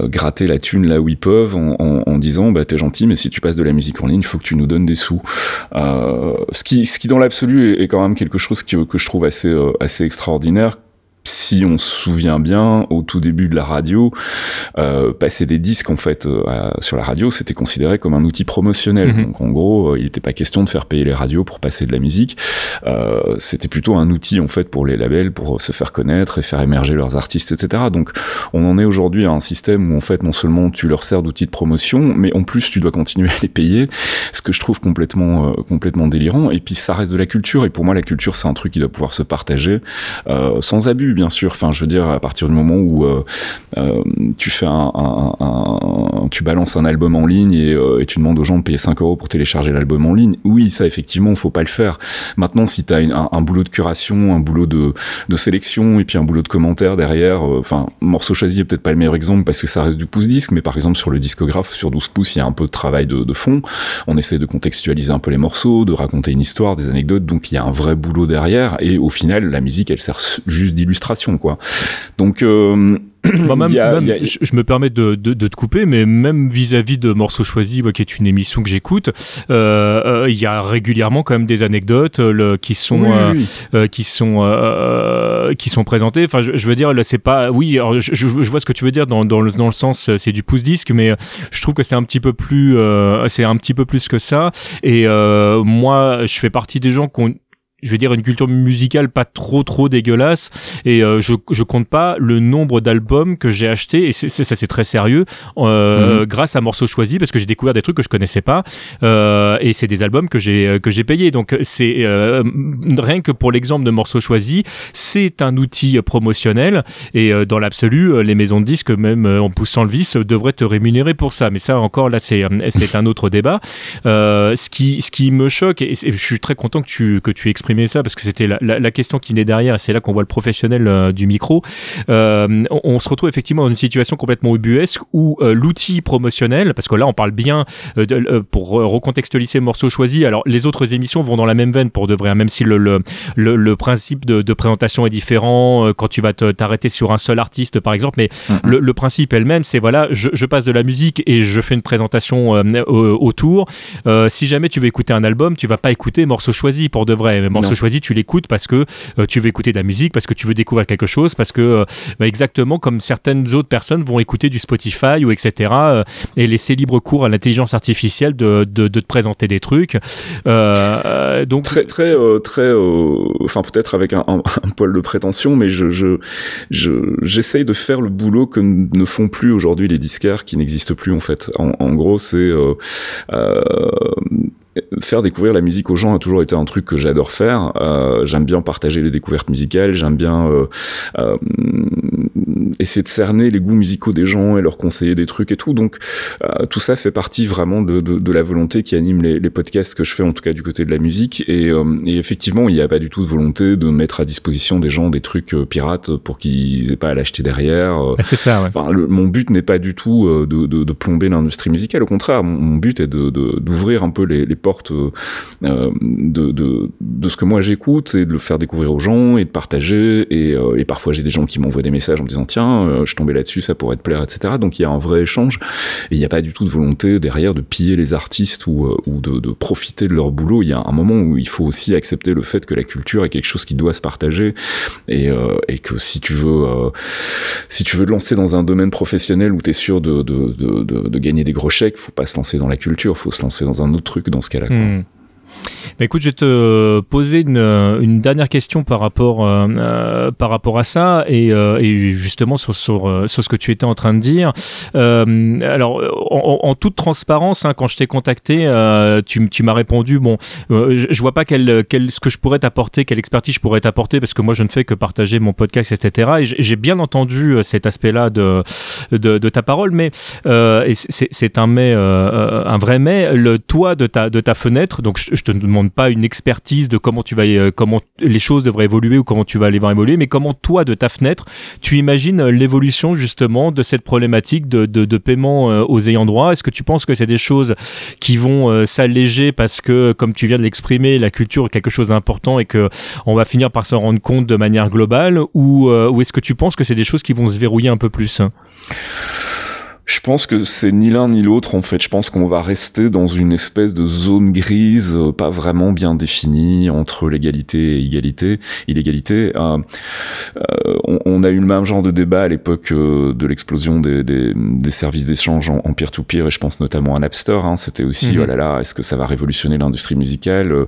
gratter la thune là où ils peuvent en, en, en disant bah t'es gentil, mais si tu passes de la musique en ligne, il faut que tu nous donnes des sous. ce qui ce qui dans l'absolu est, est, quand même quelque chose que, que je trouve assez assez extraordinaire ordinaire si on se souvient bien, au tout début de la radio, euh, passer des disques en fait euh, sur la radio, c'était considéré comme un outil promotionnel. -hmm. Donc en gros, euh, il n'était pas question de faire payer les radios pour passer de la musique. Euh, c'était plutôt un outil en fait pour les labels pour se faire connaître et faire émerger leurs artistes, etc. Donc on en est aujourd'hui à un système où en fait non seulement tu leur sers d'outil de promotion, mais en plus tu dois continuer à les payer, ce que je trouve complètement euh, complètement délirant. Et puis ça reste de la culture. Et pour moi, la culture c'est un truc qui doit pouvoir se partager euh, sans abus bien sûr. Enfin, je veux dire, à partir du moment où euh, euh, tu fais un, tu balances un album en ligne et, euh, tu demandes aux gens de payer 5 euros pour télécharger l'album en ligne, oui, ça effectivement, faut pas le faire. Maintenant, si tu as un, boulot de curation, un boulot de, sélection et puis un boulot de commentaire derrière, enfin, morceau choisi est peut-être pas le meilleur exemple parce que ça reste du pouce-disque, mais par exemple sur le discographe, sur 12 pouces, il y a un peu de travail de, de fond. On essaie de contextualiser un peu les morceaux, de raconter une histoire, des anecdotes, donc il y a un vrai boulot derrière et au final, la musique, elle sert juste d'illustration quoi. Donc euh, bah, même, Je, me permets de, de, de, te couper, mais même vis-à-vis de Morceaux Choisis, qui est une émission que j'écoute, euh, euh, il y a régulièrement quand même des anecdotes le, qui sont qui sont qui sont présentées. Enfin, je, veux dire, c'est pas. Oui, je, je, vois ce que tu veux dire dans, dans, le, dans le sens, c'est du pouce disque, mais je trouve que c'est un petit peu plus, c'est un petit peu plus que ça. Et moi, je fais partie des gens qui ont je vais dire une culture musicale pas trop trop dégueulasse. Et euh, je je compte pas le nombre d'albums que j'ai acheté et c'est ça c'est très sérieux. Euh, mhm. grâce à morceaux choisis parce que j'ai découvert des trucs que je connaissais pas. Euh, et c'est des albums que j'ai que j'ai payé donc c'est euh, rien que pour l'exemple de morceaux choisis c'est un outil promotionnel. Et euh, dans l'absolu les maisons de disques même en poussant le vice devraient te rémunérer pour ça. Mais ça encore là c'est c'est un autre débat. Ce qui ce qui me choque et, je suis très content que tu que tu exprimes ça parce que c'était la, la, question qui naît derrière et c'est là qu'on voit le professionnel euh, du micro. Euh, on, se retrouve effectivement dans une situation complètement ubuesque où euh, l'outil promotionnel, parce que là on parle bien de, pour recontextualiser le morceau choisi, alors les autres émissions vont dans la même veine pour de vrai, hein, même si le, le, le, principe de, de, présentation est différent quand tu vas t'arrêter sur un seul artiste par exemple, mais mm-hmm. le, principe elle-même c'est voilà, je, je, passe de la musique et je fais une présentation autour. si jamais tu veux écouter un album, tu vas pas écouter morceau choisi pour de vrai. Morceau choisi, tu l'écoutes parce que euh, tu veux écouter de la musique, parce que tu veux découvrir quelque chose, parce que euh, bah, exactement comme certaines autres personnes vont écouter du Spotify ou etc. Euh, et laisser libre cours à l'intelligence artificielle de, de, de, te présenter des trucs. donc très très très, enfin peut-être avec un, un, poil de prétention, mais je je j'essaye de faire le boulot que ne font plus aujourd'hui les disquaires qui n'existent plus en fait. En, en gros, c'est faire découvrir la musique aux gens a toujours été un truc que j'adore faire. Euh, j'aime bien partager les découvertes musicales, j'aime bien euh, euh, essayer de cerner les goûts musicaux des gens et leur conseiller des trucs et tout. Donc euh, tout ça fait partie vraiment de, de, de la volonté qui anime les, les, podcasts que je fais, en tout cas du côté de la musique. Et, euh, et effectivement, il n'y a pas du tout de volonté de mettre à disposition des gens des trucs euh, pirates pour qu'ils aient pas à l'acheter derrière. Ah, c'est ça. Ouais. Enfin, le, mon but n'est pas du tout de, de plomber l'industrie musicale. Au contraire, mon, but est d'ouvrir un peu les, les portes de, de, ce que moi j'écoute et de le faire découvrir aux gens et de partager. Et, et parfois, j'ai des gens qui m'envoient des messages en me disant tiens euh, je tombais là-dessus, ça pourrait te plaire, etc. Donc il y a un vrai échange et il n'y a pas du tout de volonté derrière de piller les artistes ou, euh, ou de, de, profiter de leur boulot. Il y a un moment où il faut aussi accepter le fait que la culture est quelque chose qui doit se partager et, euh, et que si tu veux si tu veux te lancer dans un domaine professionnel où tu es sûr de, de, de, de, gagner des gros chèques, faut pas se lancer dans la culture, faut se lancer dans un autre truc dans ce cas-là. Hmm. Écoute, je vais te poser une, une dernière question par rapport euh, euh par rapport à ça et, euh, et justement sur, sur, euh, sur ce que tu étais en train de dire. Euh, alors, en, en, toute transparence, hein, quand je t'ai contacté, tu, tu m'as répondu bon, je, je, vois pas quel, quel ce que je pourrais t'apporter, quelle expertise je pourrais t'apporter parce que moi je ne fais que partager mon podcast, etc. Et j'ai bien entendu cet aspect-là de, de, de ta parole, mais c'est un mais un vrai mais. Le toit de ta de ta fenêtre, donc je te demande pas une expertise de comment tu vas, euh, comment les choses devraient évoluer ou comment tu vas les voir évoluer, mais comment toi, de ta fenêtre, tu imagines euh, l'évolution justement de cette problématique de, de, de paiement euh, aux ayants droit? Est-ce que tu penses que c'est des choses qui vont s'alléger parce que, comme tu viens de l'exprimer, la culture est quelque chose d'important et que on va finir par s'en rendre compte de manière globale, ou, ou est-ce que tu penses que c'est des choses qui vont se verrouiller un peu plus? Je pense que c'est ni l'un ni l'autre en fait. Je pense qu'on va rester dans une espèce de zone grise, euh, pas vraiment bien définie entre l'égalité et égalité, illégalité. Euh, euh, on, on, a eu le même genre de débat à l'époque de l'explosion des, des, des, services d'échange en peer-to-peer, et je pense notamment à Napster. Hein. C'était aussi, mhm. oh là là, est-ce que ça va révolutionner l'industrie musicale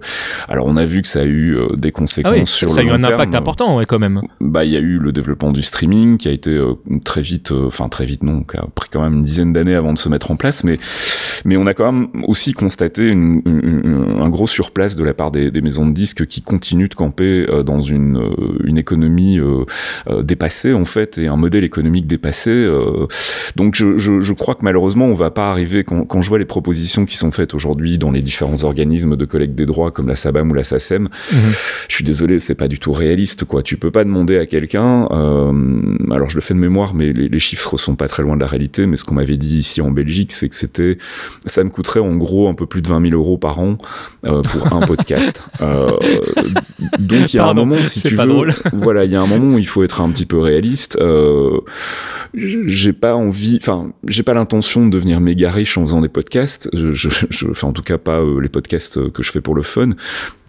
Alors on a vu que ça a eu des conséquences ah oui, sur ça le a eu un terme. impact important, ouais, quand même. Bah, il y a eu le développement du streaming qui a été très vite, enfin très vite non, qui a pris quand même une dizaine d'années avant de se mettre en place, mais mais on a quand même aussi constaté une, une, un gros surplace de la part des, des, maisons de disques qui continuent de camper euh, dans une euh, une économie euh, dépassée en fait et un modèle économique dépassé. Donc je, je, je, crois que malheureusement on va pas arriver quand, quand je vois les propositions qui sont faites aujourd'hui dans les différents organismes de collecte des droits comme la SABAM ou la SACEM, mmh. je suis désolé, c'est pas du tout réaliste quoi. Tu peux pas demander à quelqu'un, alors je le fais de mémoire, mais les, les chiffres sont pas très loin de la réalité, mais mais ce qu'on m'avait dit ici en Belgique, c'est que c'était, ça me coûterait en gros un peu plus de 20 000 euros par an pour un podcast. donc il y a un moment, si tu veux, voilà, il y a un moment où il faut être un petit peu réaliste. j'ai pas envie, enfin, j'ai pas l'intention de devenir méga riche en faisant des podcasts. Je, je, enfin, en tout cas pas les podcasts que je fais pour le fun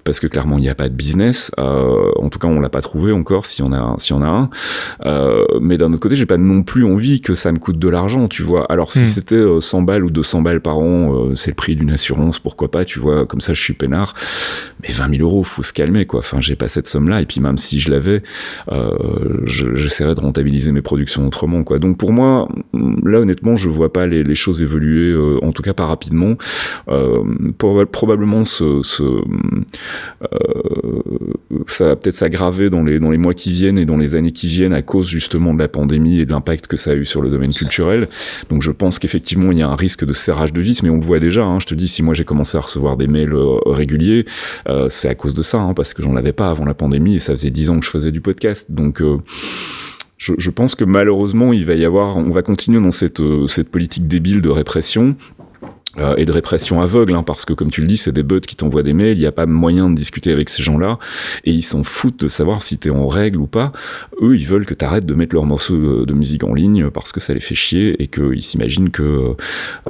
parce que clairement il n'y a pas de business. Euh, en tout cas, on l'a pas trouvé encore si on a si on a un. Euh, mais d'un autre côté, j'ai pas non plus envie que ça me coûte de l'argent, tu vois. Alors si hmm. c'était 100 euh, balles ou 200 balles par an, c'est le prix d'une assurance, pourquoi pas, tu vois. Comme ça, je suis peinard. Mais 20 000 euros, faut se calmer, quoi. Enfin, j'ai pas cette somme-là. Et puis même si je l'avais, j'essaierais de rentabiliser mes productions autrement, quoi. Donc pour moi, là honnêtement, je vois pas les, les choses évoluer, en tout cas pas rapidement. probablement ce, ce euh, ça va peut-être s'aggraver dans les, mois qui viennent et dans les années qui viennent à cause justement de la pandémie et de l'impact que ça a eu sur le domaine culturel. Donc je pense qu'effectivement il y a un risque de serrage de vis, mais on le voit déjà. Hein. Je te dis, si moi j'ai commencé à recevoir des mails euh, réguliers, euh, c'est à cause de ça, hein, parce que j'en avais pas avant la pandémie et ça faisait dix ans que je faisais du podcast. Donc je, pense que malheureusement, il va y avoir, on va continuer dans cette politique débile de répression euh, et de répression aveugle, hein, parce que comme tu le dis, c'est des bots qui t'envoient des mails, il n'y a pas moyen de discuter avec ces gens-là, et ils s'en foutent de savoir si t'es en règle ou pas. Eux, ils veulent que t'arrêtes de mettre leurs morceaux de musique en ligne parce que ça les fait chier et qu'ils s'imaginent que,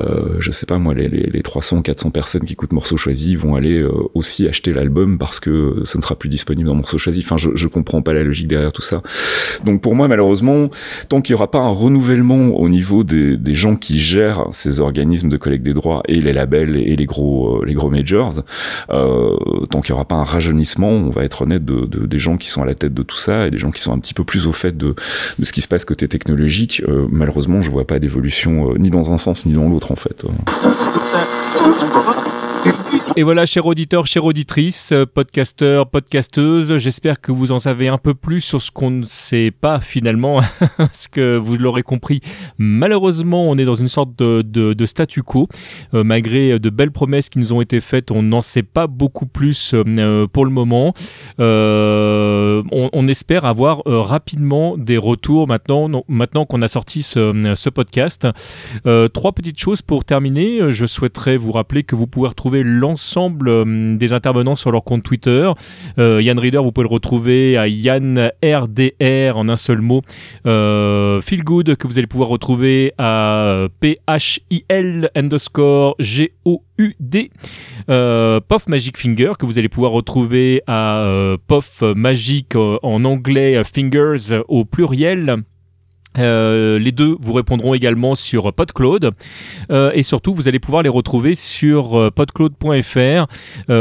euh, je sais pas moi, les, les, les 300, 400 personnes qui écoutent morceaux choisis vont aller euh, aussi acheter l'album parce que ce ne sera plus disponible dans morceaux choisis. Enfin, je, je comprends pas la logique derrière tout ça. Donc pour moi, malheureusement, tant qu'il n'y aura pas un renouvellement au niveau des, des gens qui gèrent ces organismes de collecte des droits et les labels et les gros euh, les gros majors. Euh, tant qu'il n'y aura pas un rajeunissement, on va être honnête de, de, des gens qui sont à la tête de tout ça et des gens qui sont un petit peu plus au fait de, de ce qui se passe côté technologique. Euh, malheureusement, je vois pas d'évolution ni dans un sens ni dans l'autre en fait. Et voilà, chers auditeurs, chères auditrices, euh, podcasteurs, podcasteuses, j'espère que vous en savez un peu plus sur ce qu'on ne sait pas finalement, parce que vous l'aurez compris, malheureusement, on est dans une sorte de, statu quo. Euh, malgré de belles promesses qui nous ont été faites, on n'en sait pas beaucoup plus euh, pour le moment. On, espère avoir rapidement des retours maintenant, maintenant qu'on a sorti ce, ce podcast. trois petites choses pour terminer. Je souhaiterais vous rappeler que vous pouvez retrouver l'ensemble euh, des intervenants sur leur compte Twitter. Euh, Yann Reader, vous pouvez le retrouver à Yann RDR en un seul mot. Euh, Feel Good, que vous allez pouvoir retrouver à PHIL underscore G-O-U-D. Pof Magic Finger, que vous allez pouvoir retrouver à Pof Magic en anglais Fingers au pluriel. Euh, les deux vous répondront également sur PodCloud. Euh, et surtout vous allez pouvoir les retrouver sur euh, podcloud.fr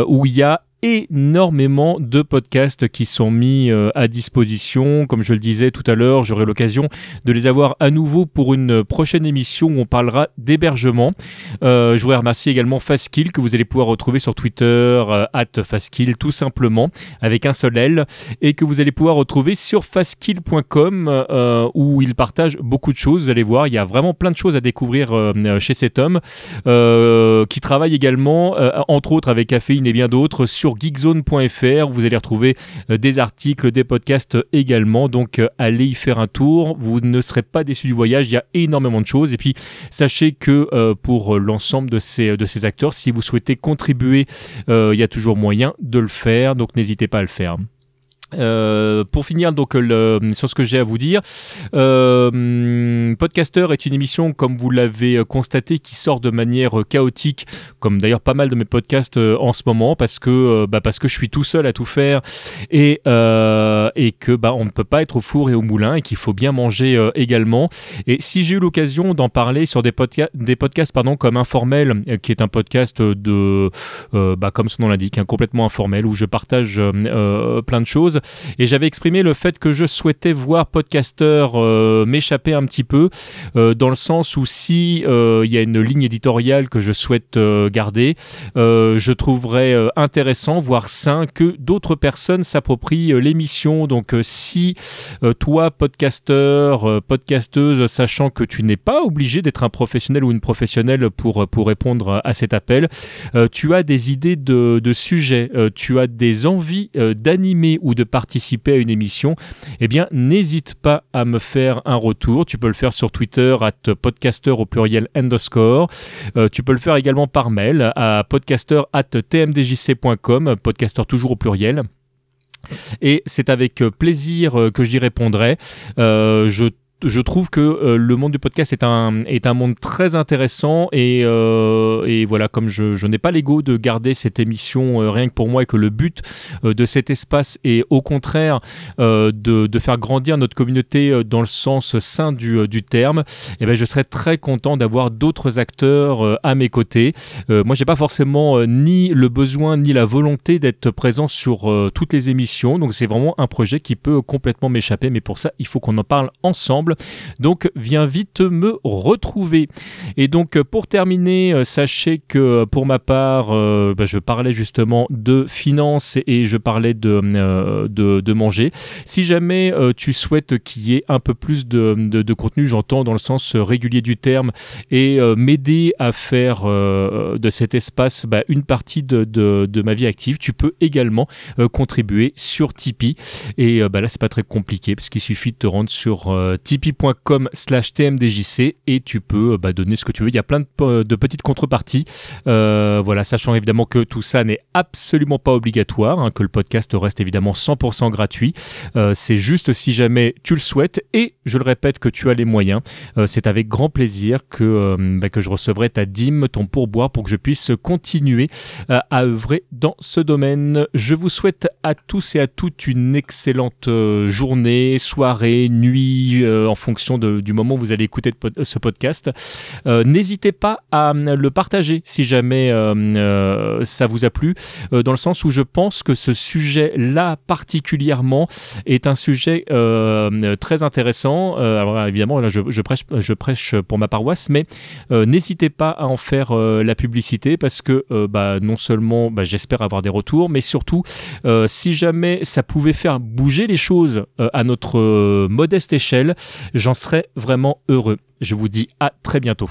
où il y a énormément de podcasts qui sont mis euh, à disposition. Comme je le disais tout à l'heure, j'aurai l'occasion de les avoir à nouveau pour une prochaine émission où on parlera d'hébergement. Euh, je voudrais remercier également Fastkill que vous allez pouvoir retrouver sur Twitter, euh, at tout simplement, avec un seul L, et que vous allez pouvoir retrouver sur fastkill.com euh, où il partage beaucoup de choses. Vous allez voir, il y a vraiment plein de choses à découvrir chez cet homme qui travaille également, entre autres avec Caféine et bien d'autres, sur geekzone.fr. Vous allez retrouver euh, des articles, des podcasts également. Donc euh, allez y faire un tour. Vous ne serez pas déçus du voyage. Il y a énormément de choses. Et puis sachez que euh, pour l'ensemble de ces, de ces acteurs, si vous souhaitez contribuer, il y a toujours moyen de le faire. Donc n'hésitez pas à le faire. Euh, pour finir donc sur ce que j'ai à vous dire, euh, Podcaster est une émission comme vous l'avez constaté qui sort de manière chaotique, comme d'ailleurs pas mal de mes podcasts euh, en ce moment parce que bah, parce que je suis tout seul à tout faire et euh, et que bah on ne peut pas être au four et au moulin et qu'il faut bien manger également. Et si j'ai eu l'occasion d'en parler sur des podcasts des podcasts pardon comme informel qui est un podcast de bah, comme son nom l'indique, hein, complètement informel où je partage plein de choses et j'avais exprimé le fait que je souhaitais voir Podcaster euh, m'échapper un petit peu euh, dans le sens où si euh, il y a une ligne éditoriale que je souhaite garder, je trouverais intéressant, voire sain, que d'autres personnes s'approprient l'émission. Donc si toi, podcaster, podcasteuse, sachant que tu n'es pas obligé d'être un professionnel ou une professionnelle pour, pour répondre à cet appel, tu as des idées de, de sujets, tu as des envies d'animer ou de participer à une émission, eh bien, n'hésite pas à me faire un retour. Tu peux le faire sur Twitter, at podcaster au pluriel underscore. Euh, tu peux le faire également par mail à podcaster at tmdjc.com, podcaster toujours au pluriel. Et c'est avec plaisir que j'y répondrai. Euh, je je trouve que euh, le monde du podcast est un, est un monde très intéressant et, euh, et voilà, comme je, je n'ai pas l'ego de garder cette émission euh, rien que pour moi et que le but de cet espace est au contraire de, de, faire grandir notre communauté dans le sens sain du, du terme, et eh ben, je serais très content d'avoir d'autres acteurs à mes côtés. moi, j'ai pas forcément ni le besoin ni la volonté d'être présent sur toutes les émissions, donc c'est vraiment un projet qui peut complètement m'échapper, mais pour ça, il faut qu'on en parle ensemble. Donc viens vite me retrouver. Et donc pour terminer, euh, sachez que euh, pour ma part, euh, bah, je parlais justement de finances et je parlais de, manger. Si jamais tu souhaites qu'il y ait un peu plus de, contenu, j'entends dans le sens régulier du terme, et m'aider à faire de cet espace bah, une partie de, de, ma vie active, tu peux également contribuer sur Tipeee. Et bah, là, c'est pas très compliqué parce qu'il suffit de te rendre sur Tipeee tipeee.com slash tmdjc et tu peux bah, donner ce que tu veux. Il y a plein de, petites contreparties. Euh, voilà, sachant évidemment que tout ça n'est absolument pas obligatoire, hein, que le podcast reste évidemment 100% gratuit. Euh, c'est juste si jamais tu le souhaites et je le répète que tu as les moyens. Euh, c'est avec grand plaisir que, bah, que je recevrai ta dîme, ton pourboire pour que je puisse continuer à œuvrer dans ce domaine. Je vous souhaite à tous et à toutes une excellente journée, soirée, nuit, en fonction du moment où vous allez écouter ce podcast. Euh, n'hésitez pas à euh, le partager si jamais euh, ça vous a plu, dans le sens où je pense que ce sujet-là particulièrement est un sujet très intéressant. alors évidemment, là, je, prêche, je prêche pour ma paroisse, mais n'hésitez pas à en faire la publicité parce que bah, non seulement bah, j'espère avoir des retours, mais surtout si jamais ça pouvait faire bouger les choses à notre modeste échelle, j'en serais vraiment heureux. Je vous dis à très bientôt.